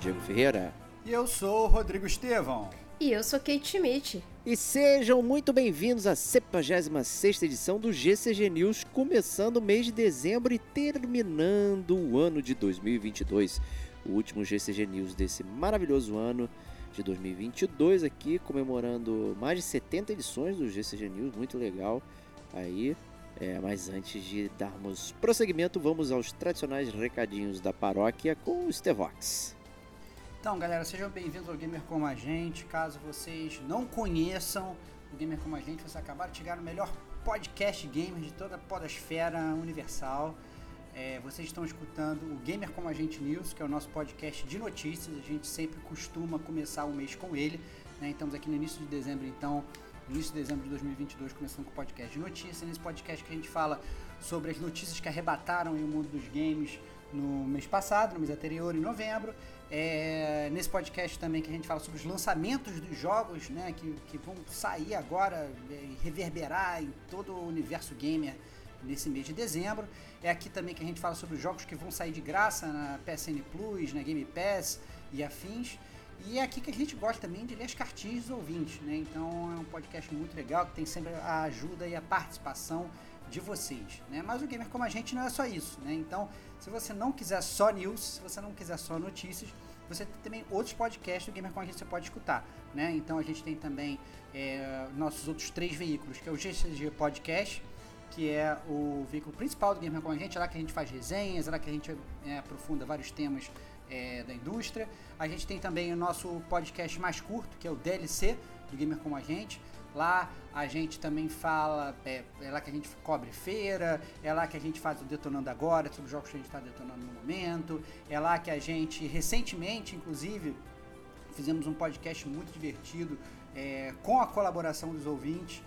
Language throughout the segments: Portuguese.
Diego Ferreira. E eu sou o Rodrigo Estevão. E eu sou Kate Schmidt. E sejam muito bem-vindos à 76 edição do GCG News, começando o mês de dezembro e terminando o ano de 2022. O último GCG News desse maravilhoso ano de 2022 aqui, comemorando mais de 70 edições do GCG News, muito legal aí. É, mas antes de darmos prosseguimento, vamos aos tradicionais recadinhos da paróquia com o Stevox. Então, galera, sejam bem-vindos ao Gamer Como a Gente. Caso vocês não conheçam o Gamer Como a Gente, vocês acabaram de chegar no melhor podcast gamer de toda a podosfera universal. É, vocês estão escutando o Gamer Como a Gente News, que é o nosso podcast de notícias. A gente sempre costuma começar o mês com ele. Né? Estamos aqui no início de dezembro, então início de dezembro de 2022, começando com o podcast de notícias. Nesse podcast que a gente fala sobre as notícias que arrebataram o mundo dos games no mês passado, no mês anterior, em novembro. É, nesse podcast também que a gente fala sobre os lançamentos dos jogos né, que, que vão sair agora é, e reverberar em todo o universo gamer nesse mês de dezembro. É aqui também que a gente fala sobre os jogos que vão sair de graça na PSN Plus, na Game Pass e afins. E é aqui que a gente gosta também de ler as cartinhas dos ouvintes, né? Então é um podcast muito legal que tem sempre a ajuda e a participação de vocês, né? Mas o Gamer Como a Gente não é só isso, né? Então, se você não quiser só news, se você não quiser só notícias, você tem também outros podcasts do Gamer Como a Gente você pode escutar, né? Então a gente tem também é, nossos outros três veículos, que é o GCG Podcast, que é o veículo principal do Gamer Como a Gente, é lá que a gente faz resenhas, é lá que a gente é, aprofunda vários temas é, da indústria. A gente tem também o nosso podcast mais curto, que é o DLC do Gamer Como a Gente. Lá a gente também fala, é, é, lá que a gente cobre feira, é lá que a gente faz o Detonando Agora, sobre jogos que a gente está detonando no momento, é lá que a gente, recentemente, inclusive, fizemos um podcast muito divertido é, com a colaboração dos ouvintes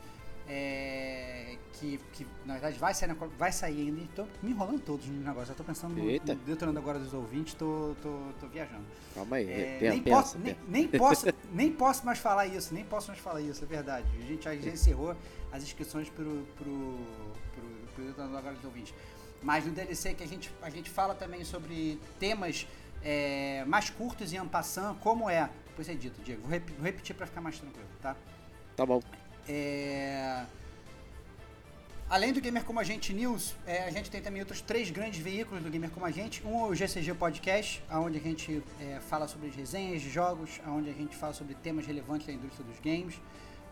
é, que, que, na verdade vai sair, vai sair ainda. Estou me enrolando todos no negócio. Já tô pensando Eita. no, detonando agora dos ouvintes, tô, tô, tô viajando. Calma aí, É, pensa, nem, pensa, posso, nem, nem posso, nem posso mais falar isso, nem posso mais falar isso, é verdade. A gente já, já encerrou as inscrições pro, pro, pro, pro detonando agora dos ouvintes. Mas no DLC que a gente, a gente fala também sobre temas é, mais curtos e ampassando, como é. Depois é dito, Diego. Vou, rep- vou repetir para ficar mais tranquilo, tá? Tá bom. É... Além do Gamer Como a Gente News, é, a gente tem também outros três grandes veículos do Gamer Como a Gente. Um é o GCG Podcast, onde a gente é, fala sobre as resenhas de jogos, onde a gente fala sobre temas relevantes da indústria dos games.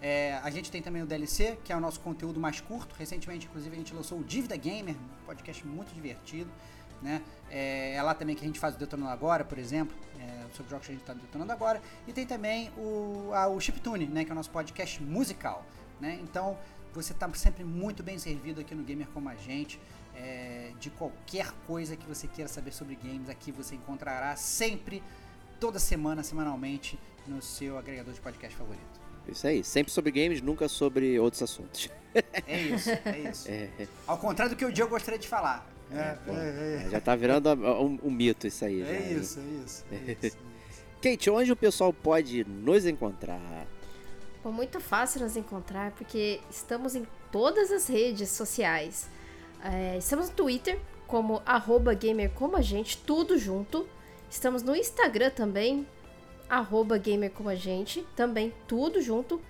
É, a gente tem também o DLC, que é o nosso conteúdo mais curto. Recentemente, inclusive, a gente lançou o Dívida Gamer, um podcast muito divertido. Né? É, é lá também que a gente faz o Detonando Agora, por exemplo, é, sobre jogos que a gente está detonando agora. E tem também o, a, o Chiptune, né? que é o nosso podcast musical. Né? Então, você está sempre muito bem servido aqui no Gamer Como a Gente. É, de qualquer coisa que você queira saber sobre games, aqui você encontrará sempre, toda semana, semanalmente, no seu agregador de podcast favorito. Isso aí. Sempre sobre games, nunca sobre outros assuntos. É isso, é isso. É, Ao contrário do que o Diogo gostaria de falar. É, pô, é, é, já tá virando um, um mito isso aí. é, já, é isso, é isso, é isso, é isso. Kate, onde o pessoal pode nos encontrar? Bom, muito fácil nos encontrar porque estamos em todas as redes sociais. É, estamos no Twitter como arroba gamer como a gente, tudo junto. Estamos no Instagram também, arroba gamer como a gente, também tudo junto.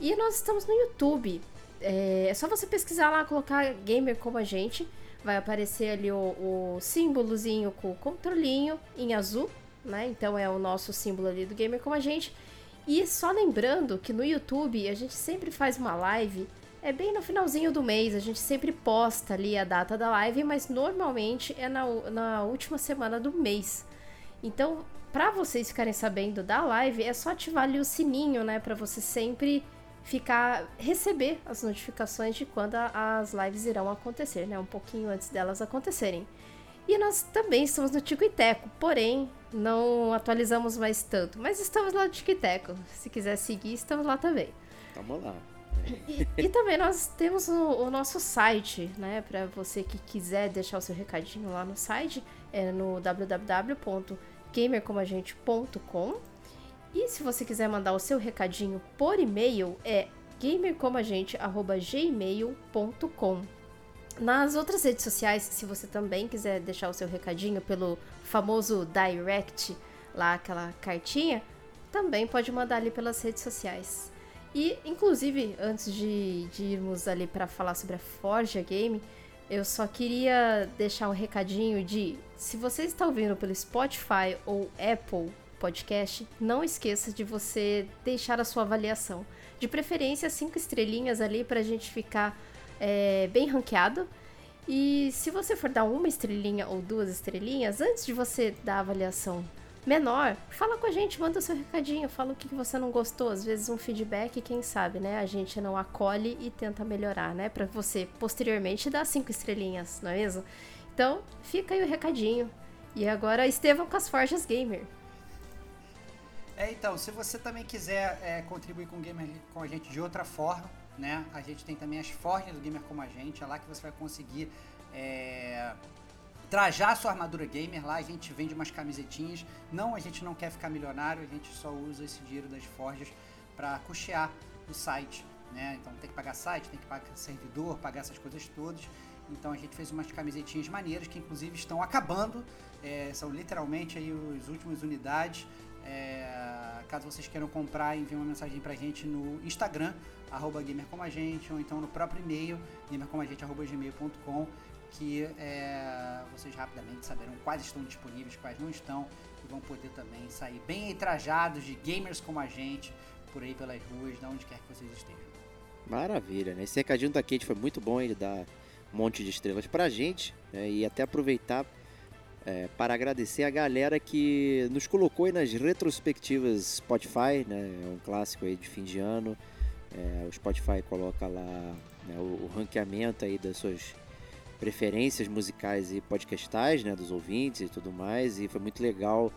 E nós estamos no YouTube. É, é só você pesquisar lá, colocar gamer como a gente. Vai aparecer ali o, o símbolozinho com o controlinho em azul, né? Então é o nosso símbolo ali do gamer como a gente. E só lembrando que no YouTube a gente sempre faz uma live é bem no finalzinho do mês, a gente sempre posta ali a data da live, mas normalmente é na, na última semana do mês. Então, para vocês ficarem sabendo da live, é só ativar ali o sininho, né, para você sempre ficar receber as notificações de quando as lives irão acontecer, né, um pouquinho antes delas acontecerem. E nós também estamos no Tico e Teco, porém não atualizamos mais tanto, mas estamos lá no Tico e Teco. Se quiser seguir, estamos lá também. Tamo lá. E, e, também nós temos o, o nosso site, né? Para você que quiser deixar o seu recadinho lá no site, é no www.gamercomagente.com. E se você quiser mandar o seu recadinho por e-mail, é gamercomagente.gmail.com. Nas outras redes sociais, se você também quiser deixar o seu recadinho pelo famoso direct, lá aquela cartinha, também pode mandar ali pelas redes sociais. E, inclusive, antes de, de irmos ali para falar sobre a Forja Game, eu só queria deixar um recadinho de se você está ouvindo pelo Spotify ou Apple Podcast, não esqueça de você deixar a sua avaliação. De preferência, cinco estrelinhas ali para a gente ficar é, bem ranqueado. E se você for dar uma estrelinha ou duas estrelinhas, antes de você dar a avaliação menor, fala com a gente, manda seu recadinho, fala o que você não gostou, às vezes um feedback, quem sabe, né? A gente não acolhe e tenta melhorar, né? Para você posteriormente dar cinco estrelinhas, não é mesmo? Então, fica aí o recadinho. E agora, Estevão com as Forjas Gamer. É, então, se você também quiser é, contribuir com o Gamer com a gente de outra forma, né? A gente tem também as Forjas do Gamer como a gente, é lá que você vai conseguir é, trajar sua armadura gamer lá, a gente vende umas camisetinhas. Não, a gente não quer ficar milionário, a gente só usa esse dinheiro das forjas para custear o site, né? Então tem que pagar site, tem que pagar servidor, pagar essas coisas todas. Então a gente fez umas camisetinhas maneiras que inclusive estão acabando, é, são literalmente aí as últimas unidades. É, caso vocês queiram comprar, enviem uma mensagem pra gente no Instagram, arroba gamercomagente, ou então no próprio e-mail, gamercomagente.gmail.com que é, vocês rapidamente saberão quais estão disponíveis, quais não estão, e vão poder também sair bem trajados de gamers como a gente por aí pelas ruas, de onde quer que vocês estejam. Maravilha, né? Esse recadinho da Kate foi muito bom, ele dá um monte de estrelas pra gente, né? e até aproveitar é, para agradecer a galera que nos colocou nas retrospectivas Spotify, né? É um clássico aí de fim de ano. É, o Spotify coloca lá né, o, o ranqueamento aí das suas preferências musicais e podcastais, né, dos ouvintes e tudo mais, e foi muito legal,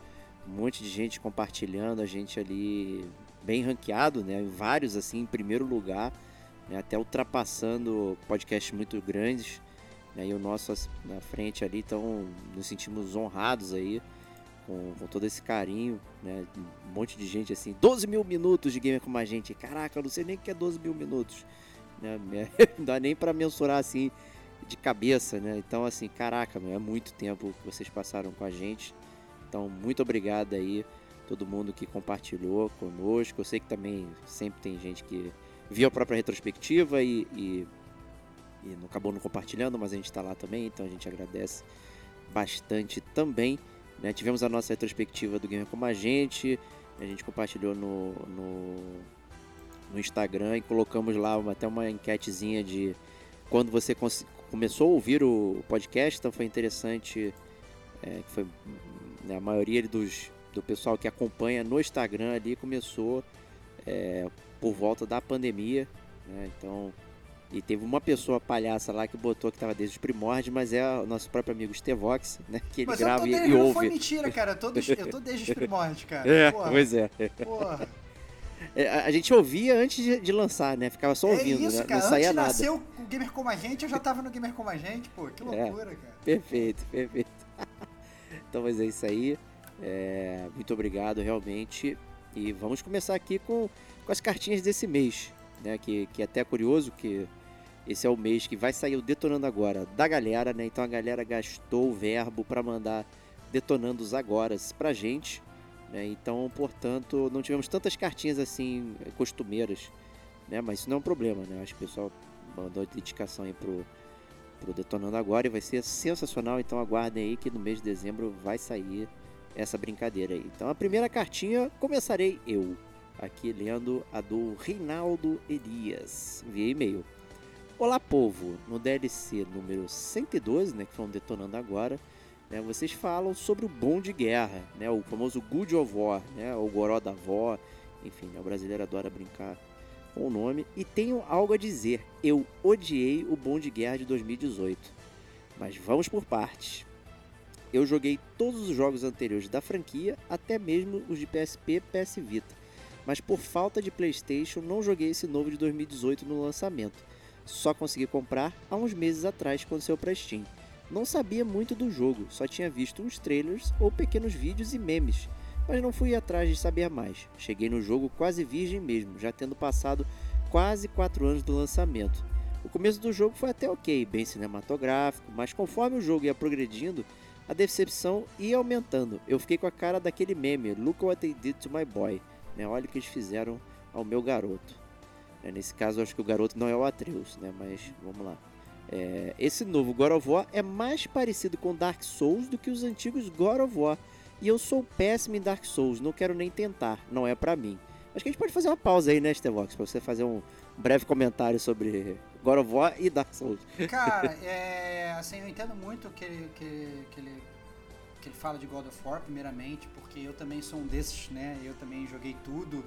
um monte de gente compartilhando, a gente ali bem ranqueado, né, vários assim em primeiro lugar, né, até ultrapassando podcasts muito grandes, né, e o nosso na frente ali, então nos sentimos honrados aí, com, com, todo esse carinho, né? Um monte de gente assim, 12 mil minutos de gamer com a gente. Caraca, eu não sei nem o que é 12 mil minutos. Né? Não dá nem para mensurar assim de cabeça, né? Então, assim, caraca, é muito tempo que vocês passaram com a gente. Então, muito obrigado aí, todo mundo que compartilhou conosco. Eu sei que também sempre tem gente que viu a própria retrospectiva e, e, e não acabou não compartilhando, mas a gente está lá também, então a gente agradece bastante também. Né? Tivemos a nossa retrospectiva do Gamer Como a Gente, a gente compartilhou no, no, no Instagram e colocamos lá uma, até uma enquetezinha de quando você começou a ouvir o podcast, então foi interessante. É, foi né, a maioria dos, do pessoal que acompanha no Instagram ali começou é, por volta da pandemia, né, então e teve uma pessoa palhaça lá que botou que estava desde os primórdios, mas é o nosso próprio amigo Stevox, né? Que ele mas grava e, e ouve. Não foi mentira, cara. Eu tô, eu tô desde os primórdios, cara. É, Porra. pois é. Porra. É, a gente ouvia antes de, de, lançar, né? Ficava só é ouvindo, é isso, né? cara. não saía antes nada. nasceu o Gamer Como a Gente, eu já tava no Gamer Como a Gente, pô. Que é, loucura, é, cara. Perfeito, perfeito. então, mas é isso aí. É, muito obrigado, realmente. E vamos começar aqui com, com as cartinhas desse mês, né? Que, que é até curioso que esse é o mês que vai sair o Detonando Agora da galera, né? Então a galera gastou o verbo para mandar Detonando os Agora pra gente. Né? Então, portanto, não tivemos tantas cartinhas assim costumeiras né? Mas isso não é um problema, né? Acho que o pessoal mandou dedicação aí pro, pro Detonando Agora e vai ser sensacional. Então aguardem aí que no mês de dezembro vai sair essa brincadeira aí. Então a primeira cartinha começarei eu, aqui lendo a do Reinaldo Elias, via e-mail. Olá povo, no DLC número 112, né, que um Detonando Agora, né, vocês falam sobre o bom de guerra, né, o famoso Good of War, né, o Goró da Vó, enfim, né, o brasileiro adora brincar com o nome, e tenho algo a dizer, eu odiei o bom de guerra de 2018. Mas vamos por partes. Eu joguei todos os jogos anteriores da franquia, até mesmo os de PSP e PS Vita, mas por falta de PlayStation não joguei esse novo de 2018 no lançamento. Só consegui comprar há uns meses atrás quando saiu para Steam. Não sabia muito do jogo, só tinha visto uns trailers ou pequenos vídeos e memes, mas não fui atrás de saber mais. Cheguei no jogo quase virgem mesmo, já tendo passado quase 4 anos do lançamento. O começo do jogo foi até ok, bem cinematográfico, mas conforme o jogo ia progredindo, a decepção ia aumentando. Eu fiquei com a cara daquele meme, Look what they did to my boy. Né? Olha o que eles fizeram ao meu garoto. É, nesse caso, acho que o garoto não é o Atreus, né? mas vamos lá. É, esse novo God of War é mais parecido com Dark Souls do que os antigos God of War. E eu sou péssimo em Dark Souls, não quero nem tentar, não é pra mim. Acho que a gente pode fazer uma pausa aí, né, Stevox, pra você fazer um breve comentário sobre God of War e Dark Souls. Cara, é, assim, eu entendo muito que ele, que, que, ele, que ele fala de God of War, primeiramente, porque eu também sou um desses, né? Eu também joguei tudo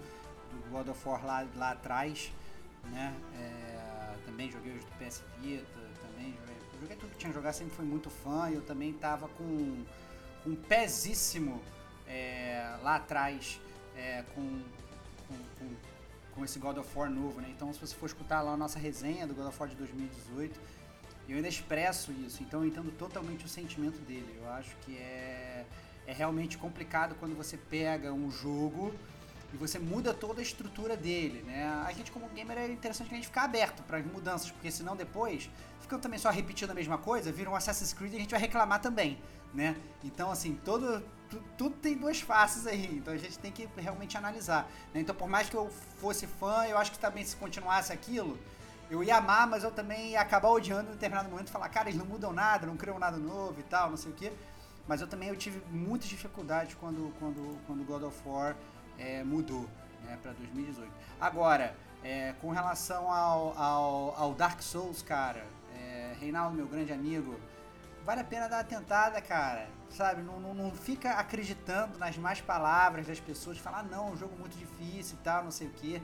do God of War lá, lá atrás, né? É, também joguei os do PS Vita, também joguei, joguei tudo que tinha que jogar, sempre fui muito fã e eu também tava com um pezíssimo é, lá atrás é, com, com, com, com, esse God of War novo, né? Então, se você for escutar lá a nossa resenha do God of War de 2018, eu ainda expresso isso, então eu entendo totalmente o sentimento dele. Eu acho que é, é realmente complicado quando você pega um jogo e você muda toda a estrutura dele, né? A gente como gamer é interessante que a gente ficar aberto para mudanças, porque senão depois ficam também só repetindo a mesma coisa, vira um Assassin's Creed e a gente vai reclamar também, né? Então assim, todo tu, tudo tem duas faces aí, então a gente tem que realmente analisar. Né? Então por mais que eu fosse fã, eu acho que também se continuasse aquilo, eu ia amar, mas eu também ia acabar odiando em determinado momento e falar, cara, eles não mudam nada, não criam nada novo e tal, não sei o que. Mas eu também eu tive muitas dificuldades quando quando quando God of War é, mudou né, para 2018. Agora, é, com relação ao, ao, ao, Dark Souls, cara, é, Reinaldo, meu grande amigo, vale a pena dar uma tentada, cara. Sabe, não, não, não fica acreditando nas más palavras das pessoas, falar, ah, não, é um jogo muito difícil e tal, não sei o que.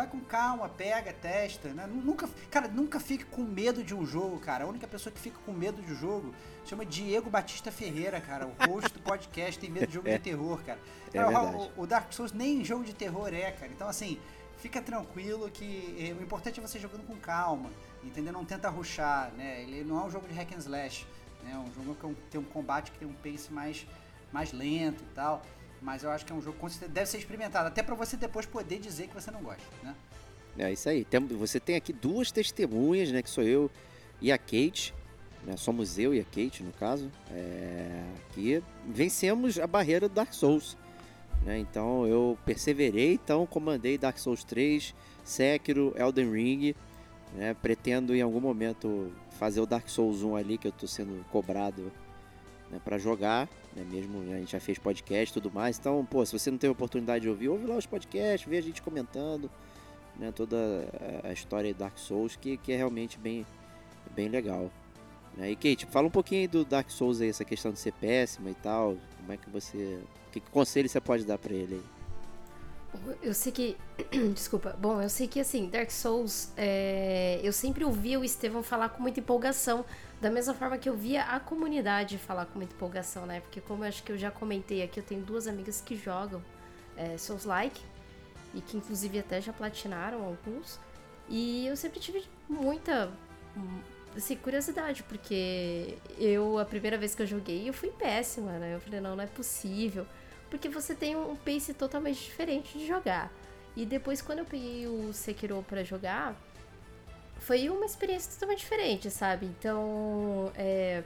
Vai com calma, pega, testa, né? Nunca, cara, nunca fique com medo de um jogo, cara. A única pessoa que fica com medo de um jogo chama Diego Batista Ferreira, cara. O host do podcast tem medo de jogo é. de terror, cara. É o, o, Dark Souls nem jogo de terror é, cara. Então, assim, fica tranquilo que eh, o importante é você jogando com calma, entendeu? Não tenta ruxar, né? Ele não é um jogo de hack and slash, né? É um jogo que tem um combate que tem um pace mais, mais lento e tal. Mas eu acho que é um jogo que deve ser experimentado, até para você depois poder dizer que você não gosta, né? É isso aí. Tem, você tem aqui duas testemunhas, né? Que sou eu e a Kate. Né, somos eu e a Kate, no caso. É, que vencemos a barreira do Dark Souls. Né, então eu perseverei, então comandei Dark Souls 3, Sekiro, Elden Ring. Né, pretendo em algum momento fazer o Dark Souls 1 ali, que eu estou sendo cobrado né, para jogar, né, mesmo a gente já fez podcast e tudo mais. Então, pô, se você não teve oportunidade de ouvir, ouve lá os podcasts, vê a gente comentando né, toda a história de Dark Souls, que, que é realmente bem, bem legal. Né. E Kate, fala um pouquinho do Dark Souls aí, essa questão de ser péssima e tal. Como é que você. Que conselho você pode dar para ele aí? Eu sei que. Desculpa. Bom, eu sei que assim, Dark Souls, é... eu sempre ouvia o Estevão falar com muita empolgação. Da mesma forma que eu via a comunidade falar com muita empolgação, né? Porque, como eu acho que eu já comentei aqui, eu tenho duas amigas que jogam é, Souls Like. E que, inclusive, até já platinaram alguns. E eu sempre tive muita. Assim, curiosidade, porque eu, a primeira vez que eu joguei, eu fui péssima, né? Eu falei, não, não é possível porque você tem um pace totalmente diferente de jogar. E depois, quando eu peguei o Sekiro para jogar, foi uma experiência totalmente diferente, sabe? Então, é,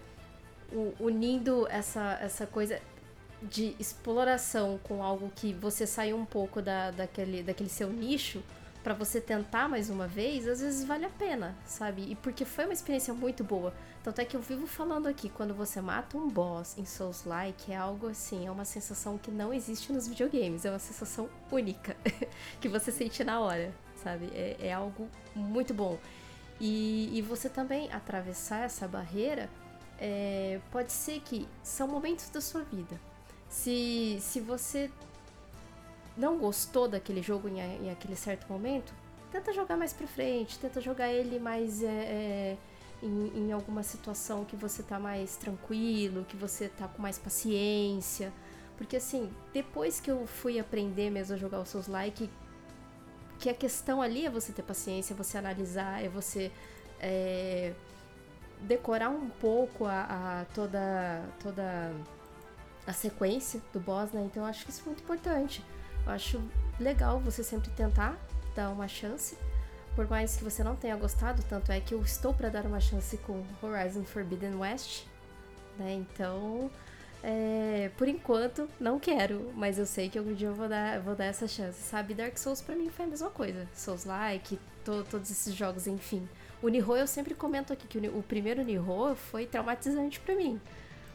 unindo essa, essa coisa de exploração com algo que você saiu um pouco da, daquele, daquele seu nicho, para você tentar mais uma vez, às vezes vale a pena, sabe? E porque foi uma experiência muito boa. Tanto é que eu vivo falando aqui, quando você mata um boss em Souls-like, é algo assim, é uma sensação que não existe nos videogames, é uma sensação única que você sente na hora, sabe? É, é algo muito bom. E, e, você também atravessar essa barreira, é, pode ser que são momentos da sua vida. Se, se você não gostou daquele jogo em, em aquele certo momento, tenta jogar mais pra frente, tenta jogar ele mais é, é, em, em, alguma situação que você tá mais tranquilo, que você tá com mais paciência. Porque assim, depois que eu fui aprender mesmo a jogar os seus likes, que a questão ali é você ter paciência, é você analisar, é você é, decorar um pouco a, a, toda, toda a sequência do boss, né? Então acho que isso é muito importante. Eu acho legal você sempre tentar dar uma chance, por mais que você não tenha gostado, tanto é que eu estou para dar uma chance com Horizon Forbidden West, né? Então, é, por enquanto, não quero, mas eu sei que algum dia eu vou dar, vou dar essa chance, sabe? Dark Souls para mim foi a mesma coisa, Souls-like, to, todos esses jogos, enfim. O Nihon eu sempre comento aqui que o, o primeiro Nihon foi traumatizante para mim.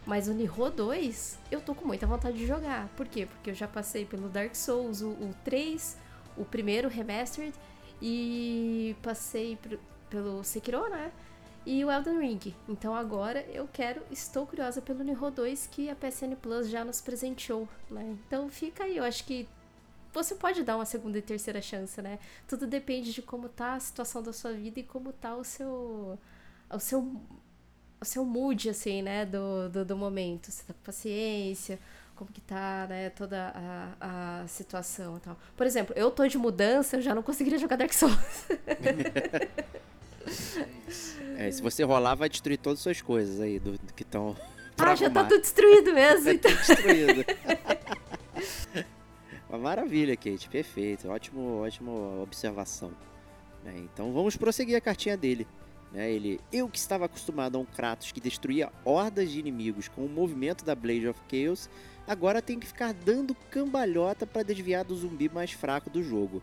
Mas o Nihon 2, eu tô com muita vontade de jogar. Por quê? Porque eu já passei pelo Dark Souls, o, o 3, o primeiro Remastered, e passei pelo Sekiro, né? E o Elden Ring. Então agora eu quero, estou curiosa pelo Nihon 2 que a PSN Plus já nos presenteou, né? Então fica aí, eu acho que você pode dar uma segunda e terceira chance, né? Tudo depende de como tá a situação da sua vida e como tá o seu o seu o seu mood, assim, né, do, do, do, momento. Você tá com paciência, como que tá, né, toda a, a situação e tal. Por exemplo, eu tô de mudança, eu já não conseguiria jogar Dark Souls. é, se você rolar, vai destruir todas as suas coisas aí, do, do que estão... Ah, já tá tudo destruído mesmo, então. tudo destruído. Uma maravilha, Kate, perfeito. Ótimo, ótima observação. É, então vamos prosseguir a cartinha dele. Né? Ele, eu que estava acostumado a um Kratos que destruía hordas de inimigos com o movimento da Blade of Chaos, agora tem que ficar dando cambalhota para desviar do zumbi mais fraco do jogo.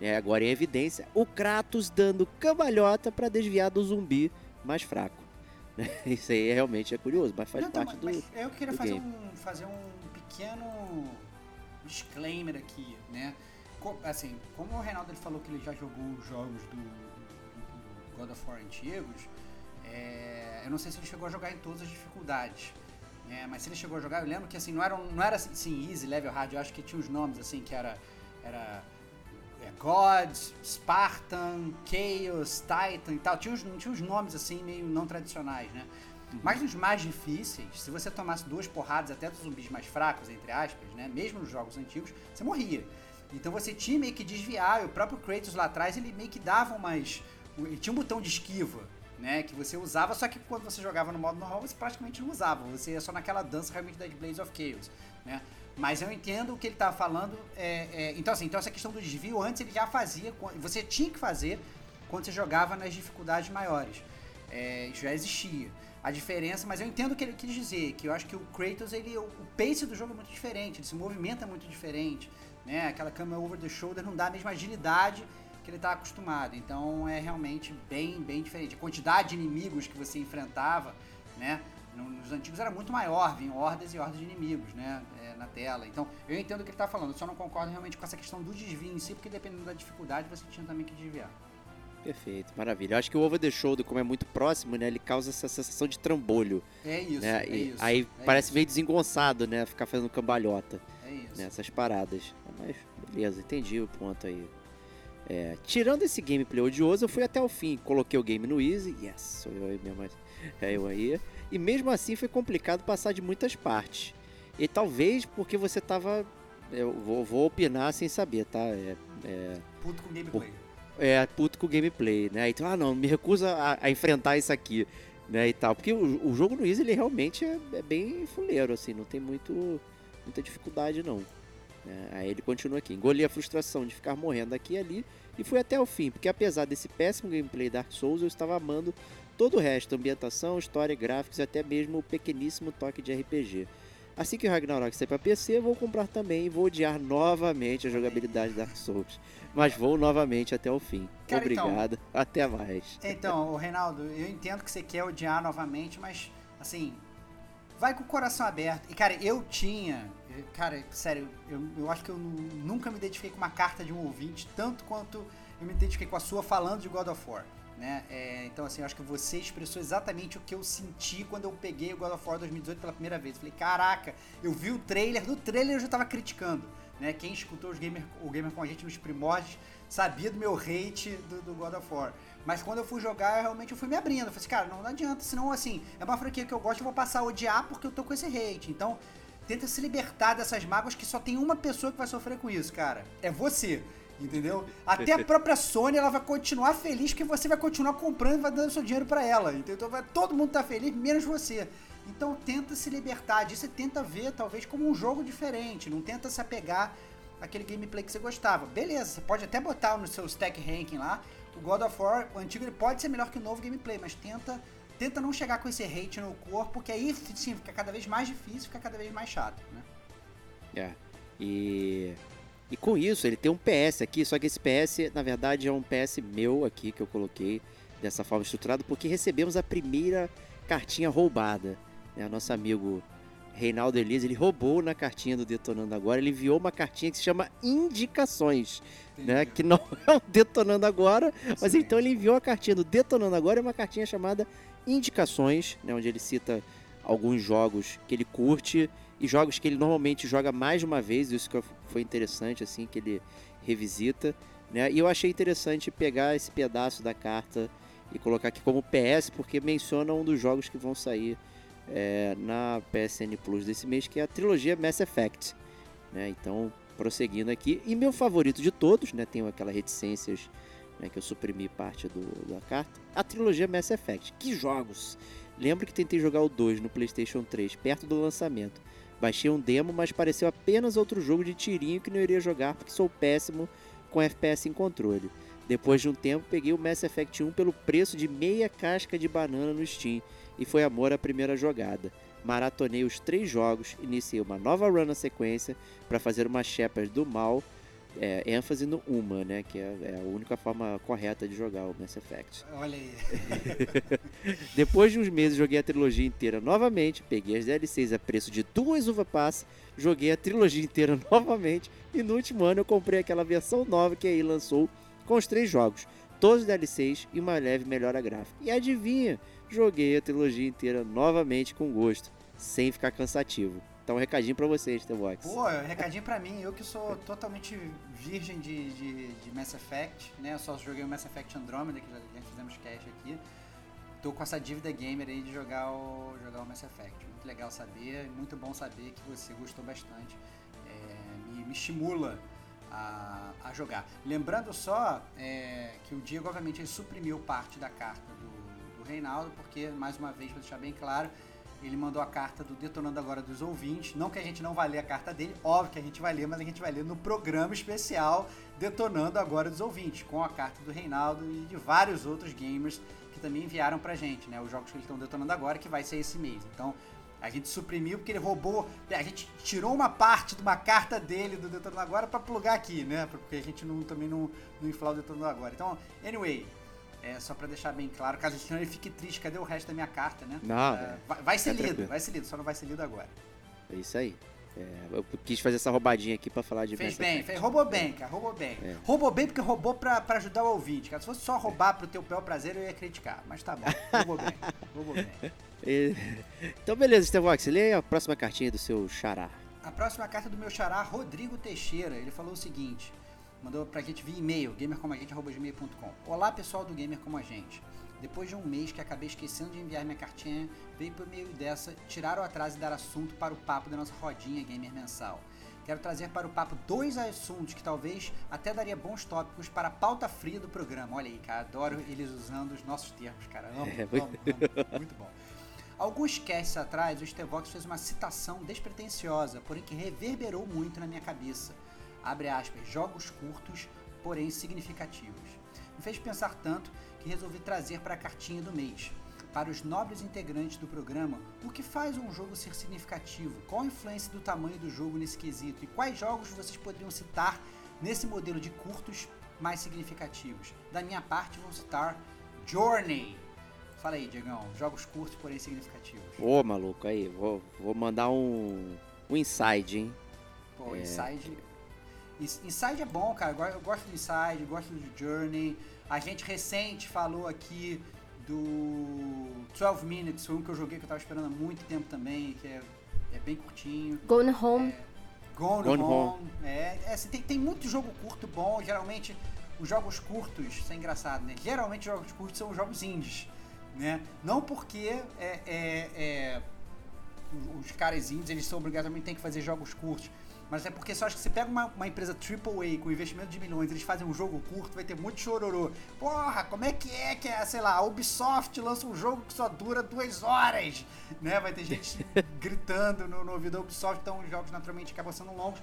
É, agora em evidência, o Kratos dando cambalhota para desviar do zumbi mais fraco. Isso aí realmente é curioso, mas faz Não, parte mas, do. Eu queria fazer um, fazer um pequeno disclaimer aqui, né? Assim, como o Reinaldo ele falou que ele já jogou os jogos do, God of War antigos, é, eu não sei se ele chegou a jogar em todas as dificuldades. É, mas se ele chegou a jogar, eu lembro que assim, não era, não era assim, easy, level hard, eu acho que tinha uns nomes assim, que era, era é, God, Spartan, Chaos, Titan e tal. Tinha uns, tinha uns nomes assim meio não tradicionais, né? Uhum. Mas nos mais difíceis, se você tomasse duas porradas até dos zumbis mais fracos, entre aspas, né? Mesmo nos jogos antigos, você morria. Então você tinha meio que desviar, e o próprio Kratos lá atrás, ele meio que dava umas tinha um botão de esquiva, né? Que você usava, só que quando você jogava no modo normal, você praticamente não usava. Você ia só naquela dança realmente da Blaze of Chaos, né? Mas eu entendo o que ele estava falando. É, é, então, assim, então essa questão do desvio, antes ele já fazia, você tinha que fazer quando você jogava nas dificuldades maiores. É, já existia. A diferença, mas eu entendo o que ele quis dizer, que eu acho que o Kratos, ele, o pace do jogo é muito diferente, ele se movimenta muito diferente, né? Aquela câmera over the shoulder não dá a mesma agilidade que ele está acostumado. Então é realmente bem, bem diferente. A quantidade de inimigos que você enfrentava, né? Nos antigos era muito maior, vinham hordas e hordas de inimigos, né? É, na tela. Então eu entendo o que ele está falando, só não concordo realmente com essa questão do desvio em si, porque dependendo da dificuldade você tinha também que desviar. Perfeito, maravilha. Eu acho que o over the shoulder, como é muito próximo, né, ele causa essa sensação de trambolho. É isso, né? é isso. Aí é parece isso. meio desengonçado, né, ficar fazendo cambalhota. É isso. Nessas paradas. Mas beleza, entendi o ponto aí. É, tirando esse gameplay odioso, eu fui até o fim. Coloquei o game no easy. Yes, sou eu aí mesmo. É eu aí. E mesmo assim foi complicado passar de muitas partes. E talvez porque você tava. Eu vou, vou opinar sem saber, tá? É, é, puto com gameplay. É, puto com gameplay, né? Então, ah não, me recusa a, a enfrentar isso aqui, né? E tal. Porque o, o jogo no Easy, ele realmente é, é bem fuleiro, assim, não tem muito, muita dificuldade, não. É, aí ele continua aqui. Engoli a frustração de ficar morrendo aqui e ali e fui até o fim, porque apesar desse péssimo gameplay Dark Souls, eu estava amando todo o resto, ambientação, história, gráficos e até mesmo o pequeníssimo toque de RPG. Assim que o Ragnarok sair para PC, vou comprar também e vou odiar novamente a jogabilidade Dark Souls. Mas vou novamente até o fim. Cara, então- Obrigado. Até mais. Então, o Reinaldo, eu entendo que você quer odiar novamente, mas assim, vai com o coração aberto. E cara, eu tinha, cara, sério, eu, eu acho que eu nu- nunca me identifiquei com uma carta de um ouvinte tanto quanto eu me identifiquei com a sua falando de God of War. Né? É, então, assim, eu acho que você expressou exatamente o que eu senti quando eu peguei o God of War 2018 pela primeira vez. Eu falei, caraca, eu vi o trailer, no trailer eu já tava criticando. Né? Quem escutou os gamer, o Gamer com a gente nos primórdios sabia do meu hate do, do God of War. Mas quando eu fui jogar, eu realmente eu fui me abrindo. Eu falei assim, cara, não, não adianta, senão assim, é uma franquia que eu gosto, eu vou passar a odiar porque eu tô com esse hate. Então, tenta se libertar dessas mágoas que só tem uma pessoa que vai sofrer com isso, cara. É você. Entendeu? Até a própria Sony ela vai continuar feliz que você vai continuar comprando e vai dando seu dinheiro pra ela. Entendeu? Então vai, todo mundo tá feliz, menos você. Então tenta se libertar disso e tenta ver, talvez, como um jogo diferente. Não tenta se apegar àquele gameplay que você gostava. Beleza, você pode até botar no seu stack ranking lá. O God of War, o antigo, ele pode ser melhor que o novo gameplay, mas tenta, tenta não chegar com esse hate no corpo, porque aí sim fica cada vez mais difícil, fica cada vez mais chato, né? É. E. E com isso, ele tem um PS aqui, só que esse PS, na verdade, é um PS meu aqui que eu coloquei dessa forma estruturada, porque recebemos a primeira cartinha roubada. Né? Nosso amigo Reinaldo Elise, ele roubou na cartinha do Detonando Agora, ele enviou uma cartinha que se chama Indicações, né? Que não é o Detonando Agora, mas então ele enviou a cartinha do Detonando Agora, é uma cartinha chamada Indicações, né? Onde ele cita alguns jogos que ele curte e jogos que ele normalmente joga mais de uma vez, isso que foi interessante, assim, que ele revisita, né? E eu achei interessante pegar esse pedaço da carta e colocar aqui como PS, porque menciona um dos jogos que vão sair é, na PSN Plus desse mês, que é a trilogia Mass Effect, né? Então, prosseguindo aqui, e meu favorito de todos, né? Tenho aquelas reticências né, que eu suprimi parte do, da carta, a trilogia Mass Effect. Que jogos! Lembro que tentei jogar o 2 no PlayStation 3, perto do lançamento. Baixei um demo, mas pareceu apenas outro jogo de tirinho que não iria jogar porque sou péssimo com FPS em controle. Depois de um tempo, peguei o Mass Effect 1 pelo preço de meia casca de banana no Steam e foi amor à primeira jogada. Maratonei os três jogos, iniciei uma nova run na sequência para fazer uma Shepard do mal, é, ênfase no uma, né, que é, é a única forma correta de jogar o Mass Effect. Olha aí. Depois de uns meses, joguei a trilogia inteira novamente, peguei as DLCs a preço de duas uva pass, joguei a trilogia inteira novamente e no último ano eu comprei aquela versão nova que aí lançou com os três jogos, todos os DLCs e uma leve melhora gráfica. E adivinha, joguei a trilogia inteira novamente com gosto, sem ficar cansativo. Então, um recadinho pra vocês, The Vox. Pô, recadinho pra mim, eu que sou totalmente virgem de, de, de Mass Effect, né? Eu só joguei o Mass Effect Andromeda, que já, já fizemos cast aqui. Tô com essa dívida gamer aí de jogar o, jogar o Mass Effect. Muito legal saber, muito bom saber que você gostou bastante. É, me, me estimula a, a jogar. Lembrando só é, que o Diego, obviamente, ele suprimiu parte da carta do, do Reinaldo, porque, mais uma vez, pra deixar bem claro, ele mandou a carta do Detonando Agora dos ouvintes. Não que a gente não vai ler a carta dele, óbvio que a gente vai ler, mas a gente vai ler no programa especial Detonando Agora dos ouvintes, com a carta do Reinaldo e de vários outros gamers que também enviaram pra gente, né? Os jogos que eles estão detonando agora, que vai ser esse mês. Então, a gente suprimiu porque ele roubou. A gente tirou uma parte de uma carta dele do Detonando Agora pra plugar aqui, né? Porque a gente não, também não, não inflar o Detonando Agora. Então, anyway, é, só pra deixar bem claro, caso senão ele fique triste, cadê o resto da minha carta, né? Não, É, é, vai, vai ser fica lido, tranquilo. vai ser lido, só não vai ser lido agora. É isso aí. É, eu quis fazer essa roubadinha aqui pra falar de Fez bem, fez, roubou bem, cara, roubou bem. É. Roubou bem porque roubou pra, pra ajudar o ouvinte, cara. Se fosse só roubar pro teu bel prazer, eu ia criticar. Mas tá bom, roubou bem, roubou bem. E- Então, beleza, Stevox, lê a próxima cartinha do seu xará. A próxima carta é do meu xará, Rodrigo Teixeira. Ele falou o seguinte: mandou pra gente via e-mail, gamercomagente.gmail.com. Olá pessoal do Gamer Como a Gente. Depois de um mês que acabei esquecendo de enviar minha cartinha, veio por meio dessa tirar o atraso e dar assunto para o papo da nossa rodinha gamer mensal. Quero trazer para o papo dois assuntos que talvez até daria bons tópicos para a pauta fria do programa. Olha aí, cara, adoro eles usando os nossos termos, cara. Amo, É, amo, muito- amo. Muito bom. Alguns casts atrás, o Stevox fez uma citação despretensiosa, porém que reverberou muito na minha cabeça. Abre aspas, jogos curtos, porém significativos. Me fez pensar tanto que resolvi trazer para a cartinha do mês. para os nobres integrantes do programa o que faz um jogo ser significativo, qual a influência do tamanho do jogo nesse quesito e quais jogos vocês poderiam citar nesse modelo de curtos mais significativos. Da minha parte, vou citar Journey. Fala aí, Diegão, jogos curtos, porém significativos. Ô, maluco, aí, vou, vou mandar um, um inside, hein? Pô, Inside. Ins- Inside é bom, cara. Eu go- Eu gosto do Inside, gosto do Journey. A gente recente falou aqui do 12 Minutes, foi um que eu joguei que eu tava esperando há muito tempo também, que é, é bem curtinho. Gone Home. Gone, Gone Home. É, é, assim, tem, tem muito jogo curto bom. Geralmente, os jogos curtos, isso é engraçado, né? Geralmente, os jogos curtos são os jogos indies, né? Não porque é, é, é, os- caras indies, eles são obrigatoriamente tem que fazer jogos curtos. Mas é porque só acho que você pega uma, uma empresa AAA com investimento de milhões, eles fazem um jogo curto, vai ter muito chororô. Porra, como é que é que é, sei lá, a Ubisoft lança um jogo que só dura duas horas, né? Vai ter gente gritando no, no ouvido da Ubisoft, então os jogos naturalmente acabam sendo longos.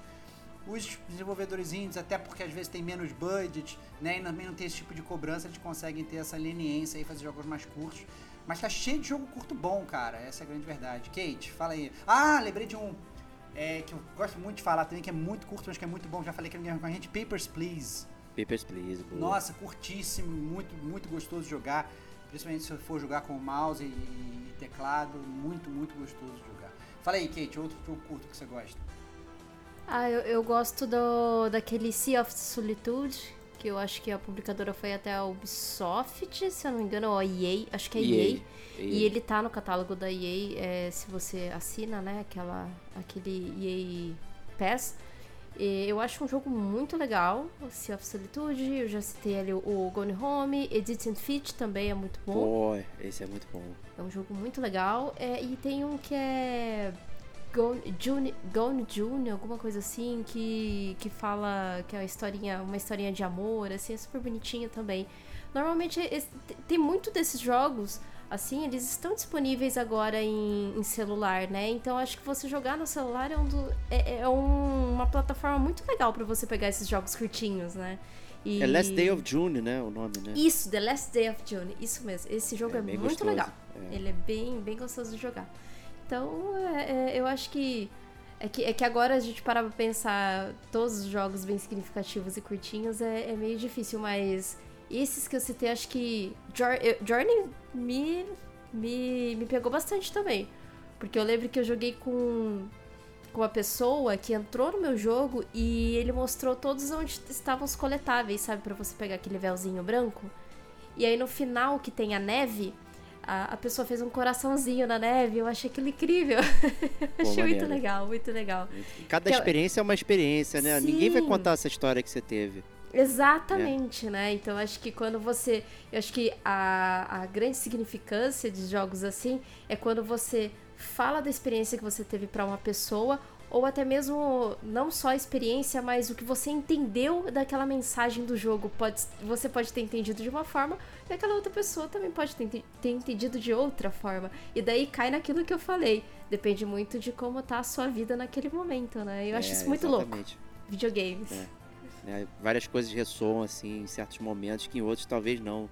Os desenvolvedores indies, até porque às vezes tem menos budget, né? E também não tem esse tipo de cobrança, eles conseguem ter essa leniência e fazer jogos mais curtos. Mas tá cheio de jogo curto bom, cara. Essa é a grande verdade. Kate, fala aí. Ah, lembrei de um é, que eu gosto muito de falar também, que é muito curto, mas que é muito bom. Já falei que ele com a gente. Papers, Please. Papers, Please. boa. Nossa, curtíssimo, muito, muito gostoso de jogar. Principalmente se for jogar com mouse e, e teclado, muito, muito gostoso de jogar. Fala aí, Kate, outro jogo curto que você gosta. Ah, eu, eu gosto do, daquele Sea of Solitude, que eu acho que a publicadora foi até a Ubisoft, se eu não me engano, ou a EA, acho que é EA. EA. E ele tá no catálogo da EA, é, se você assina, né, aquela, aquele EA Pass. E eu acho um jogo muito legal, o Sea of Solitude, eu já citei ali o, o Gone Home, Edit and Fit também é muito bom. Pô, esse é muito bom. É um jogo muito legal. É, e tem um que é Gone Gone June, alguma coisa assim, que, que fala que é uma historinha, uma historinha de amor, assim, é super bonitinha também. Normalmente esse- tem muito desses jogos, assim, eles estão disponíveis agora em, em celular, né? Então acho que você jogar no celular é, um do- é, é um- uma plataforma muito legal pra você pegar esses jogos curtinhos, né? E... É Last Day of June, né? O nome, né? Isso, The Last Day of June, isso mesmo. Esse jogo É é, muito gostoso, legal. é. Ele é bem, bem gostoso de jogar. Então, é- é, eu acho que é, que é que agora a gente parar pra pensar todos os jogos bem significativos e curtinhos é, é meio difícil, mas esses que eu citei, acho que Journey me, me, me pegou bastante também. Porque eu lembro que eu joguei com, com uma pessoa que entrou no meu jogo e ele mostrou todos onde estavam os coletáveis, sabe? Pra você pegar aquele véuzinho branco. E aí no final que tem a neve, a, a pessoa fez um coraçãozinho na neve. Eu achei aquilo incrível. Eu achei muito maneiro. legal, muito legal. Cada é- experiência é uma experiência, né? Ninguém vai Sim. contar essa história que você teve. Exatamente, né? Então acho que quando você. Eu acho que a, a grande significância de jogos assim é quando você fala da experiência que você teve pra uma pessoa, ou até mesmo não só a experiência, mas o que você entendeu daquela mensagem do jogo. Pode, você pode ter entendido de uma forma, e aquela outra pessoa também pode ter, ter entendido de outra forma. E daí cai naquilo que eu falei. Depende muito de como tá a sua vida naquele momento, né? Eu acho É, isso muito louco. exatamente. Videogames. É. né? Várias coisas ressoam assim em certos momentos que em outros talvez não.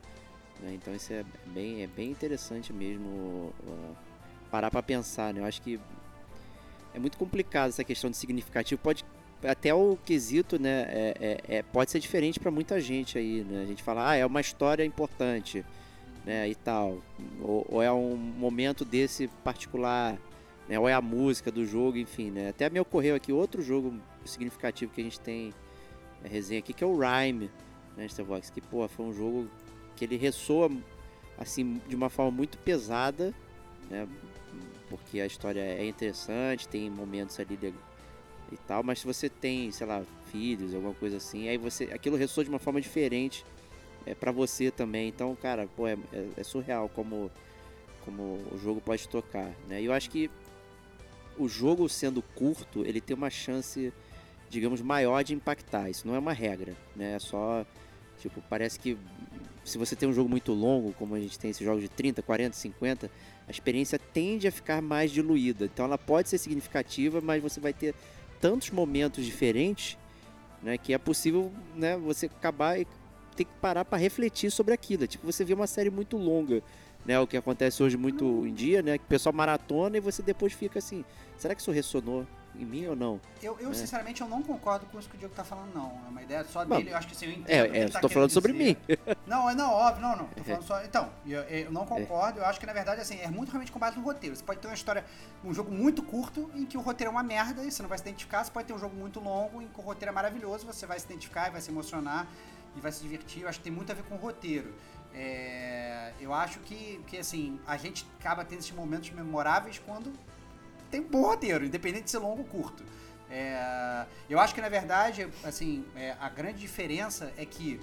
né? Então isso é bem, é bem interessante mesmo uh, parar pra pensar, né? Eu acho que é muito complicado essa questão de significativo. Pode até o quesito, né? É, é- é- pode ser diferente pra muita gente aí, né? A gente fala, ah, é uma história importante, né? E tal. Ou, ou é um momento desse particular, né? Ou é a música do jogo, enfim, né? Até me ocorreu aqui outro jogo significativo que a gente tem a resenha aqui, que é o Rhyme, né, Starvox? Que, pô, foi um jogo que ele ressoa, assim, de uma forma muito pesada, né? Porque a história é interessante, tem momentos ali de- e tal, mas se você tem, sei lá, filhos, alguma coisa assim, aí você, aquilo ressoa de uma forma diferente é, para você também. Então, cara, pô, é, é- é surreal como, como o jogo pode tocar, né? E eu acho que o jogo sendo curto, ele tem uma chance digamos, maior de impactar. Isso não é uma regra, né? É só, tipo, parece que se você tem um jogo muito longo, como a gente tem esses jogos de 30, 40, 50, a experiência tende a ficar mais diluída. Então ela pode ser significativa, mas você vai ter tantos momentos diferentes, né, que é possível, né, você acabar tem que parar para refletir sobre aquilo. É tipo, você vê uma série muito longa, né? O que acontece hoje muito em dia, né? Que o pessoal maratona e você depois fica assim, será que isso ressonou em mim ou não? Eu, eu É. sinceramente, eu não concordo com isso que o Diego tá falando, não. É uma ideia só Bom, dele, eu acho que assim, eu entendo. É, é ele tá tô falando sobre dizer. mim. Não, é não, óbvio, não, não. Tô falando só. Então, eu, eu não concordo, eu acho que na verdade, assim, é muito realmente com base no roteiro. Você pode ter uma história, um jogo muito curto, em que o roteiro é uma merda e você não vai se identificar. Você pode ter um jogo muito longo, em que o roteiro é maravilhoso, você vai se identificar e vai se emocionar e vai se divertir. Eu acho que tem muito a ver com o roteiro. É, eu acho que, que, assim, a gente acaba tendo esses momentos memoráveis quando tem um bom roteiro, independente de ser longo ou curto. É, eu acho que na verdade, assim, é, a grande diferença é que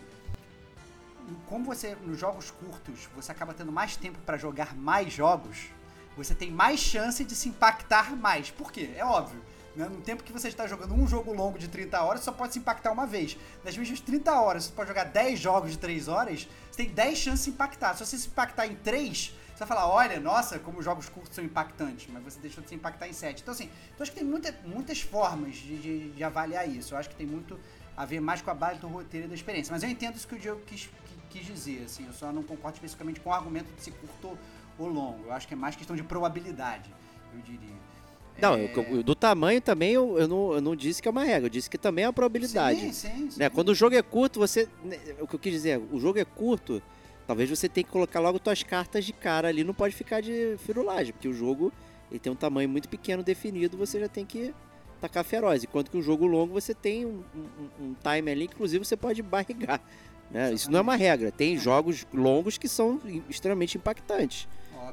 como você nos jogos curtos você acaba tendo mais tempo para jogar mais jogos, você tem mais chance de se impactar mais. Por quê? É óbvio. Né? No tempo que você está jogando um jogo longo de 30 horas, só pode se impactar uma vez. Nas mesmas 30 horas, você pode jogar 10 jogos de 3 horas, você tem 10 chances de se impactar. Se você se impactar em 3, você vai falar, olha, nossa, como os jogos curtos são impactantes, mas você deixou de se impactar em 7. Então, assim, eu acho que tem muita, muitas formas de, de, de avaliar isso. Eu acho que tem muito a ver mais com a base do roteiro e da experiência. Mas eu entendo isso que o Diego quis, que- quis dizer, assim, eu só não concordo especificamente com o argumento de ser curto ou- longo. Eu acho que é mais questão de probabilidade, eu diria. Não, É, eu- do tamanho também eu, eu, não, eu não disse que é uma regra, eu disse que também é uma probabilidade. Sim, sim, sim. né? Quando o jogo é curto, você. né, O que eu quis dizer, o jogo é curto, talvez você tenha que colocar logo suas cartas de cara ali, não pode ficar de firulagem, porque o jogo ele tem um tamanho muito pequeno definido, você já tem que tacar feroz. Enquanto que o jogo longo você tem um, um, um time ali, inclusive você pode barrigar. Né? Isso não é uma regra. Tem jogos longos que são extremamente impactantes.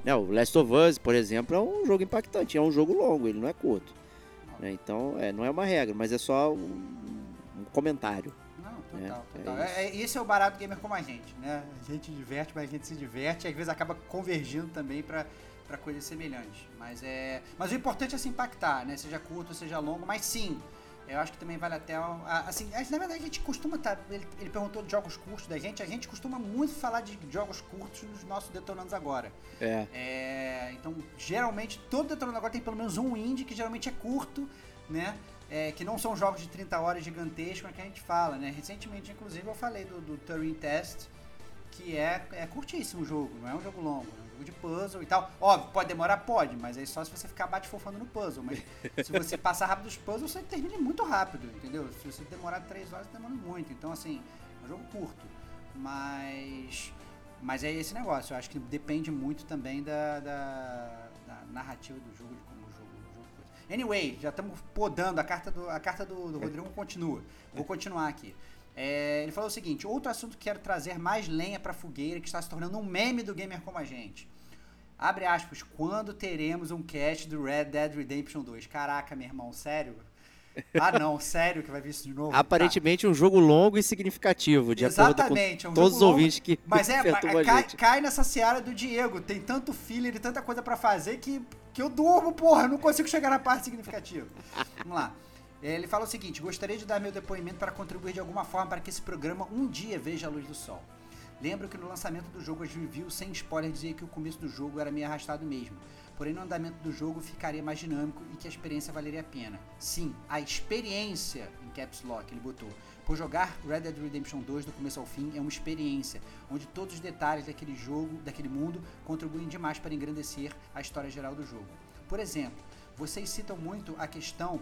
Né, o Last of Us, por exemplo, é um jogo impactante, é um jogo longo, ele não é curto. né? Então, é, não é uma regra, mas é só um, um comentário. Total, É, total. é É, é- esse é o barato gamer como a gente, né? A gente diverte, mas a gente se diverte e às vezes acaba convergindo também pra, pra coisas semelhantes. Mas é. Mas o importante é se impactar, né? Seja curto, seja longo, mas sim. Eu acho que também vale até. Assim, na verdade a gente costuma tá, ele, ele perguntou de jogos curtos da gente, a gente costuma muito falar de jogos curtos nos nossos detonandos agora. É. É, então, geralmente, todo Detonando agora tem pelo menos um indie que geralmente é curto, né? É, que não são jogos de 30 horas gigantescos, é que a gente fala, né? Recentemente, inclusive, eu falei do, do Turing Test, que é, é curtíssimo o jogo, não é um jogo longo, é um jogo de puzzle e tal. Óbvio, pode demorar? Pode, mas aí só se você ficar bate-fofando no puzzle. Mas se você passar rápido os puzzles, você termina muito rápido, entendeu? Se você demorar 3 horas, demora muito. Então, assim, é um jogo curto. Mas. Mas é esse negócio, eu acho que depende muito também da, da, da narrativa do jogo, de como Anyway, já estamos podando, a carta do, a carta do, do Rodrigo continua. Vou continuar aqui. É, ele falou o seguinte: outro assunto que quero trazer mais lenha pra fogueira, que está se tornando um meme do gamer como a gente. Abre aspas, quando teremos um cast do Red Dead Redemption 2? Caraca, meu irmão, sério? Ah, não, sério que vai vir isso de novo? Tá. Aparentemente um jogo longo e significativo, de Exatamente, é acordo um com todos jogo os longo, ouvintes que Mas é, a cai, cai nessa seara do Diego. Tem tanto filler e tanta coisa pra fazer que, que eu durmo, porra. Não consigo chegar na parte significativa. Vamos lá. Ele fala o seguinte: gostaria de dar meu depoimento para contribuir de alguma forma para que esse programa um dia veja a luz do sol. Lembro que no lançamento do jogo as reviews sem spoiler dizia que o começo do jogo era meio arrastado mesmo. Porém, no andamento do jogo ficaria mais dinâmico e que a experiência valeria a pena. Sim, a experiência, em caps lock, ele botou. Por jogar Red Dead Redemption 2 do começo ao fim é uma experiência, onde todos os detalhes daquele jogo, daquele mundo, contribuem demais para engrandecer a história geral do jogo. Por exemplo, vocês citam muito a questão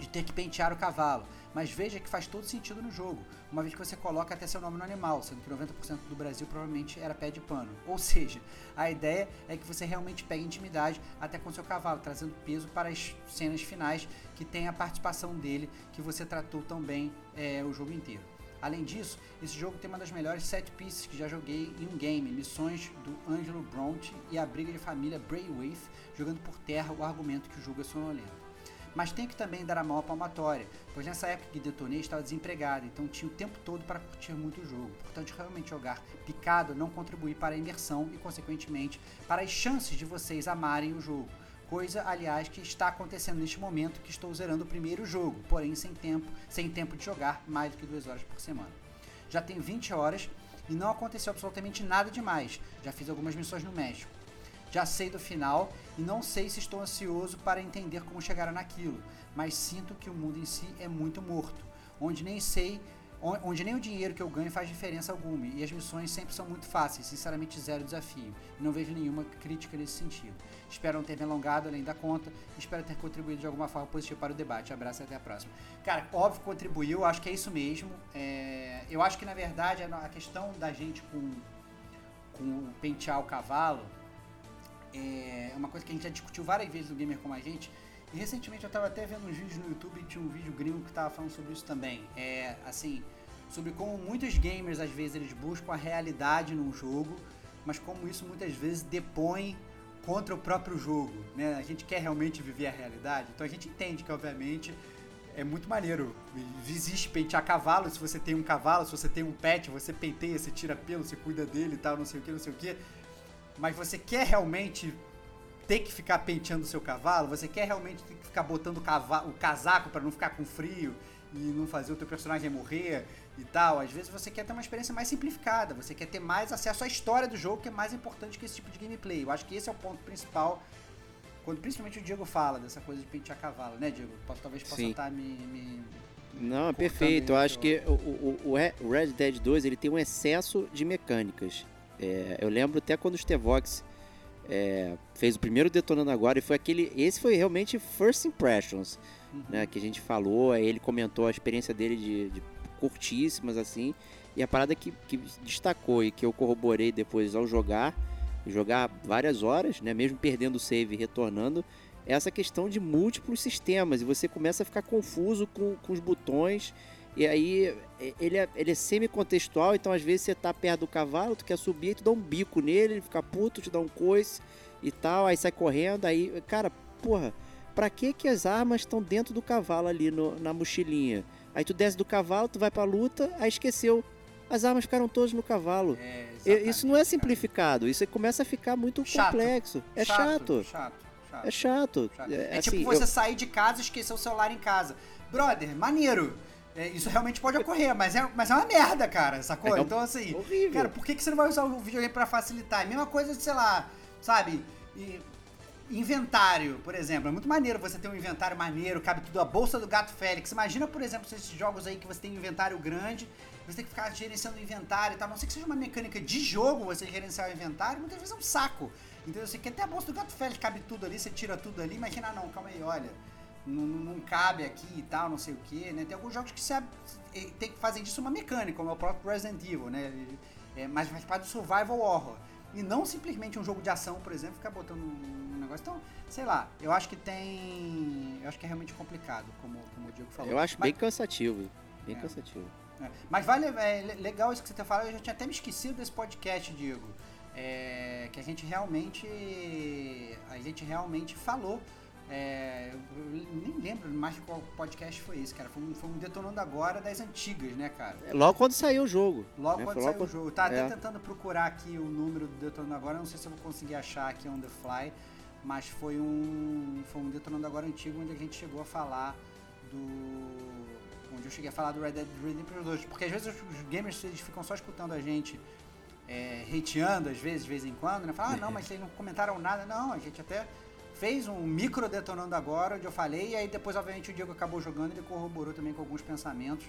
de ter que pentear o cavalo, mas veja que faz todo sentido no jogo, uma vez que você coloca até seu nome no animal, sendo que 90% do Brasil provavelmente era pé de pano. Ou seja, a ideia é que você realmente pegue intimidade até com seu cavalo, trazendo peso para as cenas finais que tem a participação dele, que você tratou tão bem é, o jogo inteiro. Além disso, esse jogo tem uma das melhores set pieces que já joguei em um game, missões do Angelo Bronte e a briga de família Braithwaite, jogando por terra o argumento que o jogo é sonolento. Mas tenho que também dar a à palmatória, pois nessa época que detonei estava desempregado, então tinha o tempo todo para curtir muito o jogo. Portanto, realmente jogar picado não contribui para a imersão e, consequentemente, para as chances de vocês amarem o jogo. Coisa, aliás, que está acontecendo neste momento que estou zerando o primeiro jogo, porém sem tempo, sem tempo de jogar mais do que duas horas por semana. Já tenho 20 horas e não aconteceu absolutamente nada demais. Já fiz algumas missões no México. Já sei do final e não sei se estou ansioso para entender como chegará naquilo, mas sinto que o mundo em si é muito morto, onde nem sei on- onde nem o dinheiro que eu ganho faz diferença alguma. E as missões sempre são muito fáceis, sinceramente zero desafio. Não vejo nenhuma crítica nesse sentido. Espero não ter me alongado além da conta. Espero ter contribuído de alguma forma positiva para o debate. Abraço e até a próxima. Cara, óbvio contribuiu, acho que é isso mesmo. É, eu acho que na verdade a questão da gente com, com pentear o cavalo é uma coisa que a gente já discutiu várias vezes no Gamer Como a Gente. E recentemente eu estava até vendo uns vídeos no YouTube tinha um vídeo gringo que tava falando sobre isso também. É, assim, sobre como muitos gamers às vezes eles buscam a realidade num jogo, mas como isso muitas vezes depõe contra o próprio jogo, né? A gente quer realmente viver a realidade, então a gente entende que obviamente é muito maneiro. Existe pentear cavalo, se você tem um cavalo, se você tem um pet, você penteia, você tira pelo, você cuida dele e tal, não sei o que, não sei o que. Mas você quer realmente ter que ficar penteando o seu cavalo? Você quer realmente ter que ficar botando o, casaco para não ficar com frio e não fazer o teu personagem morrer e tal? Às vezes você quer ter uma experiência mais simplificada, você quer ter mais acesso à história do jogo, que é mais importante que esse tipo de gameplay. Eu acho que esse é o ponto principal quando principalmente o Diego fala dessa coisa de pentear cavalo, né, Diego? Talvez possa Sim. estar me, me- Não, cortando perfeito. Eu acho que o, o, o Red Dead 2 ele tem um excesso de mecânicas. É, eu lembro até quando o Stevox é, fez o primeiro Detonando Agora e foi aquele. Esse foi realmente First Impressions, Uhum. né? Que a gente falou, aí ele comentou a experiência dele de, de curtíssimas assim. E a parada que, que destacou e que eu corroborei depois ao jogar, jogar várias horas, né? Mesmo perdendo o save e retornando, é essa questão de múltiplos sistemas. E você começa a ficar confuso com, com os botões. E aí ele é, ele é semi-contextual, então às vezes você tá perto do cavalo, tu quer subir, tu dá um bico nele, ele fica puto, te dá um coice e tal, aí sai correndo, aí, cara, porra, pra que que as armas estão dentro do cavalo ali no- na mochilinha? Aí tu desce do cavalo, tu vai pra luta, aí esqueceu. As armas ficaram todas no cavalo. É, Isso não é simplificado, isso aí começa a ficar muito Chato. complexo. É chato. Chato, chato. É chato. Chato. É, É, assim, tipo você sair de casa e esquecer o celular em casa. Brother, maneiro. É, isso realmente pode ocorrer, mas é, mas é uma merda, cara, sacou? É então, assim, horrível. cara, por que, que você não vai usar o videogame pra facilitar? É a mesma coisa, sei lá, sabe? E- inventário, por exemplo. É muito maneiro você ter um inventário maneiro, cabe tudo. A bolsa do gato Félix. Imagina, por exemplo, esses jogos aí que você tem um inventário grande, você tem que ficar gerenciando o inventário e tal. Não sei que seja uma mecânica de jogo você gerenciar o inventário, muitas vezes é um saco. Então você quer ter a bolsa do gato Félix, cabe tudo ali, você tira tudo ali. Imagina, ah, não, calma aí, olha. Não, não cabe aqui e tal, não sei o que, né? Tem alguns jogos que você eh, tem que fazer disso uma mecânica, como é o próprio Resident Evil, né? É, mas faz parte do survival horror. E não simplesmente um jogo de ação, por exemplo, ficar botando um negócio. Então, sei lá, eu acho que tem. Eu acho que é realmente complicado, como, como o Diego falou. Eu acho Mas- bem cansativo. Bem É. cansativo. é, Mas vale, é le- legal isso que você tá falando, eu já tinha até me esquecido desse podcast, Diego. É, que a gente realmente. A gente realmente falou. É, eu nem lembro mais qual podcast foi esse, cara. Foi um, foi um Detonando Agora das antigas, né, cara? É, Logo quando saiu o jogo. Logo né? quando Foi saiu logo o jogo. Eu tava é. até tentando procurar aqui o número do Detonando Agora, não sei se eu vou conseguir achar aqui on the fly, mas foi um, foi um Detonando Agora antigo onde a gente chegou a falar do. Onde eu cheguei a falar do Red Dead Redemption 2. Porque às vezes os gamers eles ficam só escutando a gente é, hateando, às vezes, de vez em quando, né? Falar, ah, não, mas vocês não comentaram nada. Não, a gente até fez um micro detonando agora, onde eu falei, e aí depois, obviamente, o Diego acabou jogando e ele corroborou também com alguns pensamentos.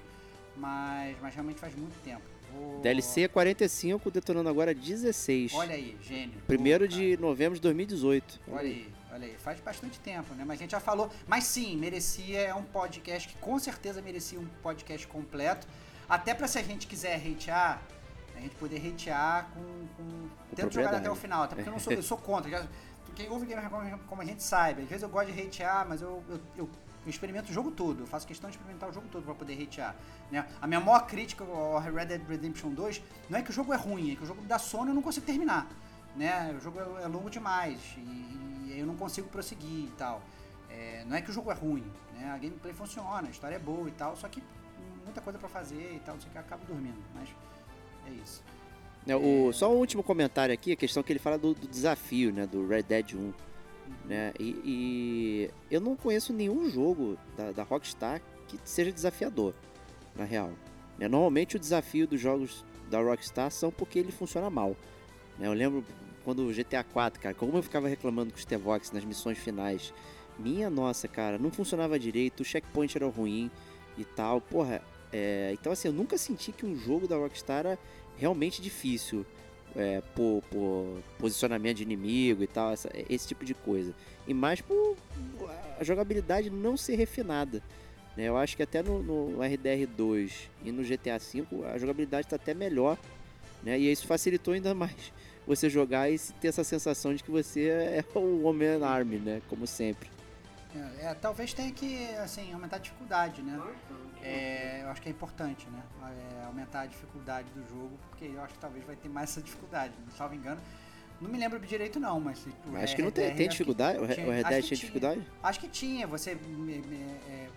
Mas, mas realmente faz muito tempo. Vou- DLC 45, detonando agora 16. Olha aí, gênio. Primeiro Pô, de novembro de 2018. Olha aí, olha aí. Faz bastante tempo, né? Mas a gente já falou. Mas sim, merecia. É um podcast que com certeza merecia um podcast completo. Até pra se a gente quiser hatear, a gente poder hatear com. com tento jogar até o final. Até porque eu não sou, eu sou contra. Já- quem ouve Gamer como, a gente sabe. Às vezes eu gosto de hatear, mas eu, eu, eu- eu experimento o jogo todo. Eu faço questão de experimentar o jogo todo pra poder hatear. Né? A minha maior crítica ao Red Dead Redemption 2 não é que o jogo é ruim, é que o jogo me dá sono e eu não consigo terminar. Né? O jogo é, é longo demais e, e eu não consigo prosseguir e tal. É, não é que o jogo é ruim, né? A gameplay funciona, a história é boa e tal, só que muita coisa pra fazer e tal, não sei o que, eu acabo dormindo. Mas é isso. Né, o, só um último comentário aqui, a questão que ele fala do, do desafio, né? Do Red Dead 1. Né? E, e eu não conheço nenhum jogo da, da Rockstar que seja desafiador, na real. Né, Normalmente o desafio dos jogos da Rockstar são porque ele funciona mal. né? Eu lembro quando o GTA 4, cara, como eu ficava reclamando com os T-Vox nas missões finais. Minha nossa, cara, não funcionava direito, o checkpoint era ruim e tal. Porra, É, então, assim, eu nunca senti que um jogo da Rockstar era realmente difícil é, por, por posicionamento de inimigo e tal, essa- esse tipo de coisa. E mais por a jogabilidade não ser refinada. né? Eu acho que até no, no RDR2 e no GTA V a jogabilidade está até melhor. Né? E isso facilitou ainda mais você jogar e ter essa sensação de que você é o Homem Army, né? Como sempre. É, é, talvez tenha que assim, aumentar a dificuldade, né? É, eu acho que é importante, né? É, aumentar a dificuldade do jogo, porque eu acho que talvez vai ter mais essa dificuldade. Salvo engano. Não me lembro direito não, mas... Acho que não tem, tem dificuldade? O Red Dead tinha dificuldade? Acho que tinha, você. é,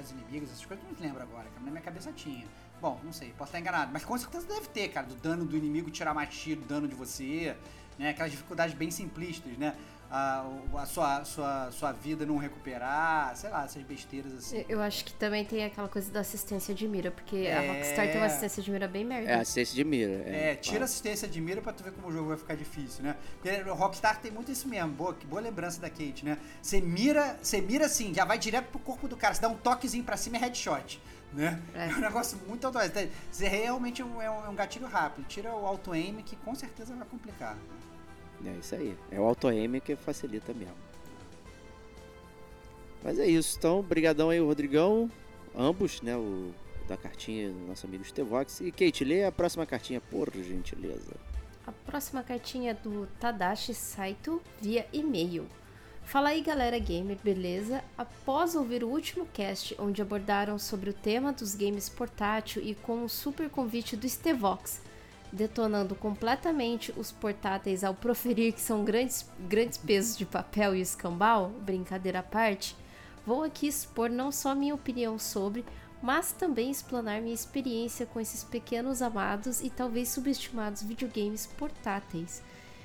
dos inimigos, essas coisas, eu não me lembro agora, cara. Na minha cabeça tinha. Bom, não sei, posso estar enganado, mas com certeza deve ter, cara, do dano do inimigo tirar mais tiro, dano de você, né? Aquelas dificuldades bem simplistas, né? A, a sua, sua, sua vida não recuperar, sei lá, essas besteiras assim. Eu acho que também tem aquela coisa da assistência de mira, porque a É. Rockstar tem uma assistência de mira bem merda. É, assistência de mira. É, tira a assistência de mira pra tu ver como o jogo vai ficar difícil, né? Porque o Rockstar tem muito isso mesmo, boa, que boa lembrança da Kate, né? Você mira, você mira assim, já vai direto pro corpo do cara, você dá um toquezinho pra cima e headshot, né? É. É, um negócio muito automático. Você realmente é um, é um- é um gatilho rápido, tira o auto aim que com certeza vai complicar. É isso aí. É o auto-aim que facilita mesmo. Mas é isso. Então, brigadão aí, o Rodrigão. Ambos, né? O da cartinha do nosso amigo Stevox. E Kate, lê a próxima cartinha, por gentileza. A próxima cartinha é do Tadashi Saito via e-mail. Fala aí galera gamer, beleza? Após ouvir o último cast onde abordaram sobre o tema dos games portátil e com um super convite do Stevox, detonando completamente os portáteis ao proferir que são grandes, grandes pesos de papel e escambau, brincadeira à parte, vou aqui expor não só minha opinião sobre, mas também explanar minha experiência com esses pequenos amados e talvez subestimados videogames portáteis.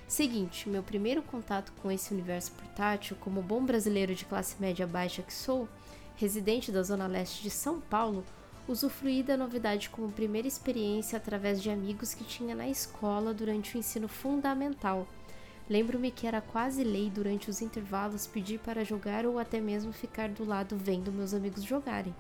Seguinte, meu primeiro contato com esse universo portátil, como bom brasileiro de classe média baixa que sou, residente da zona leste de São Paulo, usufruí da novidade como primeira experiência através de amigos que tinha na escola durante o ensino fundamental. Lembro-me que era quase lei durante os intervalos pedir para jogar ou até mesmo ficar do lado vendo meus amigos jogarem.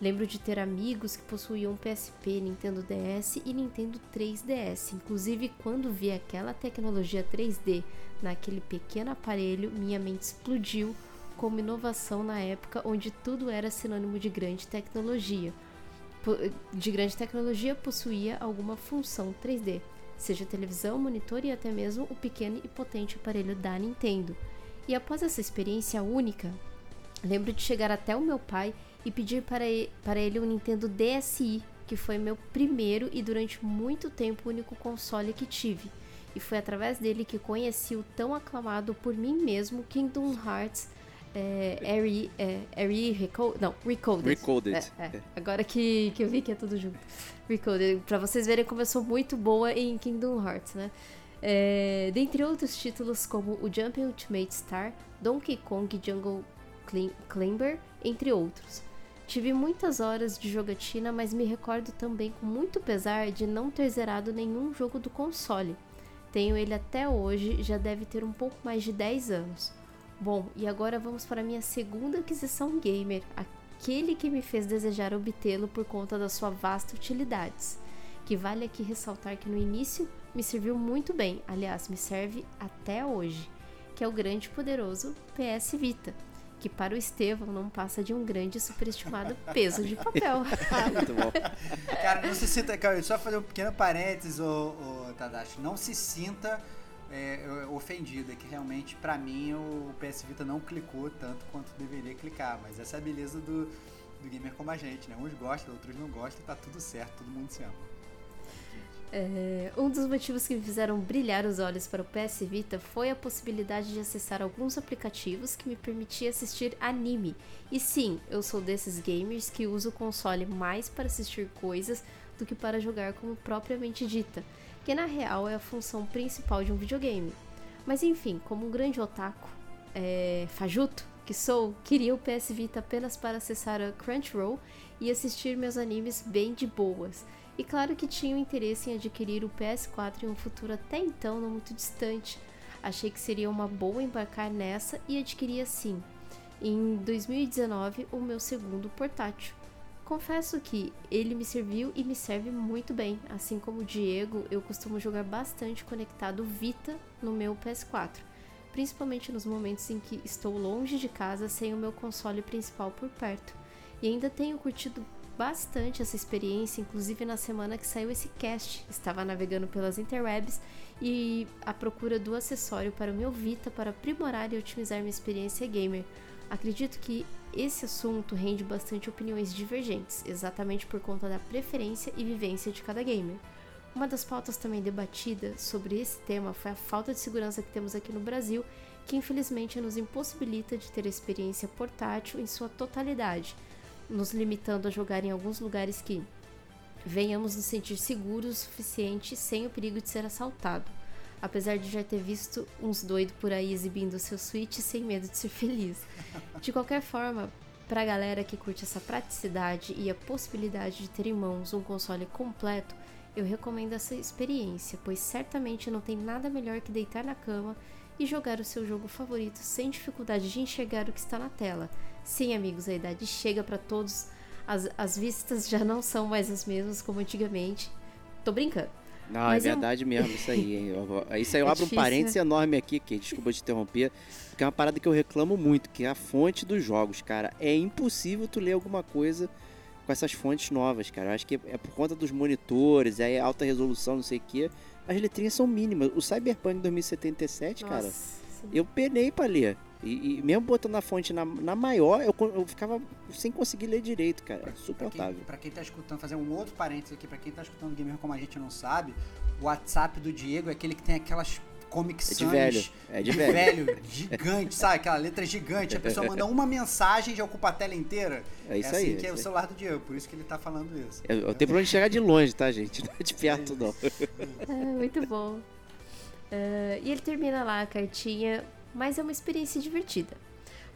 Lembro de ter amigos que possuíam PSP, Nintendo DS e Nintendo 3DS. Inclusive, quando vi aquela tecnologia 3D naquele pequeno aparelho, minha mente explodiu como inovação na época onde tudo era sinônimo de grande tecnologia. De grande tecnologia possuía alguma função 3D, seja televisão, monitor e até mesmo o pequeno e potente aparelho da Nintendo. E após essa experiência única, Lembro de chegar até o meu pai e pedir para ele, um Nintendo DSi, que foi meu primeiro e durante muito tempo o único console que tive. E foi através dele que conheci o tão aclamado por mim mesmo Kingdom Hearts é, Airy, é, Airy Reco não, Recoded. Recoded. É, é. Agora que, que eu vi que é tudo junto. Recoded. Pra vocês verem como eu sou muito boa em Kingdom Hearts, né? É, dentre outros títulos como o Jumping Ultimate Star, Donkey Kong Jungle Clim- Climber, entre outros. Tive muitas horas de jogatina, mas me recordo também com muito pesar de não ter zerado nenhum jogo do console. Tenho ele até hoje, já deve ter um pouco mais de 10 anos. Bom, e agora vamos para a minha segunda aquisição gamer, aquele que me fez desejar obtê-lo por conta da sua vasta utilidades. Que vale aqui ressaltar que no início me serviu muito bem, aliás, me serve até hoje, que é o grande e poderoso PS Vita, que para o Estevão não passa de um grande e superestimado peso de papel. Ah, muito bom. Cara, não se sinta. Cara, só fazer um pequeno parênteses, ô, ô, Tadashi. Não se sinta é. É que realmente, pra mim, o PS Vita não clicou tanto quanto deveria clicar. Mas essa é a beleza do, do gamer como a gente, né? Uns gostam, outros não gostam tá tudo certo, todo mundo se ama. É, um dos motivos que me fizeram brilhar os olhos para o PS Vita foi a possibilidade de acessar alguns aplicativos que me permitia assistir anime. E sim, eu sou desses gamers que uso o console mais para assistir coisas do que para jogar como propriamente dita, que na real é a função principal de um videogame. Mas enfim, como um grande otaku, é, fajuto que sou, queria o PS Vita apenas para acessar a Crunchyroll e assistir meus animes bem de boas. E claro que tinha o interesse em adquirir o PS4 em um futuro até então não muito distante. Achei que seria uma boa embarcar nessa e adquiri assim, em 2019, o meu segundo portátil. Confesso que ele me serviu e me serve muito bem. Assim como o Diego, eu costumo jogar bastante conectado Vita no meu PS4, principalmente nos momentos em que estou longe de casa sem o meu console principal por perto. E ainda tenho curtido bastante essa experiência, inclusive na semana que saiu esse cast. Estava navegando pelas interwebs e à procura do acessório para o meu Vita para aprimorar e otimizar minha experiência gamer. Acredito que esse assunto rende bastante opiniões divergentes, exatamente por conta da preferência e vivência de cada gamer. Uma das pautas também debatida sobre esse tema foi a falta de segurança que temos aqui no Brasil, que infelizmente nos impossibilita de ter a experiência portátil em sua totalidade, nos limitando a jogar em alguns lugares que venhamos nos sentir seguros o suficiente sem o perigo de ser assaltado apesar de já ter visto uns doidos por aí exibindo seu Switch sem medo de ser feliz. De qualquer forma, para a galera que curte essa praticidade e a possibilidade de ter em mãos um console completo, eu recomendo essa experiência, pois certamente não tem nada melhor que deitar na cama e jogar o seu jogo favorito sem dificuldade de enxergar o que está na tela. Sim, amigos, a idade chega para todos, as, as vistas já não são mais as mesmas como antigamente. Tô brincando. Não, Mas é é um- verdade mesmo, isso aí. hein? Isso aí eu É abro um difícil, parênteses enorme aqui, que desculpa te interromper, porque é uma parada que eu reclamo muito, que é a fonte dos jogos, cara. É impossível tu ler alguma coisa com essas fontes novas, cara. Eu acho que é por conta dos monitores, é alta resolução, não sei o quê. As letrinhas são mínimas. O Cyberpunk 2077, cara, Nossa, eu penei pra ler. E, e mesmo botando a fonte na, na maior, eu, eu ficava sem conseguir ler direito, cara. É Pra quem, insuportável. pra quem tá escutando, fazer um outro parênteses aqui, pra quem tá escutando Gamer como a gente não sabe, o WhatsApp do Diego é aquele que tem aquelas Comic É de velho. É de velho. gigante, sabe? Aquela letra gigante. A pessoa manda uma mensagem e já ocupa a tela inteira. É isso assim aí. que é é o celular do Diego, por isso que ele tá falando isso. Eu, eu tenho pra onde chegar de longe, tá, gente? Não é de perto, não. É, muito bom. É, e ele termina lá a cartinha, mas é uma experiência divertida.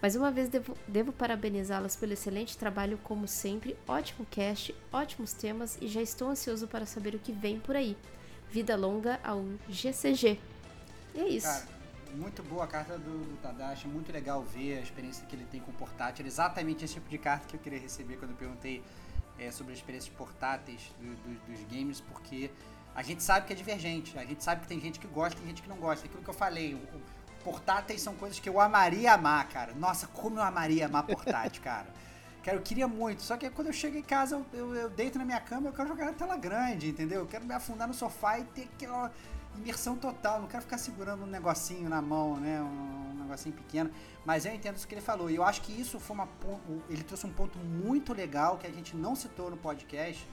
Mais uma vez devo, devo parabenizá-las pelo excelente trabalho, como sempre. Ótimo cast, ótimos temas e já estou ansioso para saber o que vem por aí. Vida longa ao GCG. E é isso. Cara, muito boa a carta do, do Tadashi, muito legal ver a experiência que ele tem com o portátil. Exatamente esse tipo de carta que eu queria receber quando eu perguntei é, sobre as experiências portáteis do- do- dos games, porque a gente sabe que é divergente, a gente sabe que tem gente que gosta tem gente que não gosta. Aquilo que eu falei, o- portáteis são coisas que eu amaria amar, cara. Nossa, como eu amaria amar portátil, cara. Cara, eu queria muito, só que quando eu chego em casa, eu, eu- eu deito na minha cama, eu quero jogar na tela grande, entendeu? Eu quero me afundar no sofá e ter aquela imersão total. Não quero ficar segurando um negocinho na mão, né? Um, um negocinho pequeno. Mas eu entendo isso que ele falou. E eu acho que isso foi uma. Ele trouxe um ponto muito legal que a gente não citou no podcast,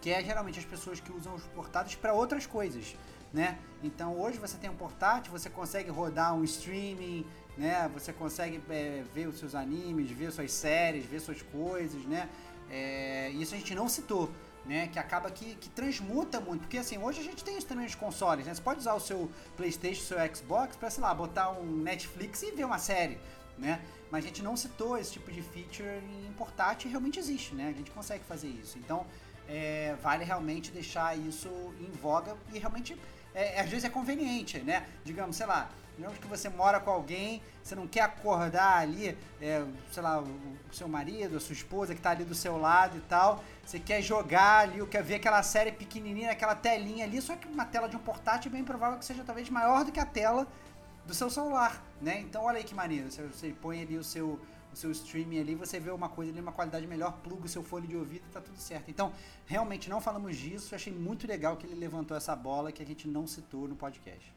que é geralmente as pessoas que usam os portáteis para outras coisas, né? Então hoje você tem um portátil, você consegue rodar um streaming, né? Você consegue é, ver os seus animes, ver suas séries, ver suas coisas, né? É, isso a gente não citou, né? Que acaba que, que transmuta muito, porque assim hoje a gente tem isso também nos consoles, né? Você pode usar o seu PlayStation, o seu Xbox para sei lá botar um Netflix e ver uma série, né? Mas a gente não citou esse tipo de feature em portátil e realmente existe, né? A gente consegue fazer isso. Então é, vale realmente deixar isso em voga e realmente é, às vezes é conveniente, né? Digamos, sei lá, digamos que você mora com alguém, você não quer acordar ali, é, sei lá, o, seu marido, a sua esposa que tá ali do seu lado e tal, você quer jogar ali, quer ver aquela série pequenininha, aquela telinha ali, só que uma tela de um portátil é bem provável que seja talvez maior do que a tela do seu celular, né? Então olha aí que maneiro, você, você põe ali o seu o seu streaming ali, você vê uma coisa ali, uma qualidade melhor, pluga o seu fone de ouvido e tá tudo certo. Então, realmente não falamos disso, eu achei muito legal que ele levantou essa bola que a gente não citou no podcast.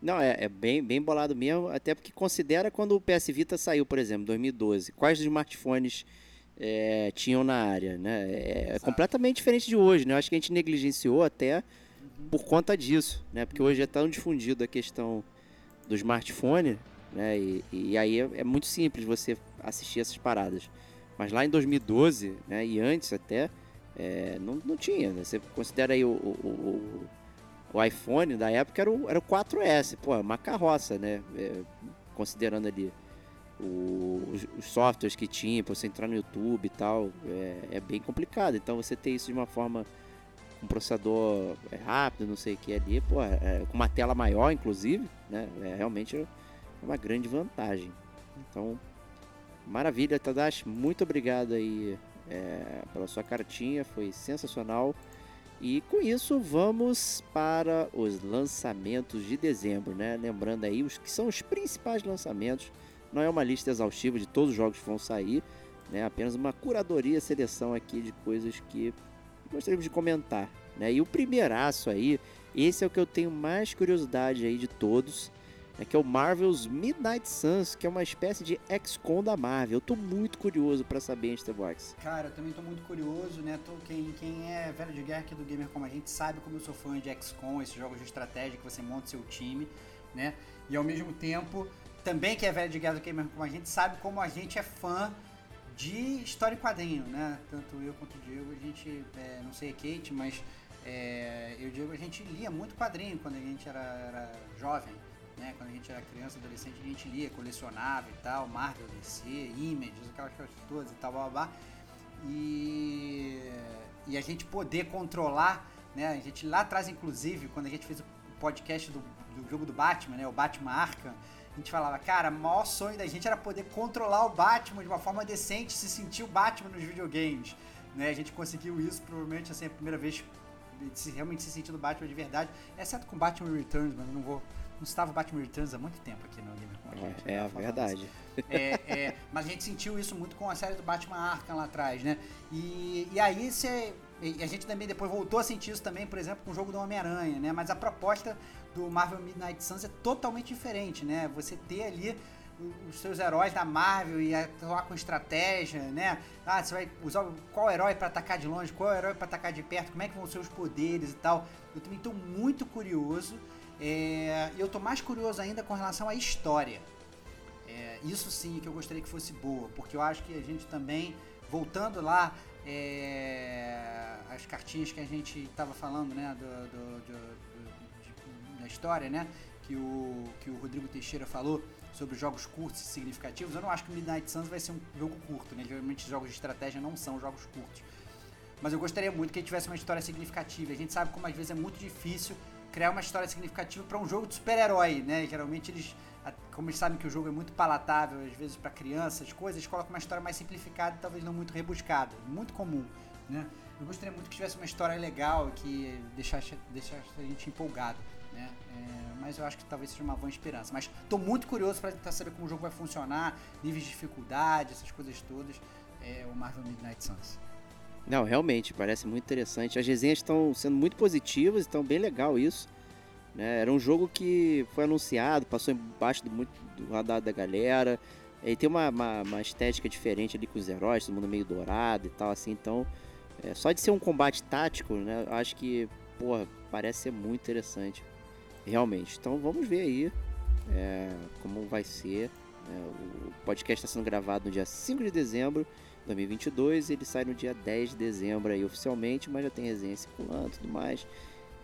Não, é, é bem, bem bolado mesmo, até porque considera quando o PS Vita saiu, por exemplo, 2012, quais smartphones é, tinham na área, né? É, Exato. completamente diferente de hoje, né? Eu acho que a gente negligenciou até por conta disso, né? Porque hoje é tão difundido a questão do smartphone, né? E, e aí é, é muito simples você assistir essas paradas. Mas lá em 2012, né? E antes até, é, não, não tinha, né? Você considera aí o, o- o- o iPhone da época era o, era o 4S, pô, é uma carroça, né? É, considerando ali os, os softwares que tinha, pra você entrar no YouTube e tal, é, é bem complicado. Então você ter isso de uma forma um processador é, rápido, não sei o que ali, pô, é, com uma tela maior, inclusive, né? É realmente é uma grande vantagem. Então, maravilha, Tadashi, muito obrigado aí é, pela sua cartinha, foi sensacional. E com isso vamos para os lançamentos de dezembro, né? Lembrando aí os que são os principais lançamentos. Não é uma lista exaustiva de todos os jogos que vão sair, né? Apenas uma curadoria, seleção aqui de coisas que gostaríamos de comentar, né? E o primeiraço aí, esse é o que eu tenho mais curiosidade aí de todos, né? que é o Marvel's Midnight Suns, que é uma espécie de XCOM da Marvel. Eu tô muito curioso para saber, Box. Cara, eu também tô muito curioso, né? Tô, quem, quem é velho de guerra aqui do Gamer como a gente sabe como eu sou fã de XCOM, esses jogos de estratégia que você monta seu time, né? E ao mesmo tempo, também que é velho de guerra do Gamer como a gente sabe como a gente é fã de história em quadrinho, né? Tanto eu quanto o Diego, a gente, é, não sei a Kate, mas é, eu e o Diego, a gente lia muito quadrinho quando a gente era, era jovem, né? Quando a gente era criança, adolescente, a gente lia, colecionava e tal, Marvel, DC, Images, aquelas coisas todas e tal, blá, blá, blá. E, e a gente poder controlar, né? A gente lá atrás, inclusive, quando a gente fez o podcast do, do jogo do Batman, né? O Batman Arkham, a gente falava, cara, o maior sonho da gente era poder controlar o Batman de uma forma decente, se sentir o Batman nos videogames. Né? A gente conseguiu isso, provavelmente, assim, a primeira vez se realmente se sentindo Batman de verdade, exceto com Batman Returns, mas eu não vou. Não estava Batman Returns há muito tempo aqui no gente. É, é verdade. É, é, mas a gente sentiu isso muito com a série do Batman Arkham lá atrás, né? E, e aí você. E a gente também depois voltou a sentir isso também, por exemplo, com o jogo do Homem-Aranha, né? Mas a proposta do Marvel Midnight Suns é totalmente diferente, né? Você ter ali os seus heróis da Marvel e atuar com estratégia, né? Ah, você vai usar qual herói para atacar de longe, qual herói para atacar de perto, como é que vão ser os poderes e tal. Eu também estou muito curioso. É, eu estou mais curioso ainda com relação à história. É, isso sim que eu gostaria que fosse boa, porque eu acho que a gente também, voltando lá, é, as cartinhas que a gente estava falando, né, do, do, do da história, né? Que o, que o Rodrigo Teixeira falou sobre jogos curtos e significativos. Eu não acho que Midnight Suns vai ser um jogo curto, né? Geralmente jogos de estratégia não são jogos curtos. Mas eu gostaria muito que ele tivesse uma história significativa. A gente sabe como às vezes é muito difícil criar uma história significativa para um jogo de super-herói, né? Geralmente eles, como eles sabem que o jogo é muito palatável, às vezes para crianças, coisas, colocam uma história mais simplificada e talvez não muito rebuscada. Muito comum, né? Eu gostaria muito que tivesse uma história legal que deixasse, deixasse a gente empolgado. Né? É, mas eu acho que talvez seja uma vã esperança. Mas estou muito curioso para tentar saber como o jogo vai funcionar, níveis de dificuldade, essas coisas todas. É o Marvel Midnight Suns. Não, realmente, parece muito interessante. As resenhas estão sendo muito positivas, estão bem legal isso. Né? Era um jogo que foi anunciado, passou embaixo do, muito, do radar da galera. E tem uma, uma, uma, estética diferente ali com os heróis, todo mundo meio dourado e tal, assim. Então, é, só de ser um combate tático, né? Acho que, porra, parece ser muito interessante. Realmente. Então vamos ver aí é, como vai ser. É, o podcast está sendo gravado no dia 5 de dezembro de 2022. Ele sai no dia 10 de dezembro aí oficialmente, mas já tem resenha circulando e tudo mais.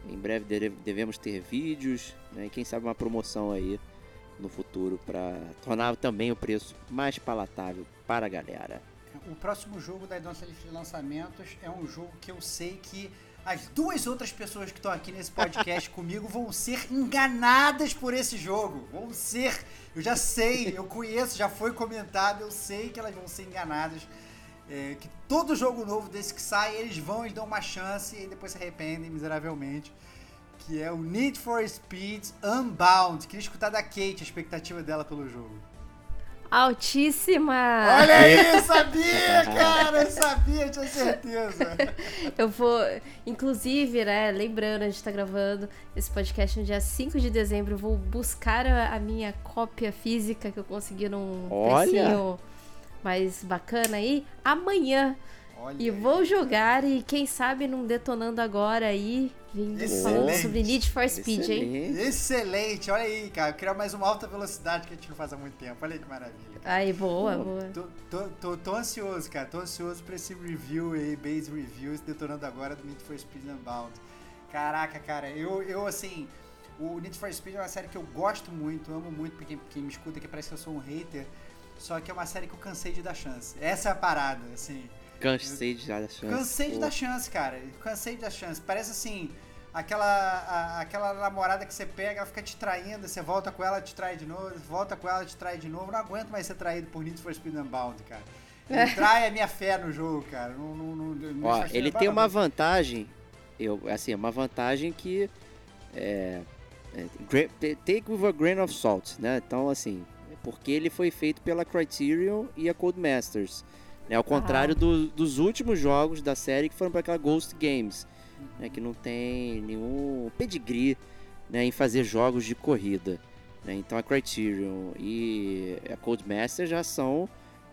Em breve devemos ter vídeos, né, e quem sabe uma promoção aí no futuro para tornar também o preço mais palatável para a galera. O próximo jogo da nossa lista de lançamentos é um jogo que eu sei que as duas outras pessoas que estão aqui nesse podcast comigo vão ser enganadas por esse jogo. Vão ser. Eu já sei, eu conheço, já foi comentado, eu sei que elas vão ser enganadas. É, que todo jogo novo desse que sai, eles vão, eles dão uma chance e depois se arrependem miseravelmente. Que é o Need for Speed Unbound. Queria escutar da Kate a expectativa dela pelo jogo. Altíssima! Olha aí, sabia, cara, sabia, tinha certeza. Eu vou, inclusive, né, lembrando, a gente tá gravando esse podcast no dia 5 de dezembro, eu vou buscar a, a minha cópia física que eu consegui num Olha. precinho mais bacana aí, amanhã. Olha e vou jogar e quem sabe num detonando agora aí, vindo falando sobre Need for Speed, Excelente. hein? Excelente, olha aí, cara. Criar mais uma alta velocidade que a gente não faz há muito tempo. Olha aí que maravilha. Cara. Aí, boa, Pô, boa. Tô, tô, tô, tô, ansioso, cara. Tô ansioso pra esse review aí, base review, detonando agora do Need for Speed Unbound. Caraca, cara, eu, eu assim. O Need for Speed é uma série que eu gosto muito, amo muito, porque quem me escuta que parece que eu sou um hater. Só que é uma série que eu cansei de dar chance. Essa é a parada, assim. Cansei de dar chance. Cansei de dar chance, cara. Cansei de dar chance. Parece assim, aquela, a, aquela namorada que você pega, ela fica te traindo, você volta com ela, te trai de novo, volta com ela, te trai de novo. Não aguento mais ser traído por Need for Speed Unbound, cara. Ele trai a minha fé no jogo, cara. Não, não, não, não Ó, ele tem uma vantagem, eu, assim, é uma vantagem que é, é, take with a grain of salt, né? Então, assim, é porque ele foi feito pela Criterion e a Codemasters, né? Ao contrário do- dos últimos jogos da série que foram para aquela Ghost Games, né? Que não tem nenhum pedigree, né? Em fazer jogos de corrida, né? Então a Criterion e a Codemasters já são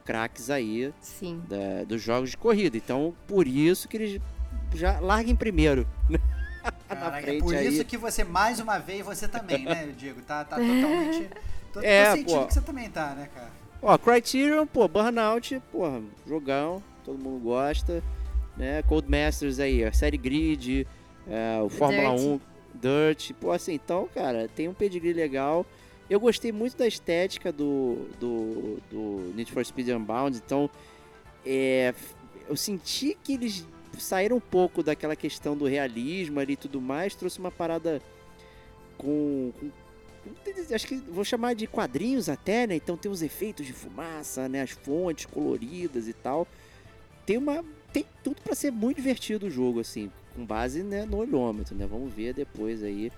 craques aí Sim. da- dos jogos de corrida. Então, por isso que eles já larguem primeiro. Caraca, é por aí. isso que você, mais uma vez, você também, né, Diego? Tá, tá totalmente. Tô, tô É, sentindo pô. que você também tá, né, cara? Ó, Criterion, pô, Burnout, porra, jogão, todo mundo gosta, né? Codemasters aí, a série Grid, é, o Fórmula Dirt. 1, Dirt, pô, assim, então, cara, tem um pedigree legal. Eu gostei muito da estética do, do, do Need for Speed Unbound, então, é, eu senti que eles saíram um pouco daquela questão do realismo ali e tudo mais, trouxe uma parada com, com acho que vou chamar de quadrinhos até, né? Então tem os efeitos de fumaça, né? As fontes coloridas e tal. Tem uma tem tudo para ser muito divertido o jogo assim, com base né, no olhômetro, né? Vamos ver depois aí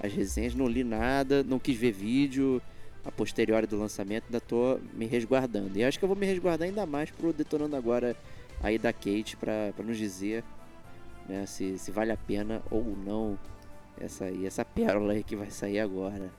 as resenhas, não li nada, não quis ver vídeo a posteriori do lançamento, ainda tô me resguardando. E acho que eu vou me resguardar ainda mais pro detonando agora aí da Kate para nos dizer né, se, se vale a pena ou não essa essa pérola aí que vai sair agora.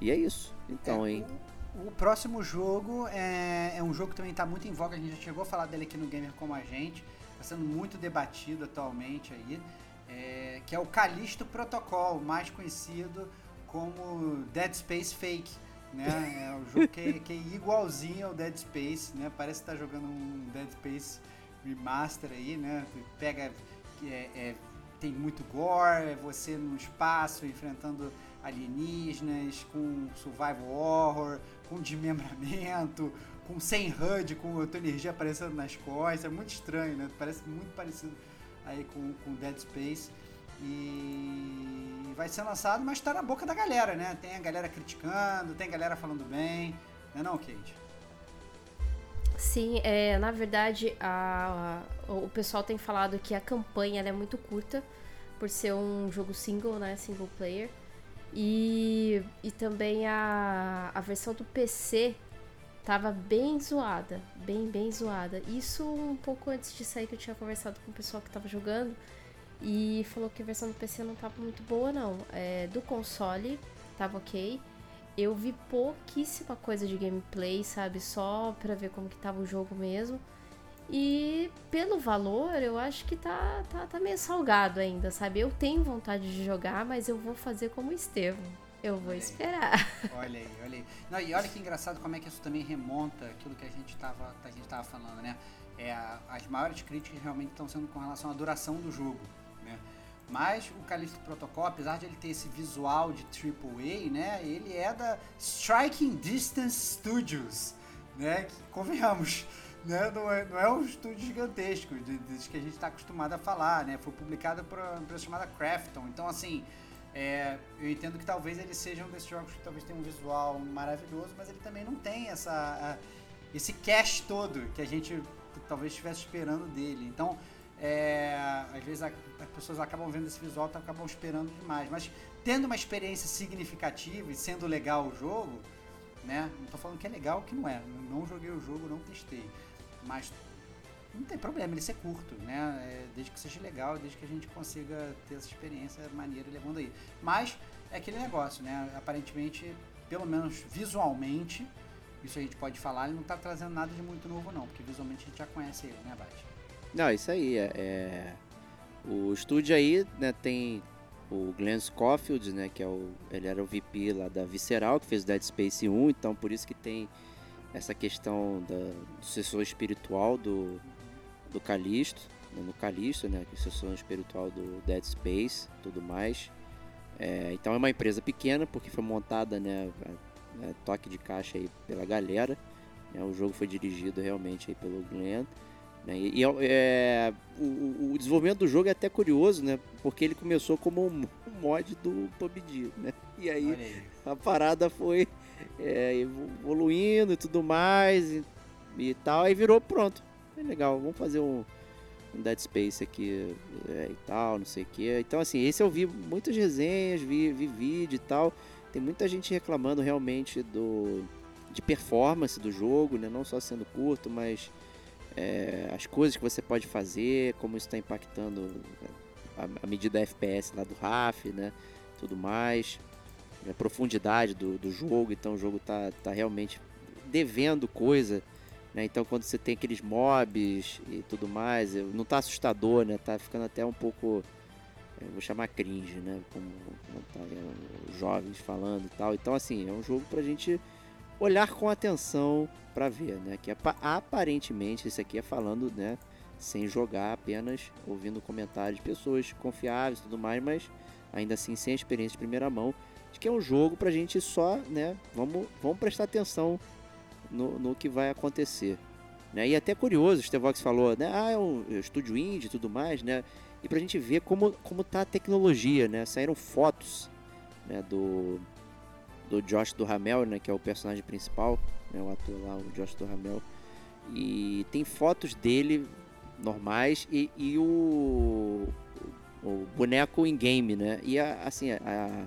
E é isso. Então, É, hein? O, o próximo jogo é, é um jogo que também tá muito em voga. A gente já chegou a falar dele aqui no Gamer Como a Gente. Tá sendo muito debatido atualmente aí. é, que é o Callisto Protocol, mais conhecido como Dead Space Fake. Né? É um jogo que, que é igualzinho ao Dead Space, né? Parece que tá jogando um Dead Space Remaster aí, né? Pega. é- é- tem muito gore, é você no espaço enfrentando alienígenas, com survival horror, com desmembramento, com sem HUD, com a tua energia aparecendo nas costas. É muito estranho, né? Parece muito parecido aí com, com Dead Space. E vai ser lançado, mas tá na boca da galera, né? Tem a galera criticando, tem galera falando bem. Não é não, Kate? Sim, é, na verdade, a, a- o pessoal tem falado que a campanha é muito curta, por ser um jogo single, né? Single player. E, e também a, a versão do PC tava bem zoada. Bem, bem zoada. Isso um pouco antes de sair que eu tinha conversado com o pessoal que tava jogando. E falou que a versão do PC não tava muito boa, não. É, do console tava ok. Eu vi pouquíssima coisa de gameplay, sabe? Só pra ver como que tava o jogo mesmo. E pelo valor, eu acho que tá, tá, tá meio salgado ainda, sabe? Eu tenho vontade de jogar, mas eu vou fazer como o Estevão. Eu vou Olha aí. esperar. Olha aí, olha aí. Não, e olha que engraçado como é que isso também remonta aquilo que a gente estava a gente tava falando, né? É, as maiores críticas realmente estão sendo com relação à duração do jogo, né? Mas o Callisto Protocol, apesar de ele ter esse visual de AAA, né? Ele é da Striking Distance Studios, né? Que, convenhamos, né? Não é, não é um estúdio gigantesco de, de que a gente está acostumado a falar, né? Foi publicado por uma empresa chamada Crafton. Então, assim, é, eu entendo que talvez ele seja um desses jogos que talvez tenha um visual maravilhoso, mas ele também não tem essa, a- esse cash todo que a gente talvez estivesse esperando dele. Então, é, às vezes a- as pessoas acabam vendo esse visual e acabam esperando demais. Mas tendo uma experiência significativa e sendo legal o jogo, né? Não tô falando que é legal que não é. Não joguei o jogo, não testei. Mas não tem problema ele ser curto, né? É, desde que seja legal, desde que a gente consiga ter essa experiência maneira levando aí. Mas é aquele negócio, né? Aparentemente, pelo menos visualmente, isso a gente pode falar, ele não tá trazendo nada de muito novo não, porque visualmente a gente já conhece ele, né, Bate? Não, isso aí. É, é- O estúdio aí, né, tem o Glenn Schofield, né, que é o... Ele era o VP lá da Visceral, que fez Dead Space 1, então por isso que tem essa questão da, do sucessor espiritual do, do Callisto, né, no Callisto, né, que é o sucessor espiritual do Dead Space tudo mais. É, então é uma empresa pequena, porque foi montada, né, a- a toque de caixa aí pela galera. né, o jogo foi dirigido realmente aí pelo Glenn. né, e é- é, o, o desenvolvimento do jogo é até curioso, né? Porque ele começou como um, mod do PUBG, né? E aí aí. a parada foi é, evoluindo e tudo mais. e e tal, aí virou pronto. É legal, vamos fazer um, um Dead Space aqui é, e tal, não sei o que. Então, assim, esse eu vi muitas resenhas, vi, vi vídeo e tal. Tem muita gente reclamando realmente do de performance do jogo, né? Não só sendo curto, mas é, as coisas que você pode fazer, como isso está impactando a, a, medida FPS lá do RAF, né? Tudo mais. A profundidade do, do jogo, então o jogo tá, tá realmente devendo coisa né? Então quando você tem aqueles mobs e tudo mais, não tá assustador, né? Tá ficando até um pouco. vou chamar cringe, né? Como, como tá, é, jovens falando e tal. Então, assim, é um jogo pra gente olhar com atenção para ver, né? Que aparentemente esse aqui é falando, né? Sem jogar, apenas ouvindo comentários de pessoas confiáveis e tudo mais, mas ainda assim sem experiência de primeira mão, de que é um jogo pra gente só, né? Vamos, vamos prestar atenção no, no que vai acontecer. Né? E é até curioso, o Stevox falou, né? Ah, é um estúdio indie e tudo mais, né? E pra gente ver como, como tá a tecnologia, né? Saíram fotos né? do, do Josh do Ramel, né? Que é o personagem principal, né? O ator lá, o Josh do Ramel. E tem fotos dele normais e, e o, o boneco em game, né? E a, assim, a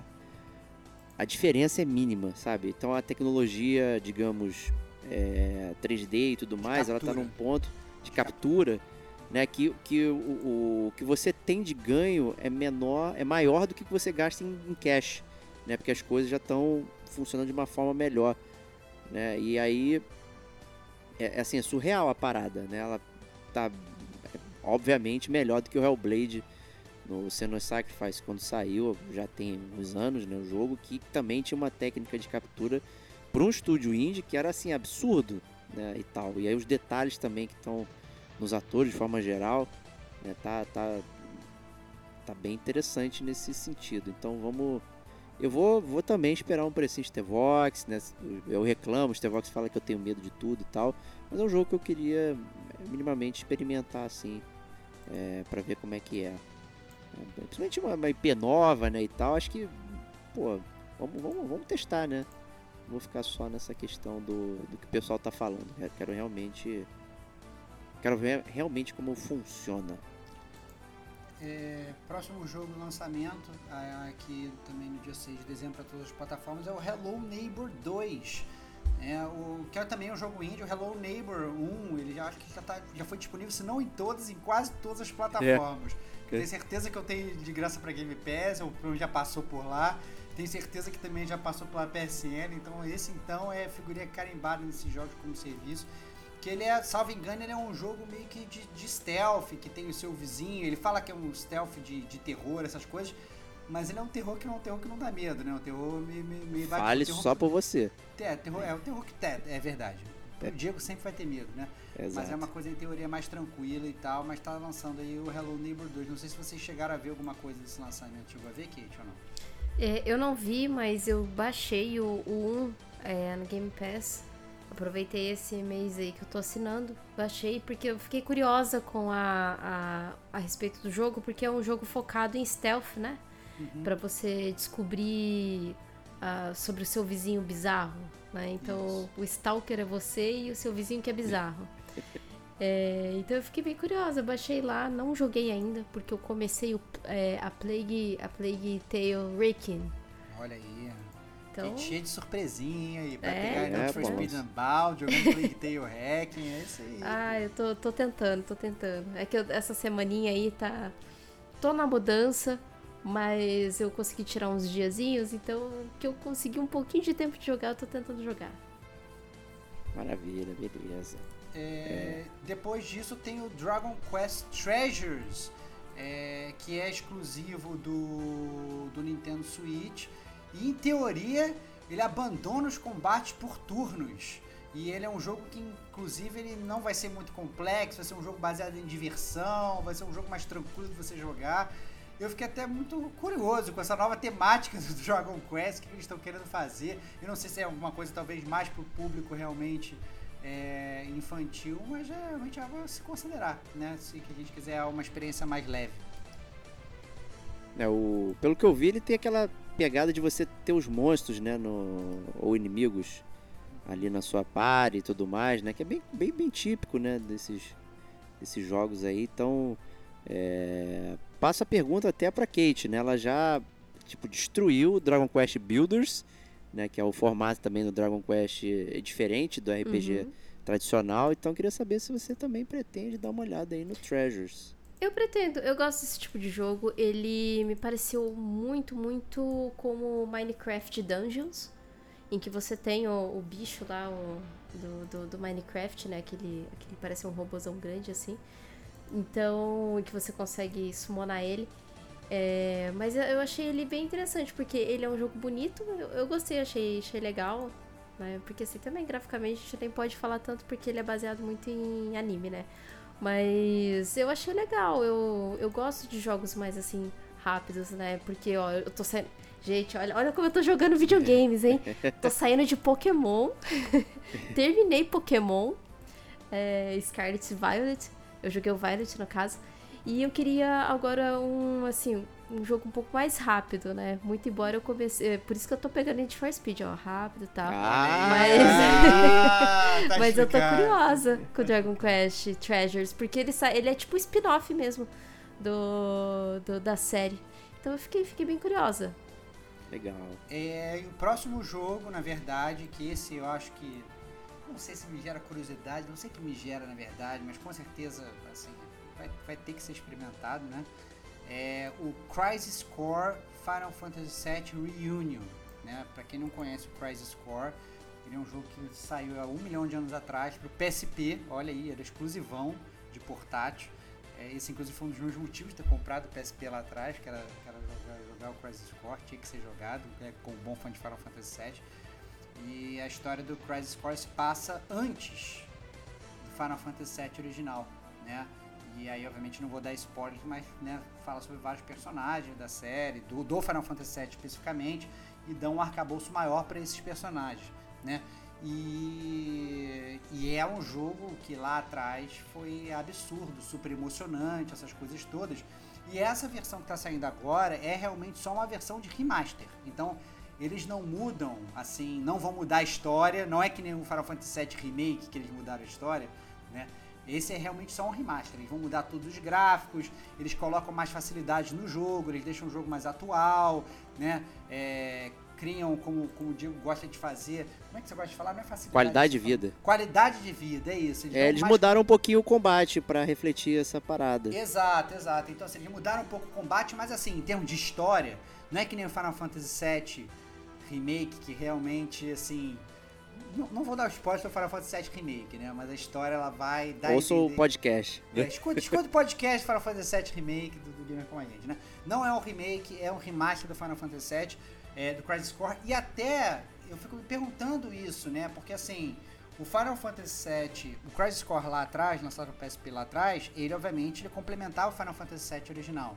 diferença é mínima, sabe? Então a tecnologia, digamos, é, 3D e tudo mais, ela está num ponto de captura, né, que, que o, o, que você tem de ganho é menor, é maior do que você gasta em, em cash, né, porque as coisas já estão funcionando de uma forma melhor, né, e aí é, é assim, é surreal a parada, né, ela tá obviamente melhor do que o Hellblade no Senua Sacrifice quando saiu, já tem uns anos, né, o jogo que também tinha uma técnica de captura para um estúdio indie que era assim absurdo, né, e tal. E aí os detalhes também que estão nos atores de forma geral, né, tá tá tá bem interessante nesse sentido. Então vamos eu vou, vou também esperar um precinho de T-Vox, né? Eu reclamo, o T-Vox fala que eu tenho medo de tudo e tal, mas é um jogo que eu queria minimamente experimentar assim, é, para ver como é que é. É principalmente uma, uma IP nova, né, e tal, acho que, pô, vamos, vamos, vamos testar, né? vou ficar só nessa questão do, do que o pessoal tá falando. Quero realmente. Quero ver realmente como funciona. É, próximo jogo lançamento, aqui também no dia 6 de dezembro para todas as plataformas, é o Hello Neighbor 2. É, o, que é também um jogo indie, o Hello Neighbor 1, ele já acho que já, tá, já foi disponível, se não em todas, em quase todas as plataformas. É. Tenho certeza que eu tenho de graça para Game Pass, ou já passou por lá. Tenho certeza que também já passou pela PSN, então esse então é figurinha carimbada nesses jogos como serviço. Que ele é, salvo engano, ele é um jogo meio que de, de stealth, que tem o seu vizinho. Ele fala que é um stealth de, de terror, essas coisas. Mas ele é um terror que não é um terror que não dá medo, né? Um terror meio, meio, meio Fale terror só por você. É, terror, é o terror que é, é verdade. O Diego sempre vai ter medo, né? Exato. Mas é uma coisa em teoria mais tranquila e tal, mas tá lançando aí o Hello Neighbor 2. Não sei se vocês chegaram a ver alguma coisa desse lançamento. Chegou a ver, Kate, ou não? É, eu não vi, mas eu baixei o, o 1 é, no Game Pass. Aproveitei esse mês aí que eu tô assinando. Baixei porque eu fiquei curiosa com a, a, a respeito do jogo, porque é um jogo focado em stealth, né? Uhum. Pra você descobrir uh, sobre o seu vizinho bizarro. Né? Então Isso. o Stalker é você e o seu vizinho que é bizarro. É, então eu fiquei bem curiosa, baixei lá, não joguei ainda, porque eu comecei o, é, a Plague a Plague Tale Requiem. Olha aí. Então, cheio de surpresinha aí, pra é, pegar Need for Speed Unbound, jogando Plague Tale Requiem, é isso aí. Ah, eu tô, tô tentando, tô tentando. É que eu, essa semaninha aí tá... Tô na mudança, mas eu consegui tirar uns diazinhos, então que eu consegui um pouquinho de tempo de jogar, eu tô tentando jogar. Maravilha, beleza. É, depois disso tem o Dragon Quest Treasures, é, que é exclusivo do, do Nintendo Switch. E em teoria ele abandona os combates por turnos. E ele é um jogo que, inclusive, ele não vai ser muito complexo, vai ser um jogo baseado em diversão, vai ser um jogo mais tranquilo de você jogar. Eu fiquei até muito curioso com essa nova temática do Dragon Quest, o que eles estão querendo fazer. Eu não sei se é alguma coisa talvez mais para o público realmente é, infantil, mas é, realmente é algo se considerar, né? Se a gente quiser uma experiência mais leve. É, o, pelo que eu vi, ele tem aquela pegada de você ter os monstros, né? No, ou inimigos ali na sua party e tudo mais, né? Que é bem, bem, bem típico, né? Desses, desses jogos aí. Então, é, passo a pergunta até para Kate, né? Ela já tipo destruiu Dragon Quest Builders, né? Que é o formato também do Dragon Quest é diferente do RPG Uhum. tradicional. Então, queria saber se você também pretende dar uma olhada aí no Treasures. Eu pretendo, eu gosto desse tipo de jogo. Ele me pareceu muito, muito como Minecraft Dungeons, em que você tem o, o bicho lá o- do, do, do Minecraft, né? Aquele, aquele parece um robôzão grande assim. Então, que você consegue summonar ele. É, mas eu- achei ele bem interessante, porque ele é um jogo bonito, eu, eu gostei, achei, achei legal. Né? Porque assim, também graficamente a gente nem pode falar tanto porque ele é baseado muito em anime, né? Mas eu achei legal. Eu, eu gosto de jogos mais assim, rápidos, né? Porque, ó, eu tô saindo. Gente, olha, olha como eu tô jogando videogames, hein? tô saindo de Pokémon. Terminei Pokémon. É, Scarlet e Violet. Eu joguei o Violet, no caso. E eu queria agora um, assim, um jogo um pouco mais rápido, né? Muito embora eu comecei. é, Por isso que eu tô pegando Need for Speed, ó, rápido e tal. Ah, Mas- tá Mas eu tô curiosa com o Dragon Quest Treasures, porque ele, sa- ele é tipo um spin-off mesmo do, do- da série. Então eu fiquei, fiquei bem curiosa. Legal. É, e o próximo jogo, na verdade, que esse eu acho que. Não sei se me gera curiosidade, não sei o que me gera na verdade, mas com certeza assim, vai, vai ter que ser experimentado, né? É o Crisis Core Final Fantasy VII Reunion. Né? Pra quem não conhece o Crisis Core, ele é um jogo que saiu há um milhão de anos atrás pro PSP, olha aí, era exclusivão de portátil. É, esse inclusive foi um dos meus motivos de ter comprado o PSP lá atrás, que era, que era jogar, jogar o Crisis Core, tinha que ser jogado, né, com bom fã de Final Fantasy VII. E a história do Crisis Core se passa antes do Final Fantasy VII original, né? E aí, obviamente, não vou dar spoilers, mas né, fala sobre vários personagens da série, do, do Final Fantasy VII especificamente, e dão um arcabouço maior para esses personagens, né? E, e é um jogo que lá atrás foi absurdo, super emocionante, essas coisas todas. E essa versão que está saindo agora é realmente só uma versão de remaster. Então, eles não mudam, assim, não vão mudar a história. Não é que nem o Final Fantasy VII Remake que eles mudaram a história, né? Esse é realmente só um remaster. Eles vão mudar todos os gráficos, eles colocam mais facilidade no jogo, eles deixam o jogo mais atual, né? É, criam, como, como o Diego gosta de fazer. Como é que você gosta de falar? Não é facilidade. Qualidade de vida. Qualidade de vida, é isso. É, dão eles mais mudaram um pouquinho o combate pra refletir essa parada. Exato, exato. Então, assim, eles mudaram um pouco o combate, mas assim, em termos de história, não é que nem o Final Fantasy VII Remake, que realmente, assim. Não, não vou dar spoiler do Final Fantasy VII Remake, né? Mas a história ela vai dar. Ouça o podcast. É, escuta, escuta o podcast Final Fantasy VII Remake do, do Gamer com a gente, né? Não é um remake, é um remaster do Final Fantasy VII, é, do Crisis Core. E até, eu fico me perguntando isso, né? Porque assim, o Final Fantasy VII, o Crisis Core lá atrás, lançado no PSP lá atrás, ele obviamente ele complementava o Final Fantasy VII original.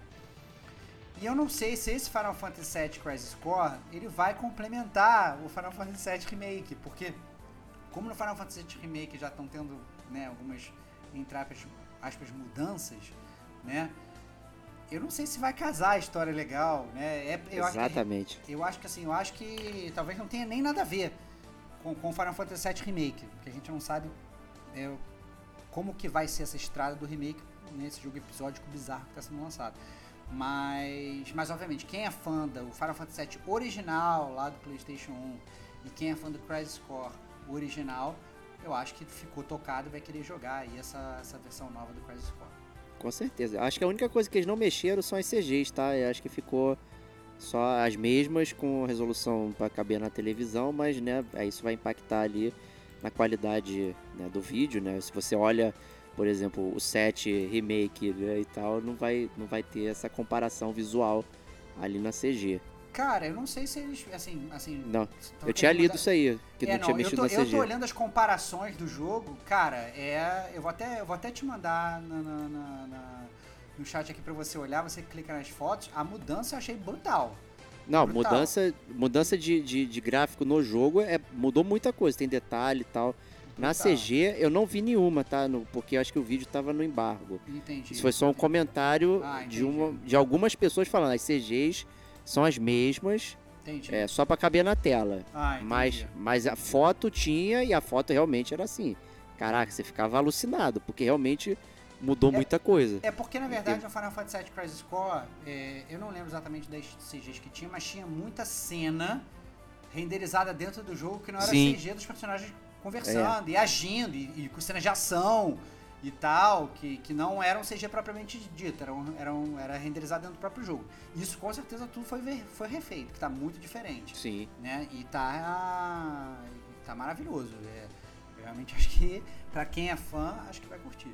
E eu não sei se esse Final Fantasy VII Crisis Core, ele vai complementar o Final Fantasy VII Remake, porque como no Final Fantasy VII Remake já estão tendo né, algumas, entre aspas, aspas, mudanças, né? Eu não sei se vai casar a história legal, né? É, eu acho que- Exatamente. eu acho que assim, eu acho que talvez não tenha nem nada a ver com, com Final Fantasy VII Remake, porque a gente não sabe é, como que vai ser essa estrada do remake nesse jogo episódico bizarro que está sendo lançado. Mas, mas obviamente, quem é fã do Final Fantasy VII original lá do PlayStation 1 e quem é fã do Crisis Core original, eu acho que ficou tocado e vai querer jogar aí essa, essa versão nova do Crisis Core. Com certeza. Acho que a única coisa que eles não mexeram são as CGs, tá? Eu acho que ficou só as mesmas com resolução para caber na televisão, mas né, isso vai impactar ali na qualidade né, do vídeo, né? Se você olha, por exemplo, o 7 remake né, e tal, não vai, não vai ter essa comparação visual ali na CG. Cara, eu não sei se eles, assim, assim... Não, eu tinha lido mudar- isso aí, que É, não, tinha eu mexido tô, na eu CG. tô olhando as comparações do jogo, cara, é. Eu vou até, eu vou até te mandar na- na- na- no chat aqui pra você olhar, você clica nas fotos. A mudança eu achei brutal. Não, Brutal. mudança, mudança de, de, de gráfico no jogo é, mudou muita coisa, tem detalhe e tal. Na Brutal. CG eu não vi nenhuma, tá? No- porque eu acho que o vídeo tava no embargo. Entendi. Isso foi só um comentário Ah, de, uma, de algumas pessoas falando. As CGs são as mesmas, Entendi. É, só pra caber na tela. Ah. Mas, mas a foto tinha e a foto realmente era assim. Caraca, você ficava alucinado, porque realmente mudou É- muita coisa. É porque, na verdade, no Final Fantasy VII Crisis Core, é, eu não lembro exatamente das CGs que tinha, mas tinha muita cena renderizada dentro do jogo que não era Sim. CG dos personagens conversando e agindo, e, e com cenas de ação e tal, que, que não eram CG propriamente dita, eram, eram, era renderizado dentro do próprio jogo. Isso com certeza tudo foi, ver- foi refeito, que tá muito diferente. Sim. né? E tá, tá maravilhoso. É, eu realmente acho que, pra quem é fã, acho que vai curtir.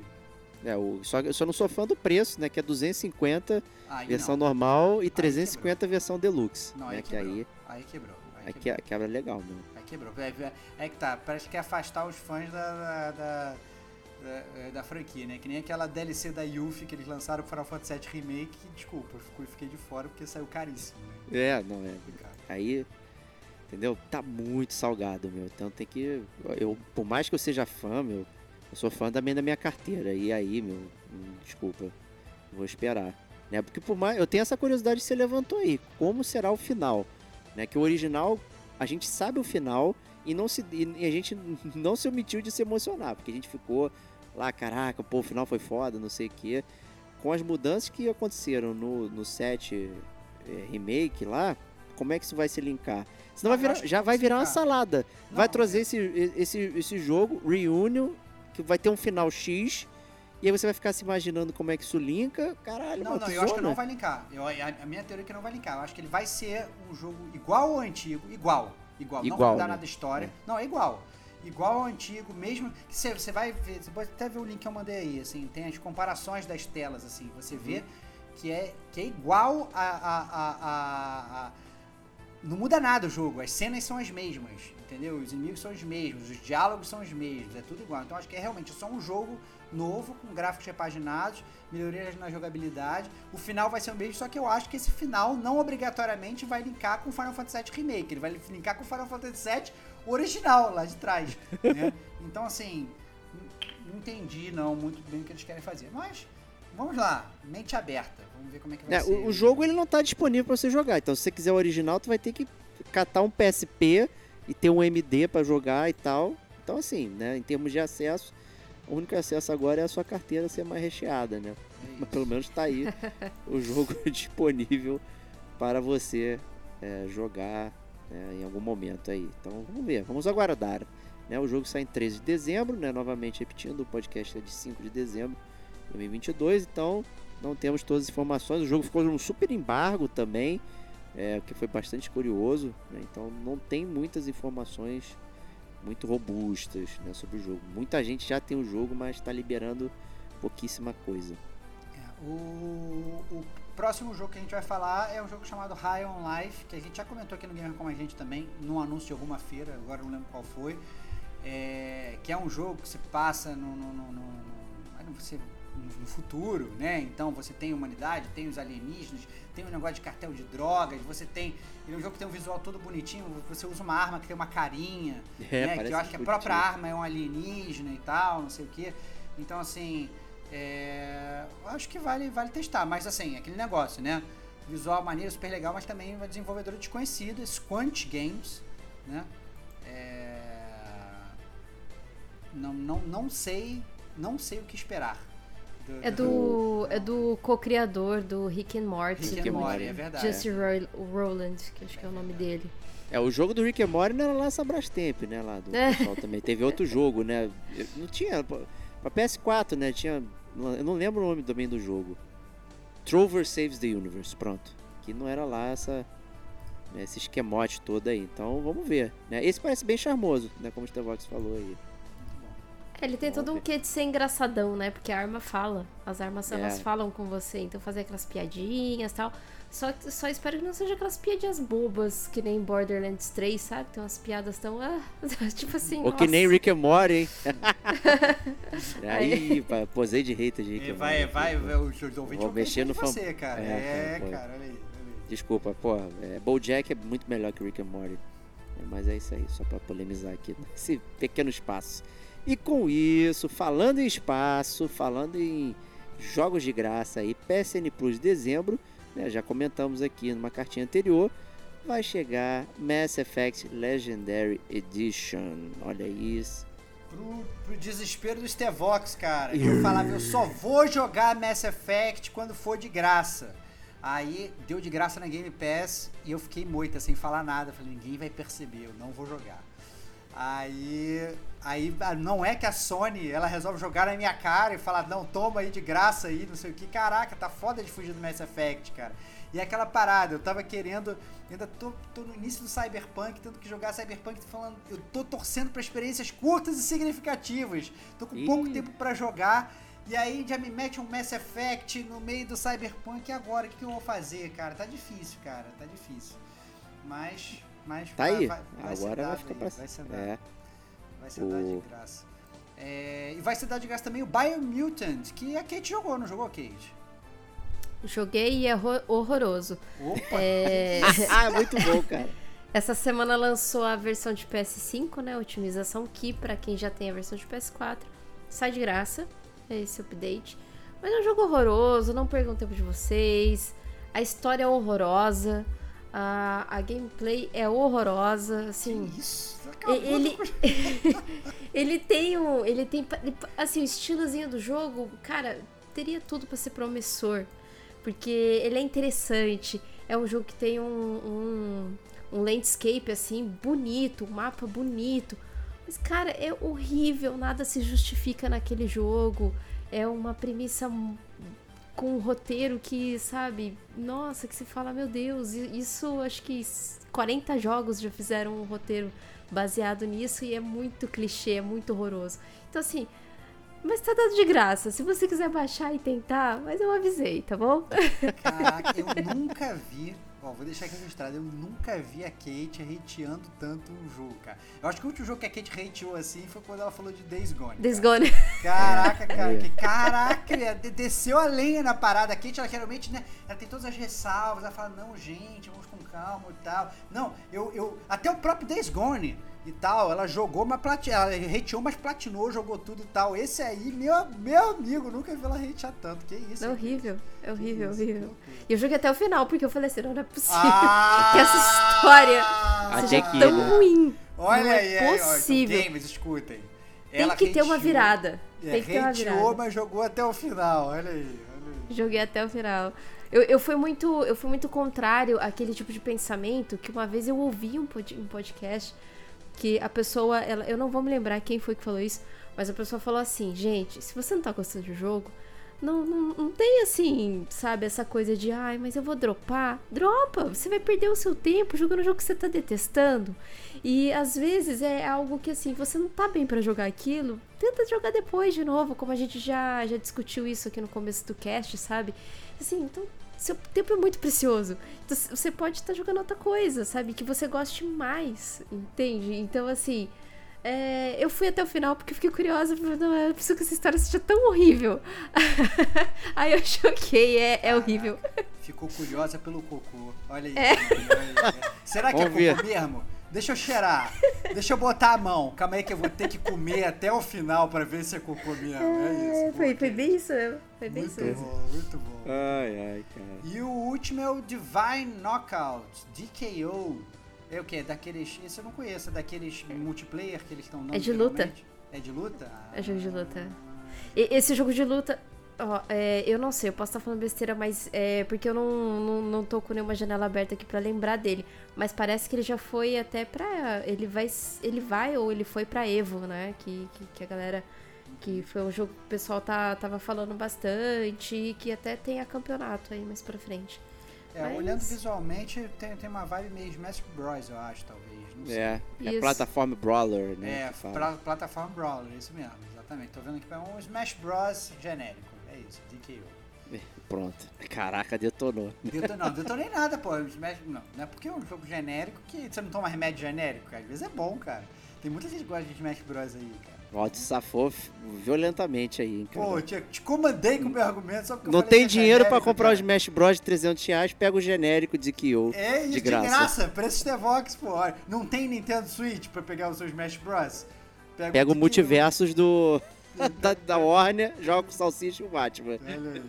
É, o, só, eu só não sou fã do preço, né? Que é 250 Aí versão não, normal e 350 versão deluxe. não né, aí que quebrou. aí, Aí quebrou. Aí aí quebrou. que, quebra legal, mesmo. Quebrou. É, é- que tá, parece que é afastar os fãs da, da, da, da- da franquia, né? Que nem aquela DLC da Yuffie que eles lançaram pro Final Fantasy VII Remake, que, desculpa, eu fiquei de fora porque saiu caríssimo, né? É, não é. Aí, entendeu? Tá muito salgado, meu. Então tem que. Eu, por mais que eu seja fã, meu, eu sou fã também da minha carteira. E aí, meu, hum, desculpa. Vou esperar. Né? Porque por mais. Eu tenho essa curiosidade que você levantou aí. Como será o final? Né? Que o original, a gente sabe o final e não se. E a gente não se omitiu de se emocionar. Porque a gente ficou lá, caraca, pô, o final foi foda, não sei o quê. Com as mudanças que aconteceram no, no set eh, remake lá, como é que isso vai se linkar? Senão Ah, vai virar, já vai vai virar uma salada. vai Não, trazer esse, esse, esse jogo, Reunion, que vai ter um final X, e aí você vai ficar se imaginando como é que isso linka. Caralho, Não, mano, não, que eu acho que não vai linkar. Eu, a, a minha teoria é que não vai linkar. Eu acho que ele vai ser um jogo igual ao antigo, igual. Igual. não vai Igual, mudar né? nada da história. Não, é igual. Igual ao antigo, mesmo. Você, você vai ver, você pode até ver o link que eu mandei aí, assim, tem as comparações das telas, assim, você vê que é, que é igual a, a, a, a- a- Não muda nada o jogo, as cenas são as mesmas, entendeu? Os inimigos são os mesmos, os diálogos são os mesmos, é tudo igual. Então acho que é realmente só um jogo novo, com gráficos repaginados, melhorias na jogabilidade. O final vai ser o mesmo, só que eu acho que esse final não obrigatoriamente vai linkar com o Final Fantasy VII Remake. Ele vai linkar com o Final Fantasy VII original, lá de trás. né? Então, assim, não entendi não muito bem o que eles querem fazer. Mas, vamos lá, mente aberta. Vamos ver como é que vai É, ser. o, jogo ele não tá disponível pra você jogar. Então, se você quiser o original, tu vai ter que catar um PSP e ter um MD pra jogar e tal. Então, assim, né, em termos de acesso, o único acesso agora é a sua carteira ser mais recheada, né? É Mas pelo menos tá aí o jogo disponível para você é, jogar né, em algum momento aí. Então vamos ver, vamos aguardar. Né? O jogo sai em 13 de dezembro, né? novamente repetindo, o podcast é de 5 de dezembro de 2022, então não temos todas as informações. O jogo ficou num super embargo também, é, o que foi bastante curioso, né? então não tem muitas informações muito robustas né, sobre o jogo. Muita gente já tem o jogo, mas está liberando pouquíssima coisa. É, o, o próximo jogo que a gente vai falar é um jogo chamado High on Life, que a gente já comentou aqui no Gamer com a gente também, num anúncio de alguma feira, agora não lembro qual foi. É, que é um jogo que se passa no, no, no, no- não você- no- futuro, né? Então você tem humanidade, tem os alienígenas, tem um negócio de cartel de drogas, você tem. Ele é um jogo que tem um visual todo bonitinho, você usa uma arma que tem uma carinha, É, né? Que eu acho que a bonitinho. própria arma é um alienígena e tal, não sei o que. Então, assim, é, eu acho que vale, vale testar. Mas, assim, aquele negócio, né? Visual maneiro, super legal, mas também uma desenvolvedora desconhecida, Squanch Games, né? É, Não, não, não sei, não sei o que esperar. É do, é do co-criador do Rick and Morty. Rick and Morty, é verdade. Jesse Roy- Roland, que acho que é o nome dele. É, o jogo do Rick and Morty não era lá essa Brastemp, né, lá do É. pessoal também. Teve outro jogo, né? Não tinha, pra pra PS4, né, tinha, eu não lembro o nome também do jogo. Trover Saves the Universe, pronto. Que não era lá essa, né, esse esquemote todo aí. Então, vamos ver, né? Esse parece bem charmoso, né, como o Stevox falou aí. É, ele tem todo um quê de ser engraçadão, né? Porque a arma fala. As armas, elas É. falam com você. Então fazer aquelas piadinhas e tal. Só, só espero que não seja aquelas piadinhas bobas que nem Borderlands 3, sabe? Tem umas piadas tão... Ah, tipo assim, Ou que nossa. nem Rick and Morty, hein? aí, pá, posei de hater de Rick E and vai, Morty. vai, vai, os ouvintes Vou vão mexer no de fam- você, cara. É, É, cara, cara, olha aí. olha aí. Desculpa, pô, é, BoJack é muito melhor que Rick and Morty. É, Mas é isso aí, só pra polemizar aqui nesse pequeno espaço. E com isso, falando em espaço, falando em jogos de graça aí, PSN Plus de dezembro, né, já comentamos aqui numa cartinha anterior, vai chegar Mass Effect Legendary Edition. Olha isso. Pro, pro desespero do Stevox, cara. Eu falava, eu só vou jogar Mass Effect quando for de graça. Aí deu de graça na Game Pass e eu fiquei moita, sem falar nada. Falei, ninguém vai perceber, eu não vou jogar. Aí, aí ah, não é que a Sony ela resolve jogar na minha cara e falar, não, toma aí de graça aí, não sei o que. Caraca, tá foda de fugir do Mass Effect, cara. E aquela parada, eu tava querendo, ainda tô, tô no início do Cyberpunk, tendo que jogar Cyberpunk, falando, eu tô torcendo pra experiências curtas e significativas. Tô com Ih. pouco tempo pra jogar. E aí já me mete um Mass Effect no meio do Cyberpunk e agora? O que, que eu vou fazer, cara? Tá difícil, cara, tá difícil. Mas. Mas Tá aí. vai Agora vai ficar pra Vai ser dado. É. Vai ser dado O- de graça. É, e vai ser dado de graça também o Biomutant, que a Kate jogou, não jogou, Kate? Joguei e é horror- horroroso. Opa! É, ah, muito bom, cara. essa semana lançou a versão de PS5, né? Otimização que, pra quem já tem a versão de PS4, sai de graça. É esse update. Mas é um jogo horroroso, não percam o tempo de vocês. A história é horrorosa. A, a gameplay é horrorosa. Assim, Isso, ele, ele tem um. Ele tem. Assim, o estilozinho do jogo, cara, teria tudo pra ser promissor. Porque ele é interessante. É um jogo que tem um, um, um landscape, assim, bonito, um mapa bonito. Mas, cara, é horrível, nada se justifica naquele jogo. É uma premissa com um roteiro que, sabe, nossa, que se fala, meu Deus, isso acho que s- 40 jogos já fizeram um roteiro baseado nisso e é muito clichê, é muito horroroso. Então, assim, mas tá dando de graça. Se você quiser baixar e tentar, mas eu avisei, tá bom? Caraca, eu nunca vi. Ó, vou deixar aqui registrado. Eu nunca vi a Kate hateando tanto um jogo, cara. Eu acho que o último jogo que a Kate hateou assim foi quando ela falou de Days Gone. Days cara. Gone. Caraca, cara, que caraca, desceu a lenha na parada. A Kate, ela geralmente, né, ela tem todas as ressalvas, ela fala, não, gente, vamos com calma e tal. Não, eu, eu, até o próprio Days Gone e tal, ela jogou, mas plati, ela hateou, mas platinou, jogou tudo e tal. Esse aí, meu, meu amigo, nunca vi ela hatear tanto, que isso. É horrível, é horrível, isso, que horrível. E eu joguei até o final, porque eu falei assim, não, não é possível Ah! que essa história Ah, seja tem que tão né? ruim. Olha não aí, é aí, ó, então, possível. games, escutem. Tem Ela que ter uma virada. É, Tem que ter uma virada. mas jogou até o final. Aí, olha aí. Joguei até o final. Eu, eu, fui muito, eu fui muito contrário àquele tipo de pensamento que uma vez eu ouvi um, pod, um podcast que a pessoa, ela, eu não vou me lembrar quem foi que falou isso, mas a pessoa falou assim, gente, se você não tá gostando do jogo, não, não, não tem assim, sabe, essa coisa de, ai, mas eu vou dropar. Dropa, você vai perder o seu tempo jogando um jogo que você tá detestando. E às vezes é algo que assim, você não tá bem pra jogar aquilo, tenta jogar depois de novo, como a gente já, já discutiu isso aqui no começo do cast, sabe? Assim, então seu tempo é muito precioso. Então, você pode estar jogando outra coisa, sabe? Que você goste mais, entende? Então, assim, é, eu fui até o final porque eu fiquei curiosa. Não, eu preciso que essa história seja tão horrível. Aí eu choquei, é, é horrível. Ficou curiosa pelo cocô. Olha aí. É. Será que Vamos é ver. cocô mesmo? Deixa eu cheirar. Deixa eu botar a mão. Calma aí que eu vou ter que comer até o final pra ver se é cocô mesmo. É isso. É, foi, foi bem isso mesmo. Foi bem Muito isso bom, muito bom. Ai, ai, cara. E o último é o Divine Knockout, DKO. É o que? Daqueles. Esse eu não conheço, é daqueles multiplayer que eles estão dando. É de luta. É de luta? É jogo de luta. E- esse jogo de luta. Ó, é, eu não sei, eu posso estar falando besteira, mas é porque eu não, não, não tô com nenhuma janela aberta aqui pra lembrar dele. Mas parece que ele já foi até pra. Ele vai. Ele vai ou ele foi pra Evo, né? Que, que, que a galera. Que foi um jogo que o pessoal tá, tava falando bastante e que até tem a campeonato aí mais pra frente. É, Mas- olhando visualmente, tem, tem uma vibe meio Smash Bros, eu acho, talvez. Não sei. É, é Isso. plataforma Brawler, né? É, que pra, plataforma Brawler, isso mesmo, exatamente. Tô vendo aqui é um Smash Bros genérico. É isso, DKO. Pronto. Caraca, detonou. Deton, não, detonei nada, pô. Smash, não, não é porque é um jogo genérico que você não toma remédio genérico, cara. Às vezes é bom, cara. Tem muita gente que gosta de Smash Bros aí, cara. O Alto safou violentamente aí, hein, cara. Pô, eu te, te comandei com o meu argumento só porque Não tem é dinheiro pra genérico, comprar o cara. Smash Bros de 300 reais, pega o genérico de Kyo. É isso, de de graça. graça. Preço Stevox, pô. Olha, Não tem Nintendo Switch pra pegar o seu Smash Bros? Pega o de multiversos do da, da Warner, joga com o Salsicha e o Batman. Olha aí.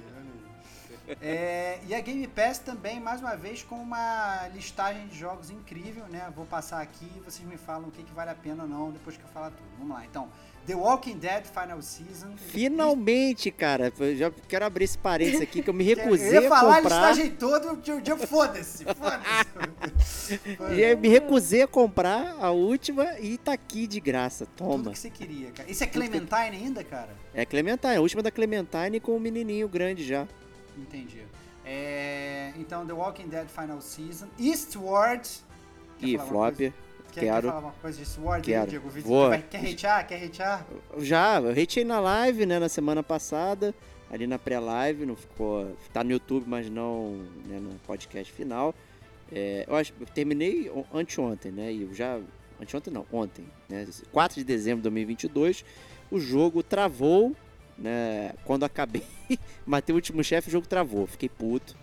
É, e a Game Pass também, mais uma vez, com uma listagem de jogos incrível, né? Vou passar aqui e vocês me falam o que, que vale a pena ou não depois que eu falar tudo. Vamos lá, então. The Walking Dead Final Season. Finalmente, cara. Eu já quero abrir esse parênteses aqui que eu me Eu recusei ia a falar a comprar. listagem toda, o dia- foda-se, foda-se. E eu me recusei a comprar a última e tá aqui de graça. Tudo Toma. que você queria, cara. Isso é Clementine ainda, cara? É Clementine, a última da Clementine com o menininho grande já. Entendi. É, então, The Walking Dead Final Season. Eastward. E flop. Quer, Quero. quer falar uma coisa de Eastward Quero. Diego? Vou. Vai- Quer hatear? Quer hatear? Já, eu retei na live, né, na semana passada, ali na pré-live, não ficou. Tá no YouTube, mas não né, no podcast final. É, eu acho eu terminei on- anteontem, né? E eu já. Anteontem não, ontem, né? 4 de dezembro de 2022. O jogo travou, né? Quando acabei, matei o último chefe, o jogo travou. Fiquei puto,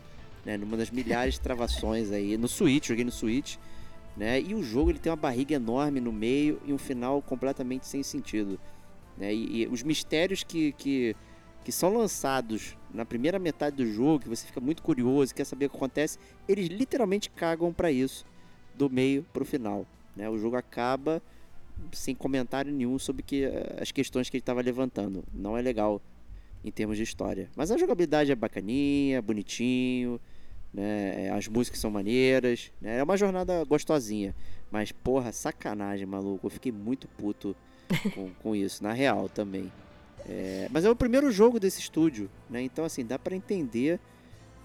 né? Numa das milhares de travações aí. No Switch, joguei no Switch. Né? E o jogo ele tem uma barriga enorme no meio e um final completamente sem sentido. Né? E, e os mistérios que, que, que são lançados na primeira metade do jogo, que você fica muito curioso, quer saber o que acontece, eles literalmente cagam para isso, do meio pro final. Né? O jogo acaba sem comentário nenhum sobre que, eh, as questões que ele estava levantando. Não é legal em termos de história. Mas a jogabilidade é bacaninha, bonitinho, né? As músicas são maneiras, né? É uma jornada gostosinha. Mas, porra, sacanagem, maluco. Eu fiquei muito puto com, com isso, na real também. É, mas é o primeiro jogo desse estúdio, né? Então, assim, dá pra entender.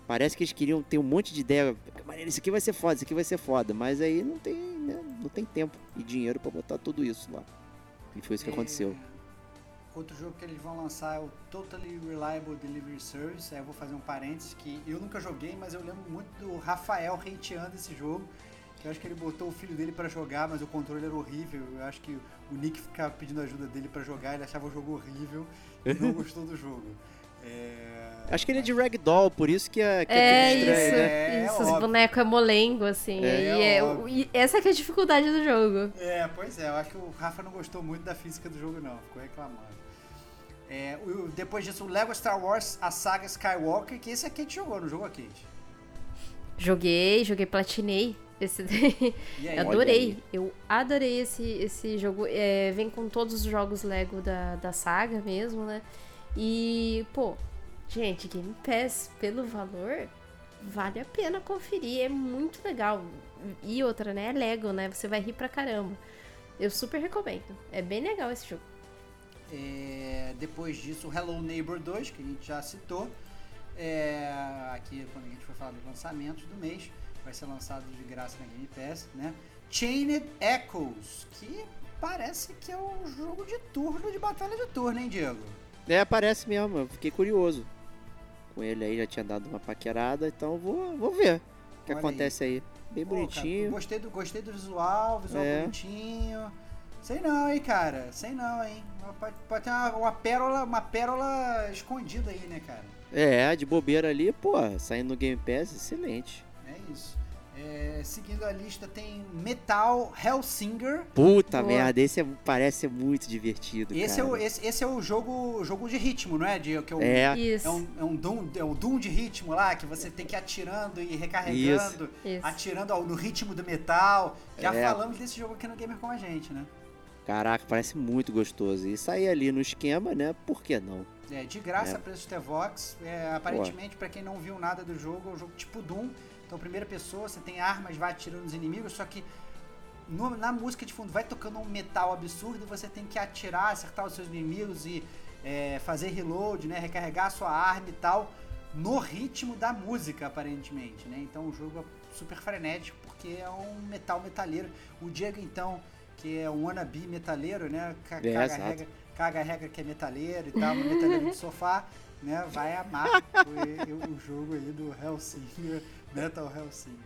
Parece que eles queriam ter um monte de ideia. Maneiro, isso aqui vai ser foda, isso aqui vai ser foda. Mas aí não tem, né? Não tem tempo e dinheiro pra botar tudo isso lá. E foi isso que É, aconteceu. Outro jogo que eles vão lançar é o Totally Reliable Delivery Service. Aí eu vou fazer um parênteses que eu nunca joguei, mas eu lembro muito do Rafael hateando esse jogo. Que eu acho que ele botou o filho dele pra jogar, mas o controle era horrível. Eu acho que o Nick ficava pedindo ajuda dele pra jogar, ele achava o jogo horrível e não gostou do jogo. É, Acho que ele é de ragdoll, por isso que é, que é, É, tudo estranho, isso, né? É, isso. é Os óbvio. bonecos é molengo, assim. É, e é é- e essa que é a dificuldade do jogo. É, pois é, eu acho que o Rafa não gostou muito da física do jogo, não, ficou reclamando. É, o- depois disso, o Lego Star Wars, a saga Skywalker, que esse aqui a gente jogou, não jogou aqui? Joguei, joguei, platinei. Esse daí. E aí? Eu adorei. Eu adorei esse, esse jogo. É, vem com todos os jogos Lego da, da saga mesmo, né? E, pô, gente, Game Pass, pelo valor, vale a pena conferir. É muito legal. E outra, né? É Lego, né? Você vai rir pra caramba. Eu super recomendo. É bem legal esse jogo. É, depois disso, Hello Neighbor 2, que a gente já citou. É, aqui, quando a gente for falar dos lançamentos do mês, vai ser lançado de graça na Game Pass, né? Chained Echoes, que parece que é um jogo de turno, de batalha de turno, hein, Diego? É, parece mesmo, eu fiquei curioso. Com ele aí já tinha dado uma paquerada, então vou, vou ver o que Olha acontece aí. Bem Pô, cara, bonitinho. gostei, do, gostei do visual, visual É. bonitinho. Sei não, hein, cara. Sei não, hein. Pode, pode ter uma, uma pérola, uma pérola escondida aí, né, cara? É, de bobeira ali, pô, saindo no Game Pass, excelente. É isso. É, seguindo a lista tem Metal Hellsinger. Puta Boa. merda, esse é- parece ser muito divertido, Esse é, cara. o, esse, esse é o jogo, jogo de ritmo, não é, Diego? Que é, um, É, Isso. é um, é um Doom, é um Doom de ritmo lá, que você tem que ir atirando e recarregando, Isso. atirando ao- no ritmo do metal. Já É. falamos desse jogo aqui no Gamer com a gente, né? caraca, parece muito gostoso. E sair ali no esquema, né, por que não? É, de graça, É. preço de Vox. É, aparentemente, pra quem não viu nada do jogo, é um jogo tipo Doom. Então, primeira pessoa, você tem armas, vai atirando nos inimigos, só que no- na música de fundo vai tocando um metal absurdo e você tem que atirar, acertar os seus inimigos e é, fazer reload, né, recarregar a sua arma e tal, no ritmo da música, aparentemente, né? Então o jogo é super frenético porque é um metal metaleiro. O Diego, então, que é um wannabe metaleiro, né, É, caga, a exato. regra, caga regra que é metaleiro e tal, metaleiro de sofá, né, vai amar o, o jogo aí do Hellsinger, Metal Hellsinger.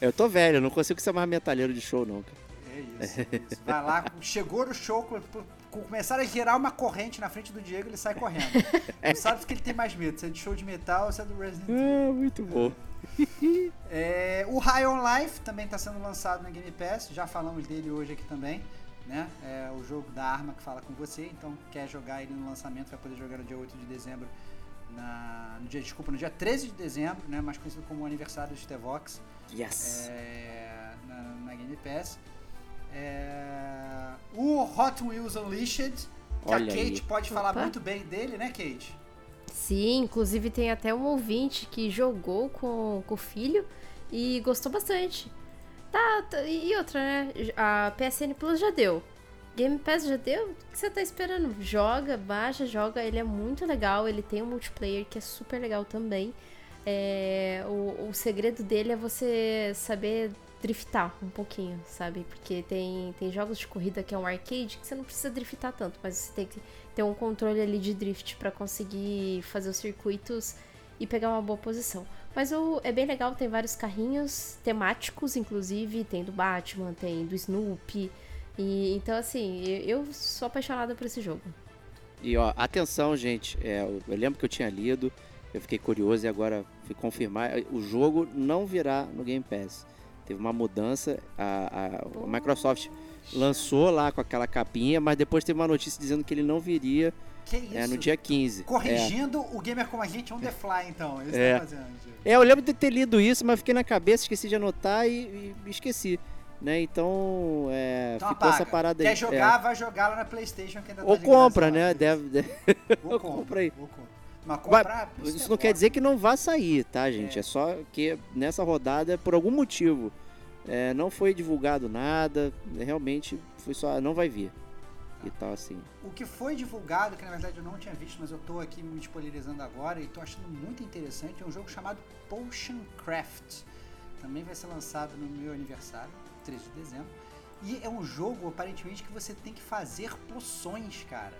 Eu tô velho, não consigo ser mais metalheiro de show, não, cara. É isso, é isso. Vai lá, chegou no show, co- co- começaram a girar uma corrente na frente do Diego, ele sai correndo. Não sabe que ele tem mais medo, se é de show de metal ou se é do Resident Evil. Ah, muito bom. É, o High on Life também está sendo lançado na Game Pass, já falamos dele hoje aqui também. Né? É o jogo da arma que fala com você, então quer jogar ele no lançamento, vai poder jogar no dia 8 de dezembro na, no dia, desculpa, no dia 13 de dezembro, né, mais conhecido como o aniversário do Stevox, Yes. é, na, na Game Pass. É, o Hot Wheels Unleashed, que Olha a Kate aí. pode falar Opa. muito bem dele, né, Kate? Sim, inclusive tem até um ouvinte que jogou com, com o filho e gostou bastante. Tá, tá, e outra, né? A PSN Plus já deu. Game Pass já deu? O que você tá esperando? Joga, baixa, joga. Ele é muito legal. Ele tem um multiplayer que é super legal também. É, o, o segredo dele é você saber driftar um pouquinho, sabe? Porque tem, tem jogos de corrida que é um arcade que você não precisa driftar tanto, mas você tem que ter um controle ali de drift pra conseguir fazer os circuitos e pegar uma boa posição. Mas o, é bem legal, tem vários carrinhos temáticos, inclusive, tem do Batman, tem do Snoopy. E, então, assim, eu, eu sou apaixonada por esse jogo. E ó, atenção, gente. é, eu, lembro que eu tinha lido, eu fiquei curioso e agora fui confirmar. O jogo não virá no Game Pass. Teve uma mudança. A, a- a Microsoft lançou lá com aquela capinha, mas depois teve uma notícia dizendo que ele não viria Que isso? é, no dia 15. É. Corrigindo o Gamer Como a Gente on the fly, então. Isso É. tá fazendo. É, eu lembro de ter lido isso, mas fiquei na cabeça, esqueci de anotar e, e esqueci. Né? Então, é, Então ficou apaga. essa parada aí. Quer jogar, vai jogar lá na Playstation que ainda É. tá Ou compra, né? Deve, deve- Ou compra, aí. ou compra. Mas comprar... Isso não quer dizer que não vá sair, tá, gente? É, só que nessa rodada, por algum motivo, é, não foi divulgado nada, realmente foi só, não vai vir. E tal assim. O que foi divulgado, que na verdade eu não tinha visto, mas eu tô aqui me spoilerizando agora e tô achando muito interessante, é um jogo chamado Potion Craft. Também vai ser lançado no meu aniversário, 13 de dezembro. E é um jogo, aparentemente, que você tem que fazer poções, cara.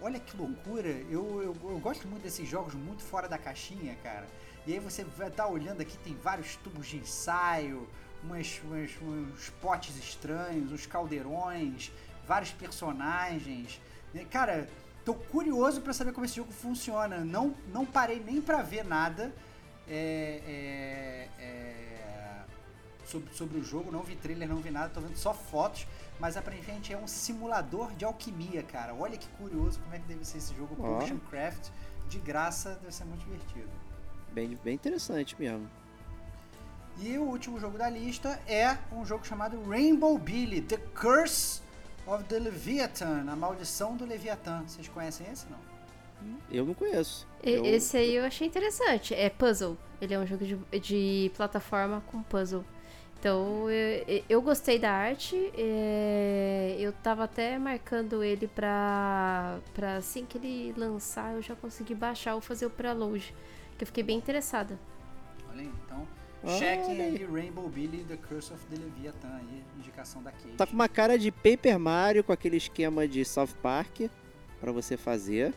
Olha que loucura. Eu, eu, eu gosto muito desses jogos muito fora da caixinha, cara. E aí você vai estar olhando aqui, tem vários tubos de ensaio, umas, umas- uns potes estranhos, uns caldeirões, vários personagens. Cara, tô curioso pra saber como esse jogo funciona. Não, não parei nem pra ver nada é, é, é, sobre, sobre o jogo, não vi trailer, não vi nada, tô vendo só fotos. Mas aparentemente é um simulador de alquimia, cara. Olha que curioso como é que deve ser esse jogo. Potion Craft. De graça, deve ser muito divertido. Bem, bem interessante mesmo. E o último jogo da lista é um jogo chamado Rainbow Billy, The Curse of the Leviathan, a maldição do Leviatã. Vocês conhecem esse não? Eu não conheço. E- Eu- Esse aí eu achei interessante. É puzzle. Ele é um jogo de, de plataforma com puzzle. Então eu, eu gostei da arte. é, eu tava até marcando ele pra, pra assim que ele lançar eu já conseguir baixar ou fazer o preload. Que eu fiquei bem interessada. Olha aí, então Olha chequem aí. aí Rainbow Billy, The Curse of the Leviathan, aí, indicação da Kate. Tá com uma cara de Paper Mario com aquele esquema de South Park pra você fazer.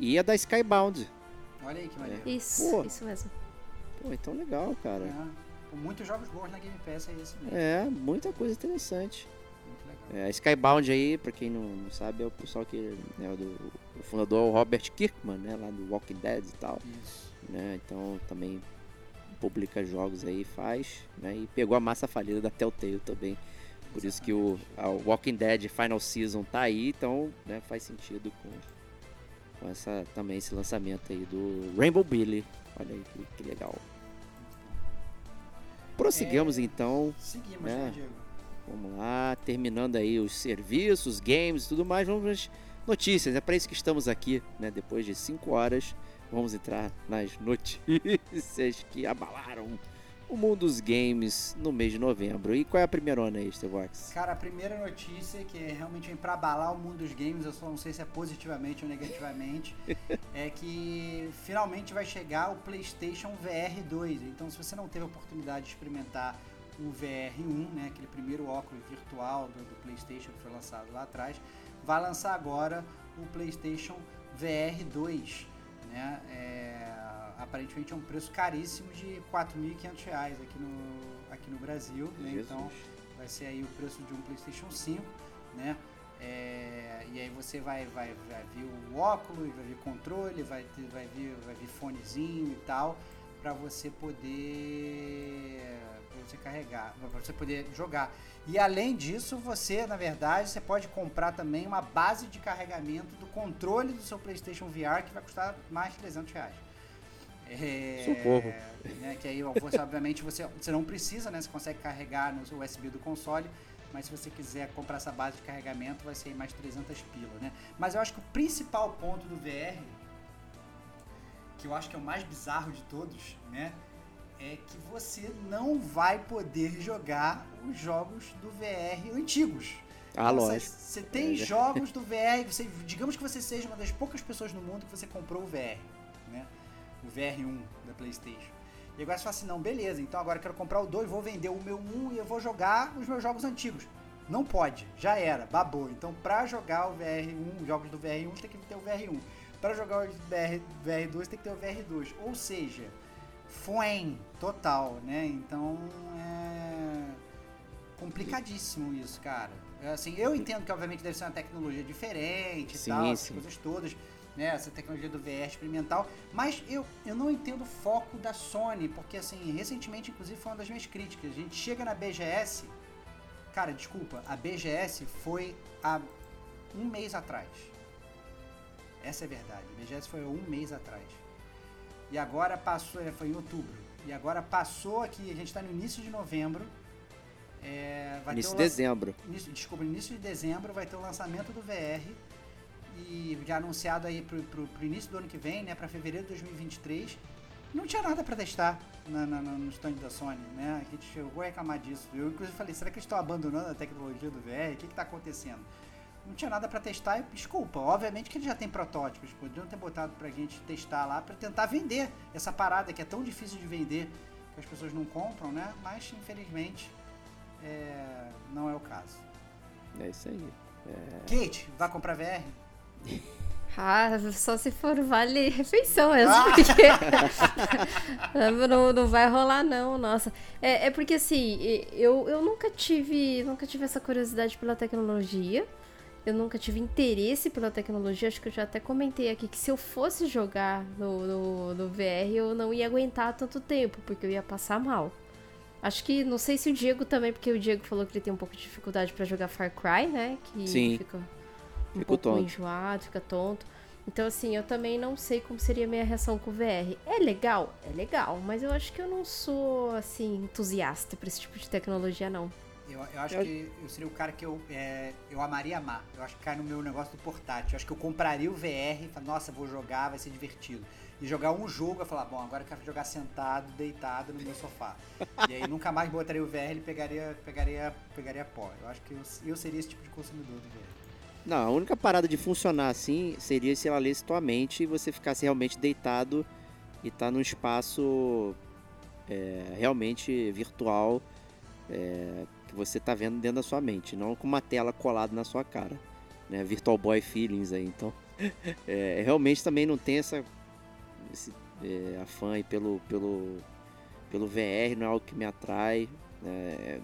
E é da Skybound. Olha aí que maneiro. Isso, Pô. isso mesmo. Pô, então legal, cara. É, muitos jogos bons na Game Pass é esse mesmo. É, muita coisa interessante. É, Skybound aí, pra quem não, não sabe, é o pessoal que. Né, o, do, o fundador é o Robert Kirkman, né? Lá do Walking Dead e tal. Isso. Né, então também publica jogos aí, faz. Né, e pegou a massa falida da Telltale também. Por isso que o Walking Dead Final Season tá aí, então né, faz sentido com, com essa, também esse lançamento aí do Rainbow Billy. Olha aí que, que legal. Prossigamos É, então. Seguimos, É. né, Diego? Vamos lá, terminando aí os serviços, games e tudo mais, vamos às notícias. É para isso que estamos aqui, né? Depois de 5 horas, vamos entrar nas notícias que abalaram o mundo dos games no mês de novembro. E qual é a primeira onda aí, Stevox? Cara, a primeira notícia que realmente vem pra abalar o mundo dos games, eu só não sei se é positivamente ou negativamente, é que finalmente vai chegar o PlayStation VR 2. Então, se você não teve a oportunidade de experimentar o VR1, né, aquele primeiro óculos virtual do, do PlayStation que foi lançado lá atrás, vai lançar agora o PlayStation VR 2, né? É, aparentemente é um preço caríssimo de 4.500 reais aqui no, aqui no Brasil, né? Então vai ser aí o preço de um PlayStation 5, né? É, e aí você vai, vai, vai vir o óculos, vai vir controle, vai, ter, vai, vir, vai vir fonezinho e tal. para você poder para você carregar, para você poder jogar. E além disso, você, na verdade, você pode comprar também uma base de carregamento do controle do seu PlayStation VR que vai custar mais de 300 reais. É, Socorro. Né, que aí, você, obviamente, você, você não precisa, né? Você consegue carregar no USB do console, mas se você quiser comprar essa base de carregamento, vai ser mais 300 pila, né? Mas eu acho que o principal ponto do VR, que eu acho que é o mais bizarro de todos, né? É que você não vai poder jogar os jogos do VR antigos. Ah, lógico. Você, você tem é. jogos do VR, você, digamos que você seja uma das poucas pessoas no mundo que você comprou o VR? O VR1 da PlayStation. E agora você fala assim, não, beleza, então agora eu quero comprar o 2, vou vender o meu 1 e eu vou jogar os meus jogos antigos. Não pode, já era, babou. Então pra jogar o VR1, jogos do VR1, tem que ter o VR1. Para jogar o VR, VR2 tem que ter o VR2. Ou seja, foi total, né? Então é complicadíssimo isso, cara. É, assim, eu entendo que obviamente deve ser uma tecnologia diferente sim, e tal, sim. essas coisas todas né, essa tecnologia do VR experimental, mas eu, eu não entendo o foco da Sony, porque assim, recentemente inclusive foi uma das minhas críticas. A gente chega na BGS, cara, desculpa, a BGS foi há um mês atrás. Essa é a verdade. A BGS foi há um mês atrás. E agora passou, é, foi em outubro. E agora passou aqui, a gente está no início de novembro. É, início de dezembro. Início, desculpa, início de dezembro vai ter o lançamento do VR e já anunciado aí pro, pro, pro início do ano que vem, né, para fevereiro de 2023. Não tinha nada para testar na, na, no stand da Sony, né? A gente chegou a reclamar disso. Eu inclusive falei, será que eles estão abandonando a tecnologia do VR? O que está acontecendo? Não tinha nada para testar e desculpa, obviamente que eles já têm protótipos, poderiam ter botado pra gente testar lá para tentar vender essa parada que é tão difícil de vender que as pessoas não compram, né? Mas infelizmente é, não é o caso. É isso aí. É... Kate, vai comprar VR? Ah, só se for vale refeição mesmo, ah! porque não, não vai rolar não, nossa. É, é porque assim, eu, eu nunca tive, nunca tive essa curiosidade pela tecnologia. Eu nunca tive interesse pela tecnologia. Acho que eu já até comentei aqui que se eu fosse jogar no, no, no VR, eu não ia aguentar tanto tempo, porque eu ia passar mal. Acho que, não sei se o Diego também, porque o Diego falou que ele tem um pouco de dificuldade para jogar Far Cry, né? Que Sim. fica um pouco tonto. enjoado, fica tonto. Então, assim, eu também não sei como seria a minha reação com o VR. É legal? É legal, mas eu acho que eu não sou, assim, entusiasta pra esse tipo de tecnologia, não. Eu, eu acho eu... que eu seria o cara que eu, é, eu amaria amar. Eu acho que cai no meu negócio do portátil. Eu acho que eu compraria o VR e falaria, nossa, vou jogar, vai ser divertido. E jogar um jogo e falar, bom, agora eu quero jogar sentado, deitado no meu sofá. e aí nunca mais botaria o VR e pegaria, pegaria, pegaria pó. Eu acho que eu, eu seria esse tipo de consumidor do VR. Não, a única parada de funcionar assim seria se ela lesse tua mente e você ficasse realmente deitado e tá num espaço é, realmente virtual é, que você tá vendo dentro da sua mente, não com uma tela colada na sua cara, né? Virtual Boy feelings aí, então é, realmente também não tem essa esse, é, afã pelo pelo pelo VR, não é algo que me atrai, é,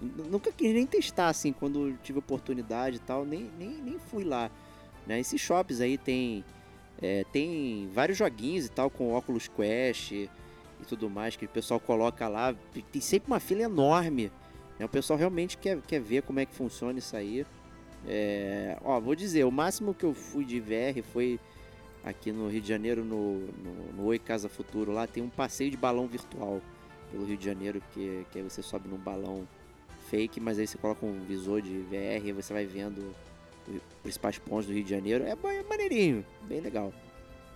nunca quis nem testar, assim, quando tive oportunidade e tal, nem, nem, nem fui lá. Né? Esses shops aí tem, é, tem vários joguinhos e tal, com óculos Quest e, tudo mais, que o pessoal coloca lá. Tem sempre uma fila enorme. Né? O pessoal realmente quer, quer ver como é que funciona isso aí. É, ó, vou dizer, o máximo que eu fui de VR foi aqui no Rio de Janeiro, no, no, no Oi Casa Futuro. Lá tem um passeio de balão virtual pelo Rio de Janeiro, que, que aí você sobe num balão fake, mas aí você coloca um visor de VR e você vai vendo os principais pontos do Rio de Janeiro. É, é maneirinho, bem legal.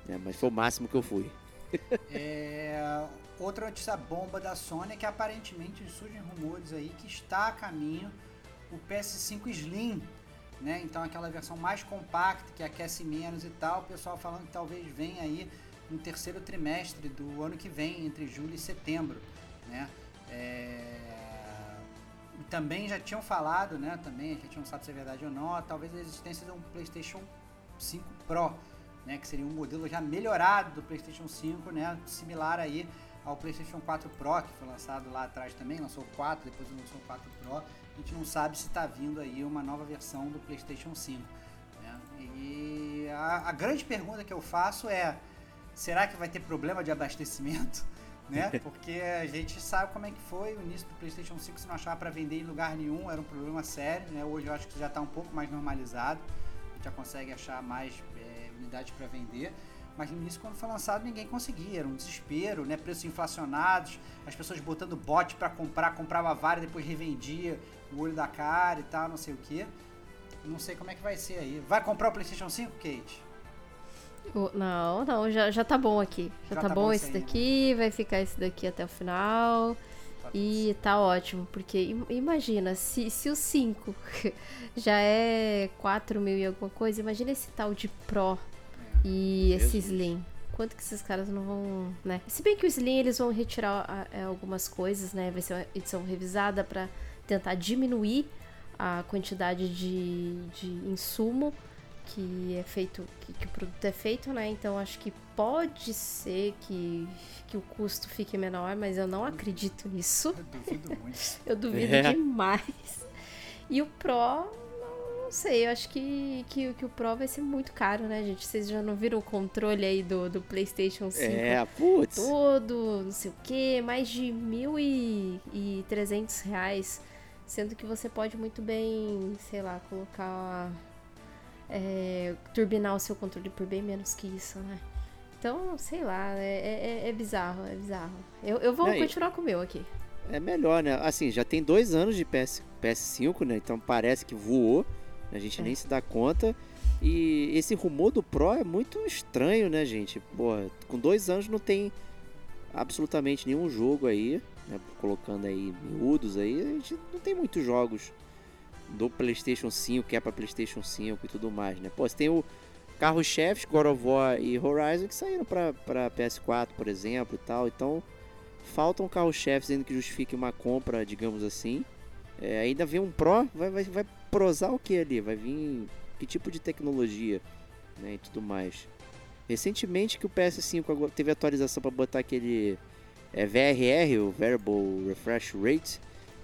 É, mas foi o máximo que eu fui. é, outra notícia bomba da Sony é que aparentemente surgem rumores aí que está a caminho o PS5 Slim, né? Então aquela versão mais compacta que aquece menos e tal. O pessoal falando que talvez venha aí no terceiro trimestre do ano que vem, entre julho e setembro né? É... Também já tinham falado, né? Também a gente não sabe se é verdade ou não, talvez a existência de um PlayStation 5 Pro, né? Que seria um modelo já melhorado do PlayStation 5, né? Similar aí ao PlayStation 4 Pro, que foi lançado lá atrás também, lançou o 4, depois lançou o 4 Pro. A gente não sabe se está vindo aí uma nova versão do PlayStation 5. Né? E a, a grande pergunta que eu faço é: será que vai ter problema de abastecimento? né? Porque a gente sabe como é que foi o início do PlayStation 5, se não achava para vender em lugar nenhum, era um problema sério, né? Hoje eu acho que já está um pouco mais normalizado, a gente já consegue achar mais é, unidades para vender. Mas no início, quando foi lançado, ninguém conseguia, era um desespero, né? Preços inflacionados, as pessoas botando bot para comprar, comprava várias, depois revendia o olho da cara e tal, não sei o que. Não sei como é que vai ser aí. Vai comprar o PlayStation 5, Kate? Não, não, já, já tá bom aqui. Já, Já tá, tá bom bom esse daqui, vai ficar esse daqui até o final. E tá ótimo, porque im- imagina, se, se o 5 já é 4 mil e alguma coisa, imagina esse tal de Pro e esse Jesus. Slim. Quanto que esses caras não vão, né? Se bem que o Slim eles vão retirar é, algumas coisas, né? Vai ser uma edição revisada pra tentar diminuir a quantidade de, de insumo que é feito, que, que o produto é feito, né? Então acho que pode ser que, que o custo fique menor, mas eu não acredito nisso. Eu duvido muito. Eu duvido É. demais. E o Pro, não, sei, eu acho que, que, que o Pro vai ser muito caro, né, gente? Vocês já não viram o controle aí do, do PlayStation 5? É, putz. todo, não sei o que, mais de mil e, e trezentos reais, sendo que você pode muito bem, sei lá, colocar, é, turbinar o seu controle por bem menos que isso, né? Então, sei lá, é, é- é bizarro, é bizarro. Eu, eu vou e- continuar com o meu aqui. É melhor, né? Assim, já tem dois anos de PS, PS5, né? Então parece que voou. A gente É. nem se dá conta. E esse rumor do Pro é muito estranho, né, gente? Porra, com dois anos não tem absolutamente nenhum jogo aí, né? Colocando aí miúdos aí, a gente não tem muitos jogos do PlayStation 5, que é pra PlayStation 5 e tudo mais, né? Pô, você tem o carro-chefe, God of War e Horizon, que saíram pra PS4, por exemplo, e tal. Então, faltam carro-chefes ainda que justifiquem uma compra, digamos assim. É, ainda vem um Pro, vai, vai, vai prosar o que ali? Vai vir que tipo de tecnologia, né, e tudo mais. Recentemente que o PS5 agora teve atualização para botar aquele é, VRR, o Variable Refresh Rate,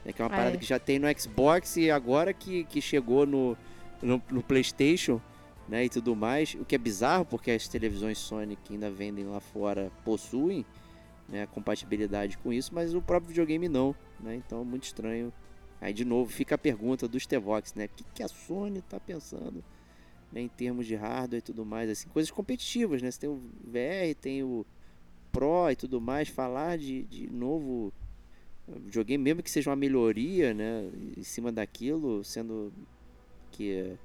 né, que é uma Ah, parada é. que já tem no Xbox e agora que, que chegou no, no, no PlayStation, né, e tudo mais. O que é bizarro porque as televisões Sony que ainda vendem lá fora possuem né, compatibilidade com isso, mas o próprio videogame não, né? Então é muito estranho. Aí de novo fica a pergunta do Stevox, né? O que, que a Sony tá pensando né, em termos de hardware e tudo mais, assim, coisas competitivas, né? Você tem o VR, tem o Pro e tudo mais, falar de, de novo videogame, mesmo que seja uma melhoria, né, em cima daquilo, sendo que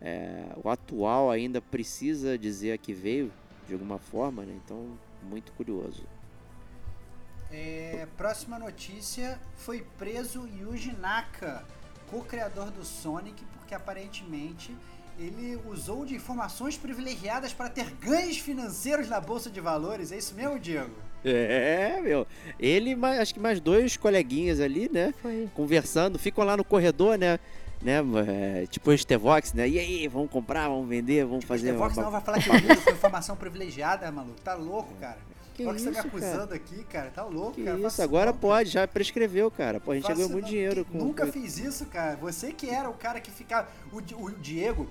é, o atual ainda precisa dizer a que veio de alguma forma, né? Então, muito curioso. É, próxima notícia: foi preso Yuji Naka, co-criador do Sonic, porque aparentemente ele usou de informações privilegiadas para ter ganhos financeiros na bolsa de valores. É isso mesmo, Diego? É, meu. Ele, mais, acho que mais dois coleguinhas ali, né? Foi. Conversando, ficam lá no corredor, né? né é, tipo o Stevox, né? E aí, vamos comprar, vamos vender, vamos fazer. o Vox uma- não vai falar que eu com informação privilegiada, maluco. Tá louco, cara. Que Olha que você tá isso, me cara? acusando aqui, cara. Tá louco, Que cara. isso, agora não, pode, já prescreveu, cara. Pô, a gente ganhou muito não. dinheiro com. Nunca fiz isso, cara. Você que era o cara que ficava. O, o Diego,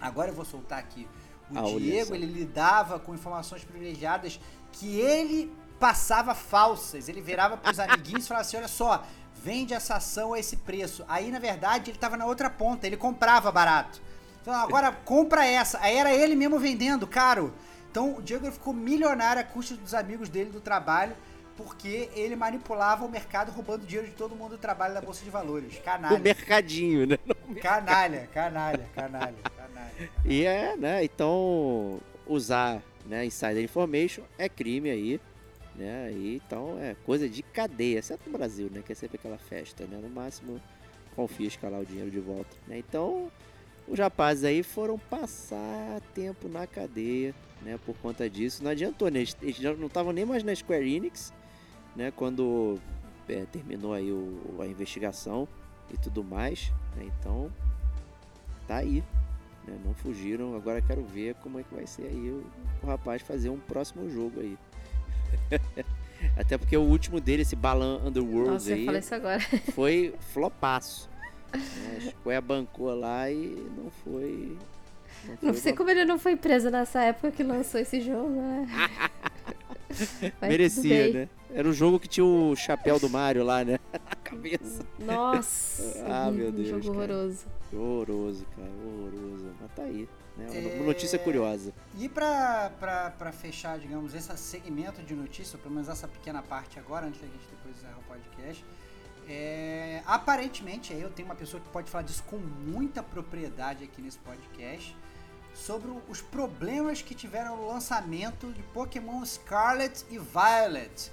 agora eu vou soltar aqui. O Ah, Diego, ele lidava com informações privilegiadas que ele passava falsas. Ele virava pros amiguinhos e falava assim: olha só, vende essa ação a esse preço. Aí, na verdade, ele tava na outra ponta, ele comprava barato. Então, agora compra essa. Aí era ele mesmo vendendo, caro. Então o Diego ficou milionário a custa dos amigos dele do trabalho, porque ele manipulava o mercado roubando dinheiro de todo mundo do trabalho da Bolsa de Valores. O Canalha. mercadinho, né? Canalha, canalha, canalha, canalha. E é, né? Então, usar né, insider information é crime aí, né? E, então é coisa de cadeia, exceto no Brasil, né? Que é sempre aquela festa, né? No máximo confisca lá o dinheiro de volta, né? Então, os rapazes aí foram passar tempo na cadeia, né? Por conta disso. Não adiantou, né? Eles, não estavam nem mais na Square Enix, né? Quando é, terminou aí o, a investigação e tudo mais, né? Então, tá aí, né? Não fugiram. Agora quero ver como é que vai ser aí o, o rapaz fazer um próximo jogo aí. Até porque o último dele, esse Balan Underworld Nossa, aí, isso agora. foi flopaço. Né? A Square bancou lá e não foi. Não foi sei uma- como ele não foi preso nessa época que lançou esse jogo, né? Merecia, né? Era um jogo que tinha o chapéu do Mario lá, né? Na cabeça. Nossa, Ah, meu um Deus, jogo cara. horroroso. Horroroso, cara, horroroso. Mas tá aí, né? Uma É. uma notícia curiosa. E pra fechar, digamos, esse segmento de notícia, ou pelo menos essa pequena parte agora, antes da gente depois encerrar o podcast, é, aparentemente, aí eu tenho uma pessoa que pode falar disso com muita propriedade aqui nesse podcast, sobre os problemas que tiveram no lançamento de Pokémon Scarlet e Violet.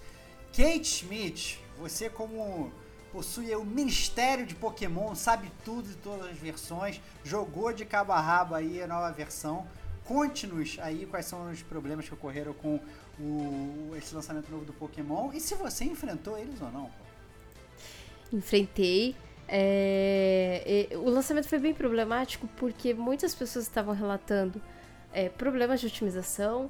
Kate Schmidt, você como possui o Ministério de Pokémon, sabe tudo de todas as versões, jogou de cabo a rabo aí a nova versão. Conte-nos aí quais são os problemas que ocorreram com o, esse lançamento novo do Pokémon e se você enfrentou eles ou não. enfrentei. É, o lançamento foi bem problemático porque muitas pessoas estavam relatando é, problemas de otimização,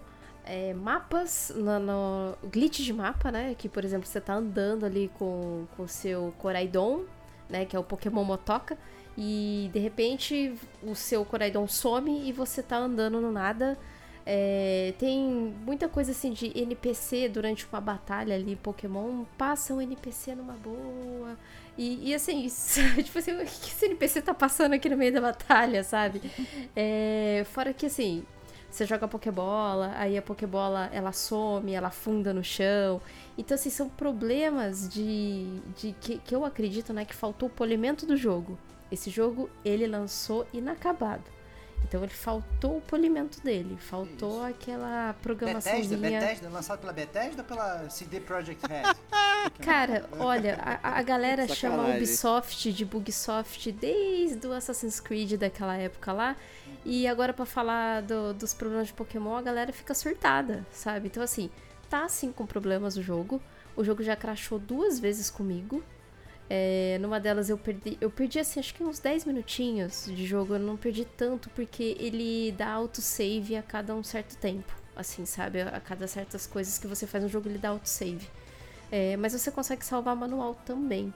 é, mapas, no, no- glitch de mapa, né? Que, por exemplo, você tá andando ali com o seu Coraidon, né? Que é o Pokémon Motoca, e de repente o seu Coraidon some e você tá andando no nada. É, tem muita coisa assim de NPC durante uma batalha ali, Pokémon, passa um NPC numa boa. E, e assim, isso, tipo assim, o que esse NPC tá passando aqui no meio da batalha, sabe? É, fora que assim, você joga Pokébola, aí a Pokébola ela some, ela afunda no chão. Então, assim, são problemas de, de que, que eu acredito, né, que faltou o polimento do jogo. Esse jogo ele lançou inacabado. Então ele faltou o polimento dele, faltou aquela Bethesda, programaçãozinha. Bethesda, lançado pela Bethesda ou pela CD Projekt Red? Cara, olha, a, a galera chama. Ubisoft de Bugsoft desde o Assassin's Creed daquela época lá. E agora pra falar do- dos problemas de Pokémon, a galera fica surtada, sabe? Então assim, tá assim com problemas o jogo. O jogo já crashou duas vezes comigo. É, numa delas eu perdi, eu perdi assim, acho que uns 10 minutinhos de jogo, eu não perdi tanto porque ele dá autosave a cada um certo tempo, assim, sabe? A cada certas coisas que você faz no jogo ele dá autosave. É, mas você consegue salvar manual também.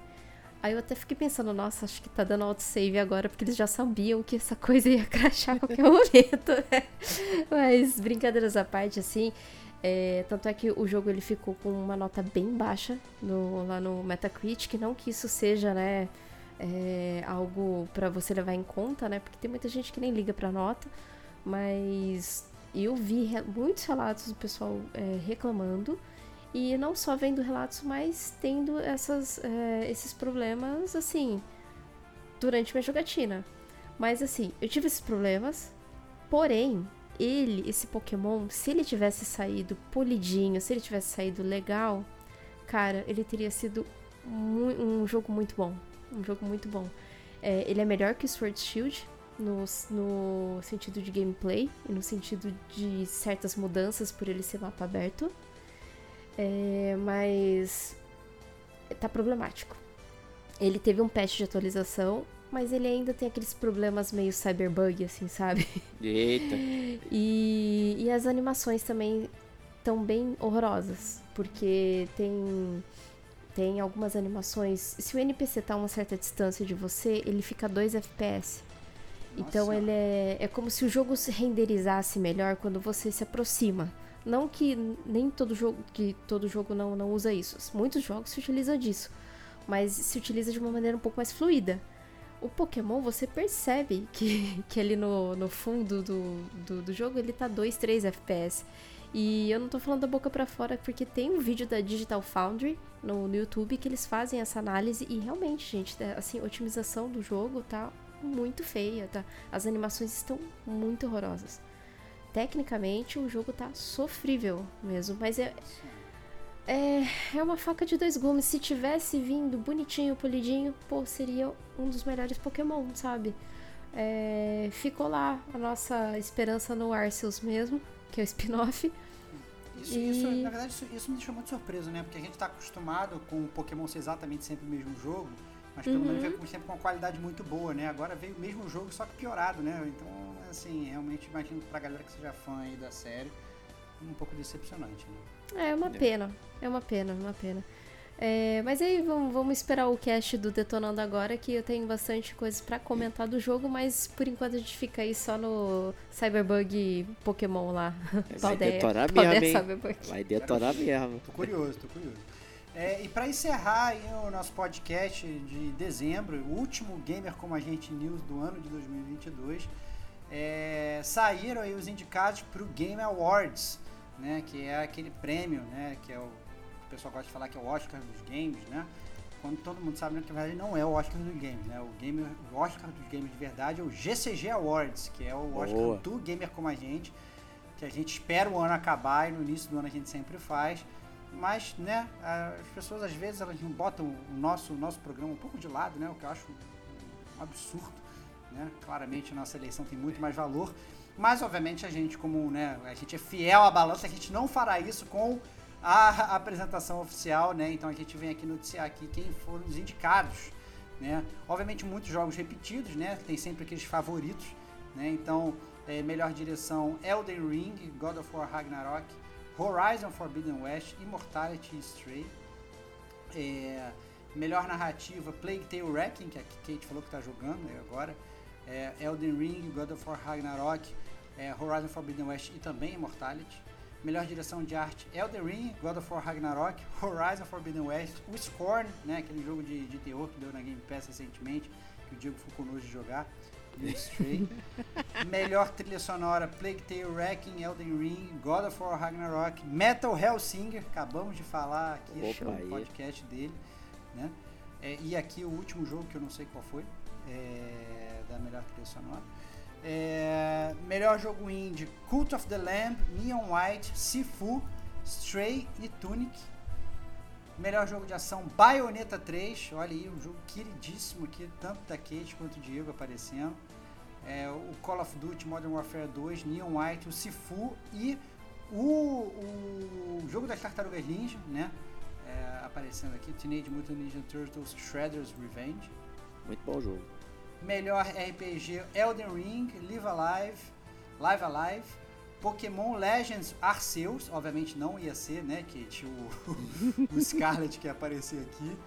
Aí eu até fiquei pensando, nossa, acho que tá dando autosave agora, porque eles já sabiam que essa coisa ia crashar a qualquer momento, né? Mas brincadeiras à parte, assim, é, tanto é que o jogo ele ficou com uma nota bem baixa no- lá no Metacritic, não que isso seja, né, é, algo pra você levar em conta, né, porque tem muita gente que nem liga pra nota, mas eu vi re- muitos relatos do pessoal é, reclamando, e não só vendo relatos, mas tendo essas, é, esses problemas, assim, durante minha jogatina. Mas assim, eu tive esses problemas, porém, ele, esse Pokémon, se ele tivesse saído polidinho, se ele tivesse saído legal, cara, ele teria sido um jogo muito bom. Um jogo muito bom. É, ele é melhor que Sword Shield no, no sentido de gameplay e no sentido de certas mudanças por ele ser mapa aberto. É, mas tá problemático. Ele teve um patch de atualização, mas ele ainda tem aqueles problemas meio cyberbug, assim, sabe? Eita. E, e as animações também estão bem horrorosas, porque tem tem algumas animações. Se o NPC tá a uma certa distância de você, ele fica 2 FPS. Então Nossa. ele é, é como se o jogo se renderizasse melhor quando você se aproxima. Não que nem todo jogo que todo jogo não, não usa isso. Muitos jogos se utilizam disso, mas se utiliza de uma maneira um pouco mais fluida. O Pokémon, você percebe que, que ali no, no fundo do, do, do jogo ele tá 2, 3 FPS. E eu não tô falando da boca pra fora porque tem um vídeo da Digital Foundry no, no YouTube que eles fazem essa análise e realmente, gente, é, assim, a otimização do jogo tá muito feia, tá? As animações estão muito horrorosas. Tecnicamente, o jogo tá sofrível mesmo, mas é, é, é uma faca de dois gumes. Se tivesse vindo bonitinho, polidinho, pô, seria um dos melhores Pokémon, sabe? É, ficou lá a nossa esperança no Arceus mesmo, que é o spin-off. Isso, E- isso, na verdade, isso, isso me deixou muito surpreso, né? Porque a gente tá acostumado com o Pokémon ser exatamente sempre o mesmo jogo, mas pelo Uhum. menos veio sempre com uma qualidade muito boa, né? Agora veio o mesmo jogo, só que piorado, né? Então, assim, realmente imagino pra galera que seja fã aí da série, um pouco decepcionante, né? É uma É. pena, é uma pena, uma pena. É, mas aí vamos, vamos esperar o cast do Detonando agora, que eu tenho bastante coisas pra comentar do jogo, mas por enquanto a gente fica aí só no Cyberbug Pokémon lá. Vai detonar mesmo. Vai detonar mesmo. Tô curioso, tô curioso. É, e para encerrar aí o nosso podcast de dezembro, o último Gamer Como a Gente News do ano de 2022, é, saíram aí os indicados para o Game Awards, né, que é aquele prêmio, né, que é o, o pessoal gosta de falar que é o Oscar dos games, né? Quando todo mundo sabe né, que na verdade não é o Oscar dos games, né? O, game, o Oscar dos games de verdade é o GCG Awards, que é o Oscar Boa. do Gamer Como a Gente, que a gente espera o ano acabar e no início do ano a gente sempre faz. Mas, né, as pessoas às vezes elas não botam o nosso, o nosso programa um pouco de lado, né? O que eu acho um absurdo, né? Claramente a nossa eleição tem muito mais valor. Mas, obviamente, a gente, como né, a gente é fiel à balança, a gente não fará isso com a apresentação oficial, né? Então a gente vem aqui noticiar aqui quem foram os indicados, né? Obviamente muitos jogos repetidos, né? Tem sempre aqueles favoritos, né? Então, é, melhor direção Elden Ring, God of War Ragnarok, Horizon Forbidden West, Immortality Stray. É, melhor narrativa Plague Tale Wrecking, que a Kate falou que tá jogando agora. É, Elden Ring, God of War Ragnarok, é, Horizon Forbidden West e também Immortality. Melhor direção de arte Elden Ring, God of War Ragnarok, Horizon Forbidden West, o Scorn, né, aquele jogo de, de terror que deu na Game Pass recentemente, que o Diego ficou nojo de jogar, e o Stray. Melhor trilha sonora Plague Tale Wrecking, Elden Ring, God of War Ragnarok, Metal Hellsinger, acabamos de falar aqui Opa, no podcast dele, né? É, e aqui o último jogo que eu não sei qual foi, é, da melhor trilha sonora. É, melhor jogo indie: Cult of the Lamb, Neon White, Sifu, Stray e Tunic. Melhor jogo de ação: Bayonetta 3. Olha aí, um jogo queridíssimo aqui, tanto da Kate quanto do Diego aparecendo. É, o Call of Duty Modern Warfare 2, Neon White, o Sifu e o, o jogo das Tartarugas Ninja, né? É, aparecendo aqui: Teenage Mutant Ninja Turtles Shredder's Revenge. Muito bom jogo. Melhor RPG Elden Ring, Live Alive, Live Alive, Pokémon Legends Arceus, obviamente não ia ser, né, tinha o, o Scarlet que ia aparecer aqui,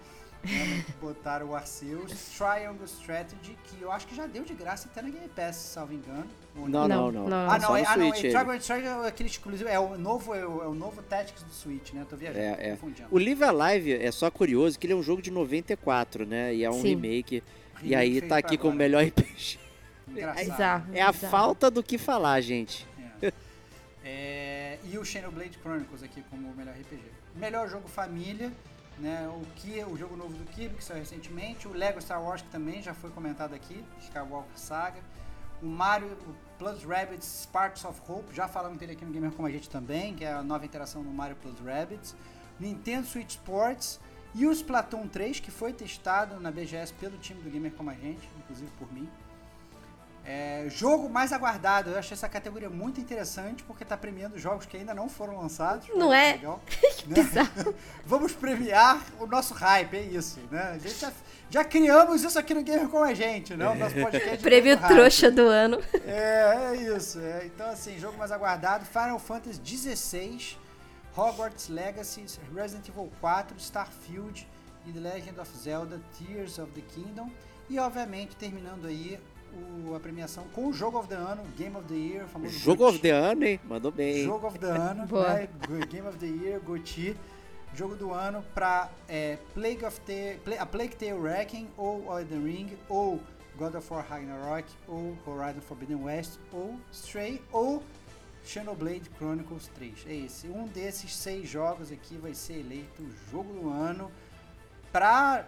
botaram o Arceus, Triangle Strategy, que eu acho que já deu de graça até na Game Pass, salvo engano. Não, não, Não, não. não. Ah, não, é, ah, não, é, Switch. Triangle Strategy é aquele exclusivo, é o novo, é o, é o novo Tactics do Switch, né, eu tô viajando, É, é. confundindo. O Live Alive é só curioso que ele é um jogo de 94, né? E é um Sim. remake. E Remake aí tá aqui como melhor RPG. Engraçado. Bizarro. É a falta do que falar, gente. É. É, e o Xenoblade Chronicles aqui como o melhor RPG. Melhor jogo família, né? O que o jogo novo do Kirby que saiu recentemente, o Lego Star Wars que também já foi comentado aqui, Skywalker Saga, o Mario Plus Rabbids Sparks of Hope, já falamos dele aqui no Gamer como a gente também, que é a nova interação no Mario Plus Rabbids, Nintendo Switch Sports e o Splatoon 3 que foi testado na BGS pelo time do Gamer como a gente, inclusive por mim. É, jogo mais aguardado. Eu achei essa categoria muito interessante porque está premiando jogos que ainda não foram lançados. Não que é? Legal, né? Vamos premiar o nosso hype, é isso. Né? A gente já, já criamos isso aqui no Gamer com a gente, né? O nosso podcast. de Prêmio trouxa do ano. É, é isso. é. Então, assim, jogo mais aguardado: Final Fantasy XVI, Hogwarts Legacy, Resident Evil 4, Starfield e The Legend of Zelda Tears of the Kingdom. E, obviamente, terminando aí o- a premiação com o jogo of the ano, Game of the Year, famoso Jogo GOTY. of the ano, hein? Mandou bem. Jogo of the ano, né? Game of the Year, GOTY. Jogo do ano para é, Plague of the, Pla- a Plague Tale Wrecking, ou Elden Ring, ou God of War Ragnarok, ou Horizon Forbidden West, ou Stray, ou Xenoblade Chronicles 3. É esse. Um desses seis jogos aqui vai ser eleito o jogo do ano para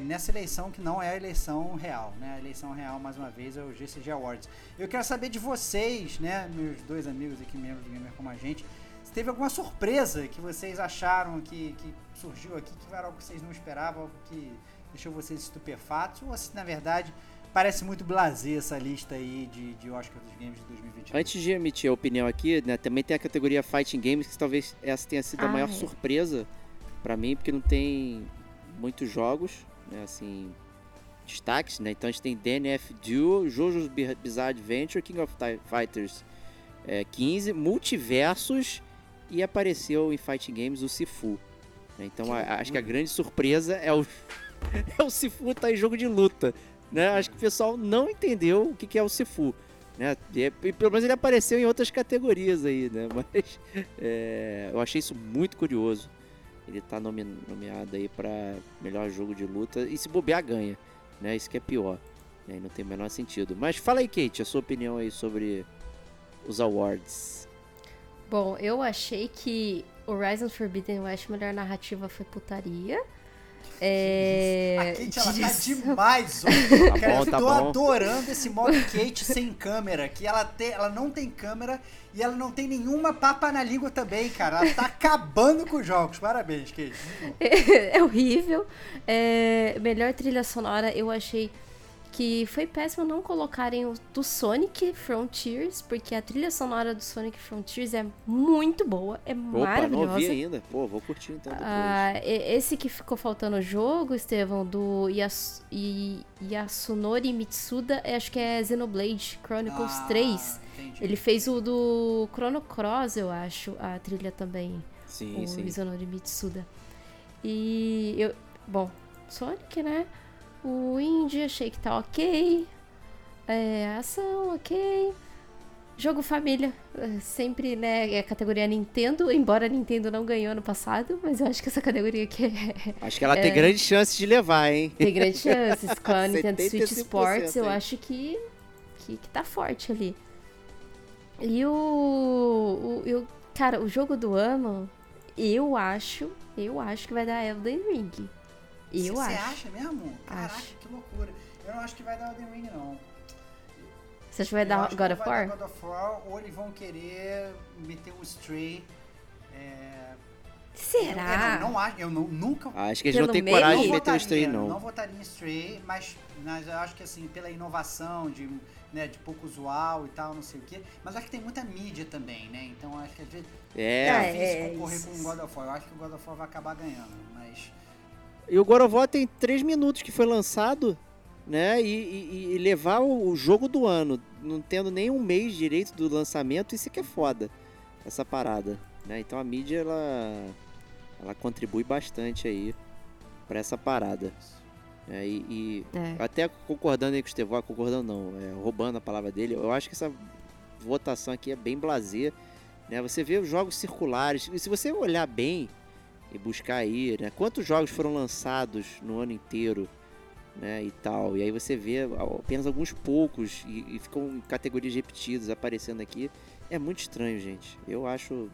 nessa eleição que não é a eleição real, né? A eleição real, mais uma vez, é o GCG Awards. Eu quero saber de vocês, né, meus dois amigos aqui, membros do Gamer como a gente, se teve alguma surpresa que vocês acharam que, que surgiu aqui, que era algo que vocês não esperavam, algo que deixou vocês estupefatos, ou se na verdade parece muito blasé essa lista aí de, de Oscar dos Games de 2022. Antes de emitir a opinião aqui, né, também tem a categoria Fighting Games, que talvez essa tenha sido a Ah, maior é. surpresa pra mim, porque não tem muitos jogos, né, assim, destaques, né? Então a gente tem DNF Duel, Jojo's Bi- Bizarre Adventure, King of Fighters é, 15, Multiversos e apareceu em Fighting Games o Sifu. Então Que a- acho que a grande surpresa é o, é o Sifu tá em jogo de luta. Né? Acho que o pessoal não entendeu o que, que é o Sifu. Né? E, é- e pelo menos ele apareceu em outras categorias aí, né? Mas é, eu achei isso muito curioso. Ele tá nomi- nomeado aí pra melhor jogo de luta e se bobear ganha, né? Isso que é pior. Né? Não tem o menor sentido. Mas fala aí, Kate, a sua opinião aí sobre os awards. Bom, eu achei que Horizon Forbidden West, melhor narrativa foi putaria. É... A Kate, ela tá demais hoje. Tá Cara, bom, eu tá tô bom. adorando esse modo Kate sem câmera, que ela, tem, ela não tem câmera e ela não tem nenhuma papa na língua também, cara. Ela tá acabando com os jogos. Parabéns, Kate. é horrível. É, melhor trilha sonora, eu achei que foi péssimo não colocarem o do Sonic Frontiers, porque a trilha sonora do Sonic Frontiers é muito boa, é Opa, não maravilhosa. ouvi ainda. Pô, vou curtir então depois. Ah, esse que ficou faltando no jogo, Estevão, do Yas Yasunori Mitsuda, eu acho que é Xenoblade Chronicles Ah, 3. entendi. Ele fez o do Chrono Cross, eu acho, a trilha também sim, o sim. Izanori Mitsuda. E eu. Bom, Sonic, né? O Indie achei que tá ok. É, ação, ok. Jogo família. é, Sempre, né? É a categoria Nintendo, embora a Nintendo não ganhou ano passado, mas eu acho que essa categoria aqui é- Acho que ela tem grande chance de levar, hein? tem grandes chances. Com a Nintendo Switch 75%, Sports, eu acho que, que, que tá forte ali. E o, o. eu- Cara, o jogo do ano, eu acho. Eu acho que vai dar Elden Ring. Eu Você acho. acha mesmo? Caraca, Acho. que loucura. Eu não acho que vai dar Elden Ring, não. Você acha que vai Eu dar God of vai War? God of War ou eles vão querer meter um Stray. É... Será? Eu não, não acho, eu não, nunca Acho que eles Pelo não têm meio? coragem de meter o stray, não. Não votaria em Stray, mas, mas eu acho que assim, pela inovação, de, né, de pouco usual e tal, não sei o quê. Mas eu acho que tem muita mídia também, né? Então acho que às vezes É. Ah, é difícil é, concorrer isso. com o God of War. Eu acho que o God of War vai acabar ganhando, mas. E o God of War tem 3 minutos que foi lançado, né? E, e- e levar o, o jogo do ano, não tendo nem um mês direito do lançamento, isso que é foda. Essa parada, né? Então a mídia, ela, ela contribui bastante aí pra essa parada. né? E, e É. até concordando aí com o Estevão, concordando não, é, roubando a palavra dele, eu acho que essa votação aqui é bem blazer, né? Você vê os jogos circulares, e se você olhar bem e buscar aí, né? Quantos jogos foram lançados no ano inteiro, né? E tal, e aí você vê apenas alguns poucos e, e ficam categorias repetidas aparecendo aqui, é muito estranho, gente. Eu acho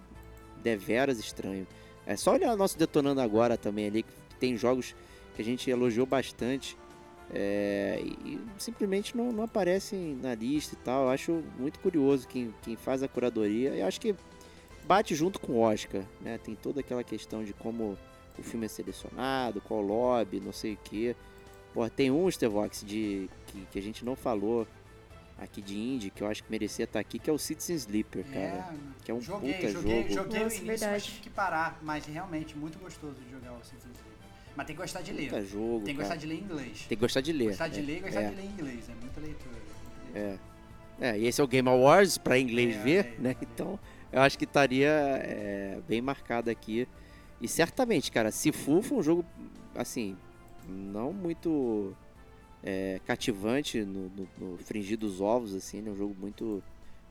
deveras estranho. É só olhar o nosso detonando agora também ali, que tem jogos que a gente elogiou bastante. é, e simplesmente não, não aparecem na lista e tal. Eu acho muito curioso quem, quem faz a curadoria. Eu acho que bate junto com o Oscar, né? Tem toda aquela questão de como o filme é selecionado, qual lobby, não sei o que. Pô, tem um Stevox de que, que a gente não falou aqui de indie, que eu acho que merecia estar aqui, que é o Citizen Sleeper, cara. É, que é um joguei, puta joguei, jogo. joguei o Nossa, início, verdade. mas tive que parar. Mas realmente, muito gostoso de jogar o Citizen Sleeper. Mas tem que gostar de ler. Puta jogo, Tem que gostar de ler inglês. Tem que gostar de ler. Gostar de é, ler e gostar é, de ler inglês. É muita leitura. muita leitura. É. É, e esse é o Game Awards para inglês É, ver, é, né? é. Então, eu acho que estaria é, bem marcado aqui. E certamente, cara, Sifu foi um jogo, assim, não muito é, cativante no, no, no fringir dos ovos, assim, né? Um jogo muito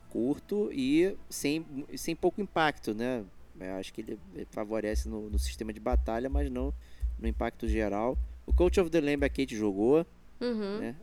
curto e sem, sem pouco impacto, né? Eu acho que ele favorece no, no sistema de batalha, mas não no impacto geral. O Coach of the Lamb a Kate jogou, Uhum. né?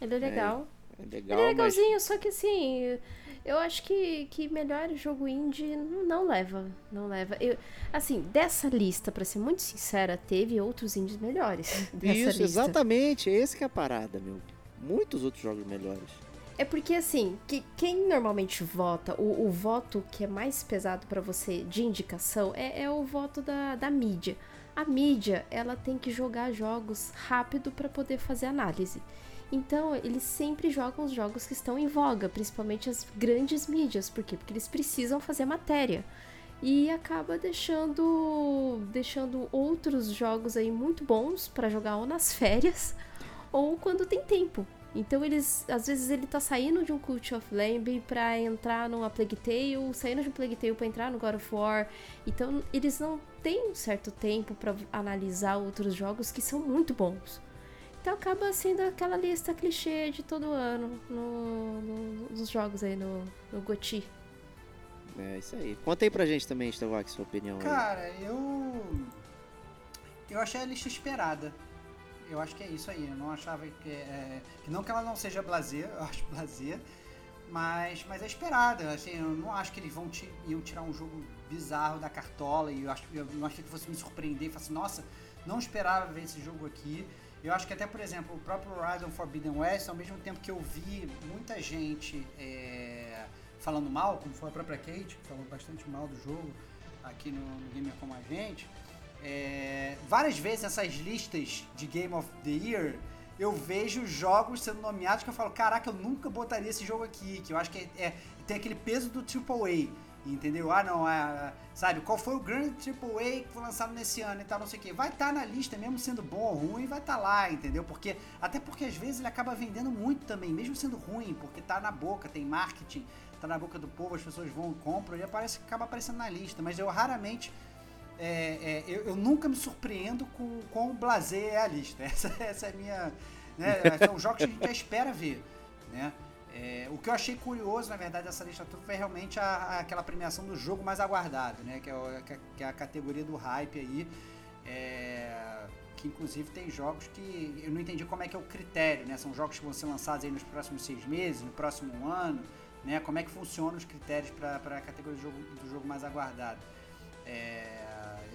Ele é legal. É legal, Ele é mas... legalzinho, só que assim, eu acho que, que melhor jogo indie não leva. Não leva. Eu, assim, dessa lista, pra ser muito sincera, teve outros indies melhores. Isso, lista. exatamente. Esse que é a parada, meu. Muitos outros jogos melhores. É porque assim, que, quem normalmente vota, o, o voto que é mais pesado pra você de indicação é, é o voto da, da mídia. A mídia, ela tem que jogar jogos rápido pra poder fazer análise. Então, eles sempre jogam os jogos que estão em voga, principalmente as grandes mídias. Por quê? Porque eles precisam fazer matéria. E acaba deixando deixando outros jogos aí muito bons pra jogar ou nas férias ou quando tem tempo. Então eles, às vezes ele tá saindo de um Cult of Lamb pra entrar numa Plague Tale, saindo de um Plague Tale pra entrar no God of War. Então eles não têm um certo tempo pra analisar outros jogos que são muito bons. Então acaba sendo aquela lista clichê de todo ano no, no- nos jogos aí no, no GOTY. É isso aí. Conta aí pra gente também, Starbucks, sua opinião aí. Cara, eu. Eu achei a lista esperada. Eu acho que é isso aí. Eu não achava que. É, que não que ela não seja blazer, eu acho blazer. Mas, mas é esperada. Assim, eu não acho que eles vão ti- iam tirar um jogo bizarro da cartola. E eu, acho, eu não achei que fosse me surpreender. Falar assim, nossa, não esperava ver esse jogo aqui. Eu acho que até, por exemplo, o próprio Horizon Forbidden West, ao mesmo tempo que eu vi muita gente é, falando mal, como foi a própria Kate, que falou bastante mal do jogo aqui no, no Gamer Como a Gente, é, várias vezes nessas listas de Game of the Year, eu vejo jogos sendo nomeados que eu falo, caraca, eu nunca botaria esse jogo aqui, que eu acho que é, é- tem aquele peso do AAA, entendeu? Ah, não, é, sabe, qual foi o grande AAA que foi lançado nesse ano e tal, não sei o que. Vai estar na lista, mesmo sendo bom ou ruim, vai estar lá, entendeu? Porque, até porque às vezes ele acaba vendendo muito também, mesmo sendo ruim, porque tá na boca, tem marketing, tá na boca do povo, as pessoas vão e compram, e aparece, acaba aparecendo na lista, mas eu raramente é, é, eu, eu nunca me surpreendo com quão blazer é a lista. Essa, essa é a minha. Né, são jogos que a gente já espera ver. Né? É, o que eu achei curioso, na verdade, dessa lista toda foi realmente a- a- aquela premiação do jogo mais aguardado, né? Que é, o- que é- que é a categoria do hype aí. é, que inclusive tem jogos que eu não entendi como é que é o critério, né? São jogos que vão ser lançados aí nos próximos seis meses, no próximo ano, né? Como é que funcionam os critérios para a categoria do jogo, do jogo mais aguardado? É,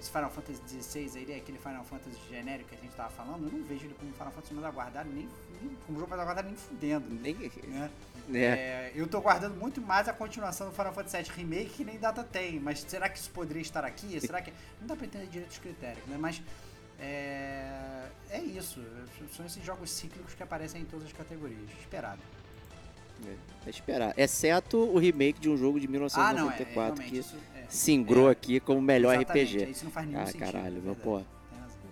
esse Final Fantasy XVI aí, aquele Final Fantasy genérico que a gente tava falando, eu não vejo ele como Final Fantasy mais aguardado, nem, nem como jogo mais aguardado, nem fudendo. Nem... Né? É. É, eu tô guardando muito mais a continuação do Final Fantasy VII Remake, que nem data tem, mas será que isso poderia estar aqui? Será que. Não dá pra entender direito os critérios, né? Mas. É, é isso. São esses jogos cíclicos que aparecem em todas as categorias. Esperado. É esperar. Exceto o remake de um jogo de Ah, não, é. é 1994 que isso é, singrou é, aqui como melhor exatamente, RPG. Isso não faz nenhum Ah, sentido. caralho, é meu pô.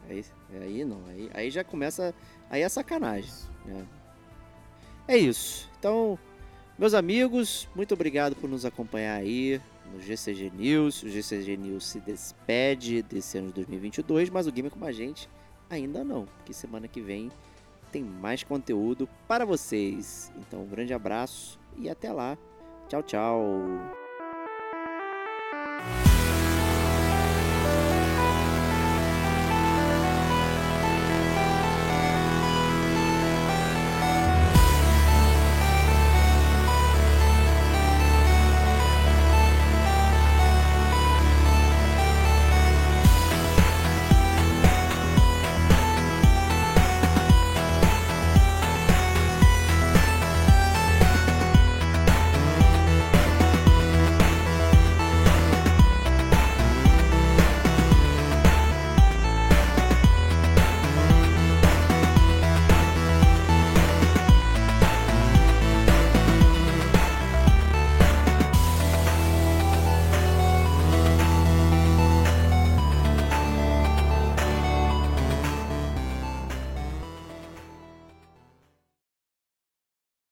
Aí, aí não, aí, aí já começa. Aí é sacanagem. Né? É isso. Então, meus amigos, muito obrigado por nos acompanhar aí no GCG News. O GCG News se despede desse ano de 2022, mas o Game com a gente ainda não, porque semana que vem tem mais conteúdo para vocês. Então, um grande abraço e até lá. Tchau, tchau. Bye.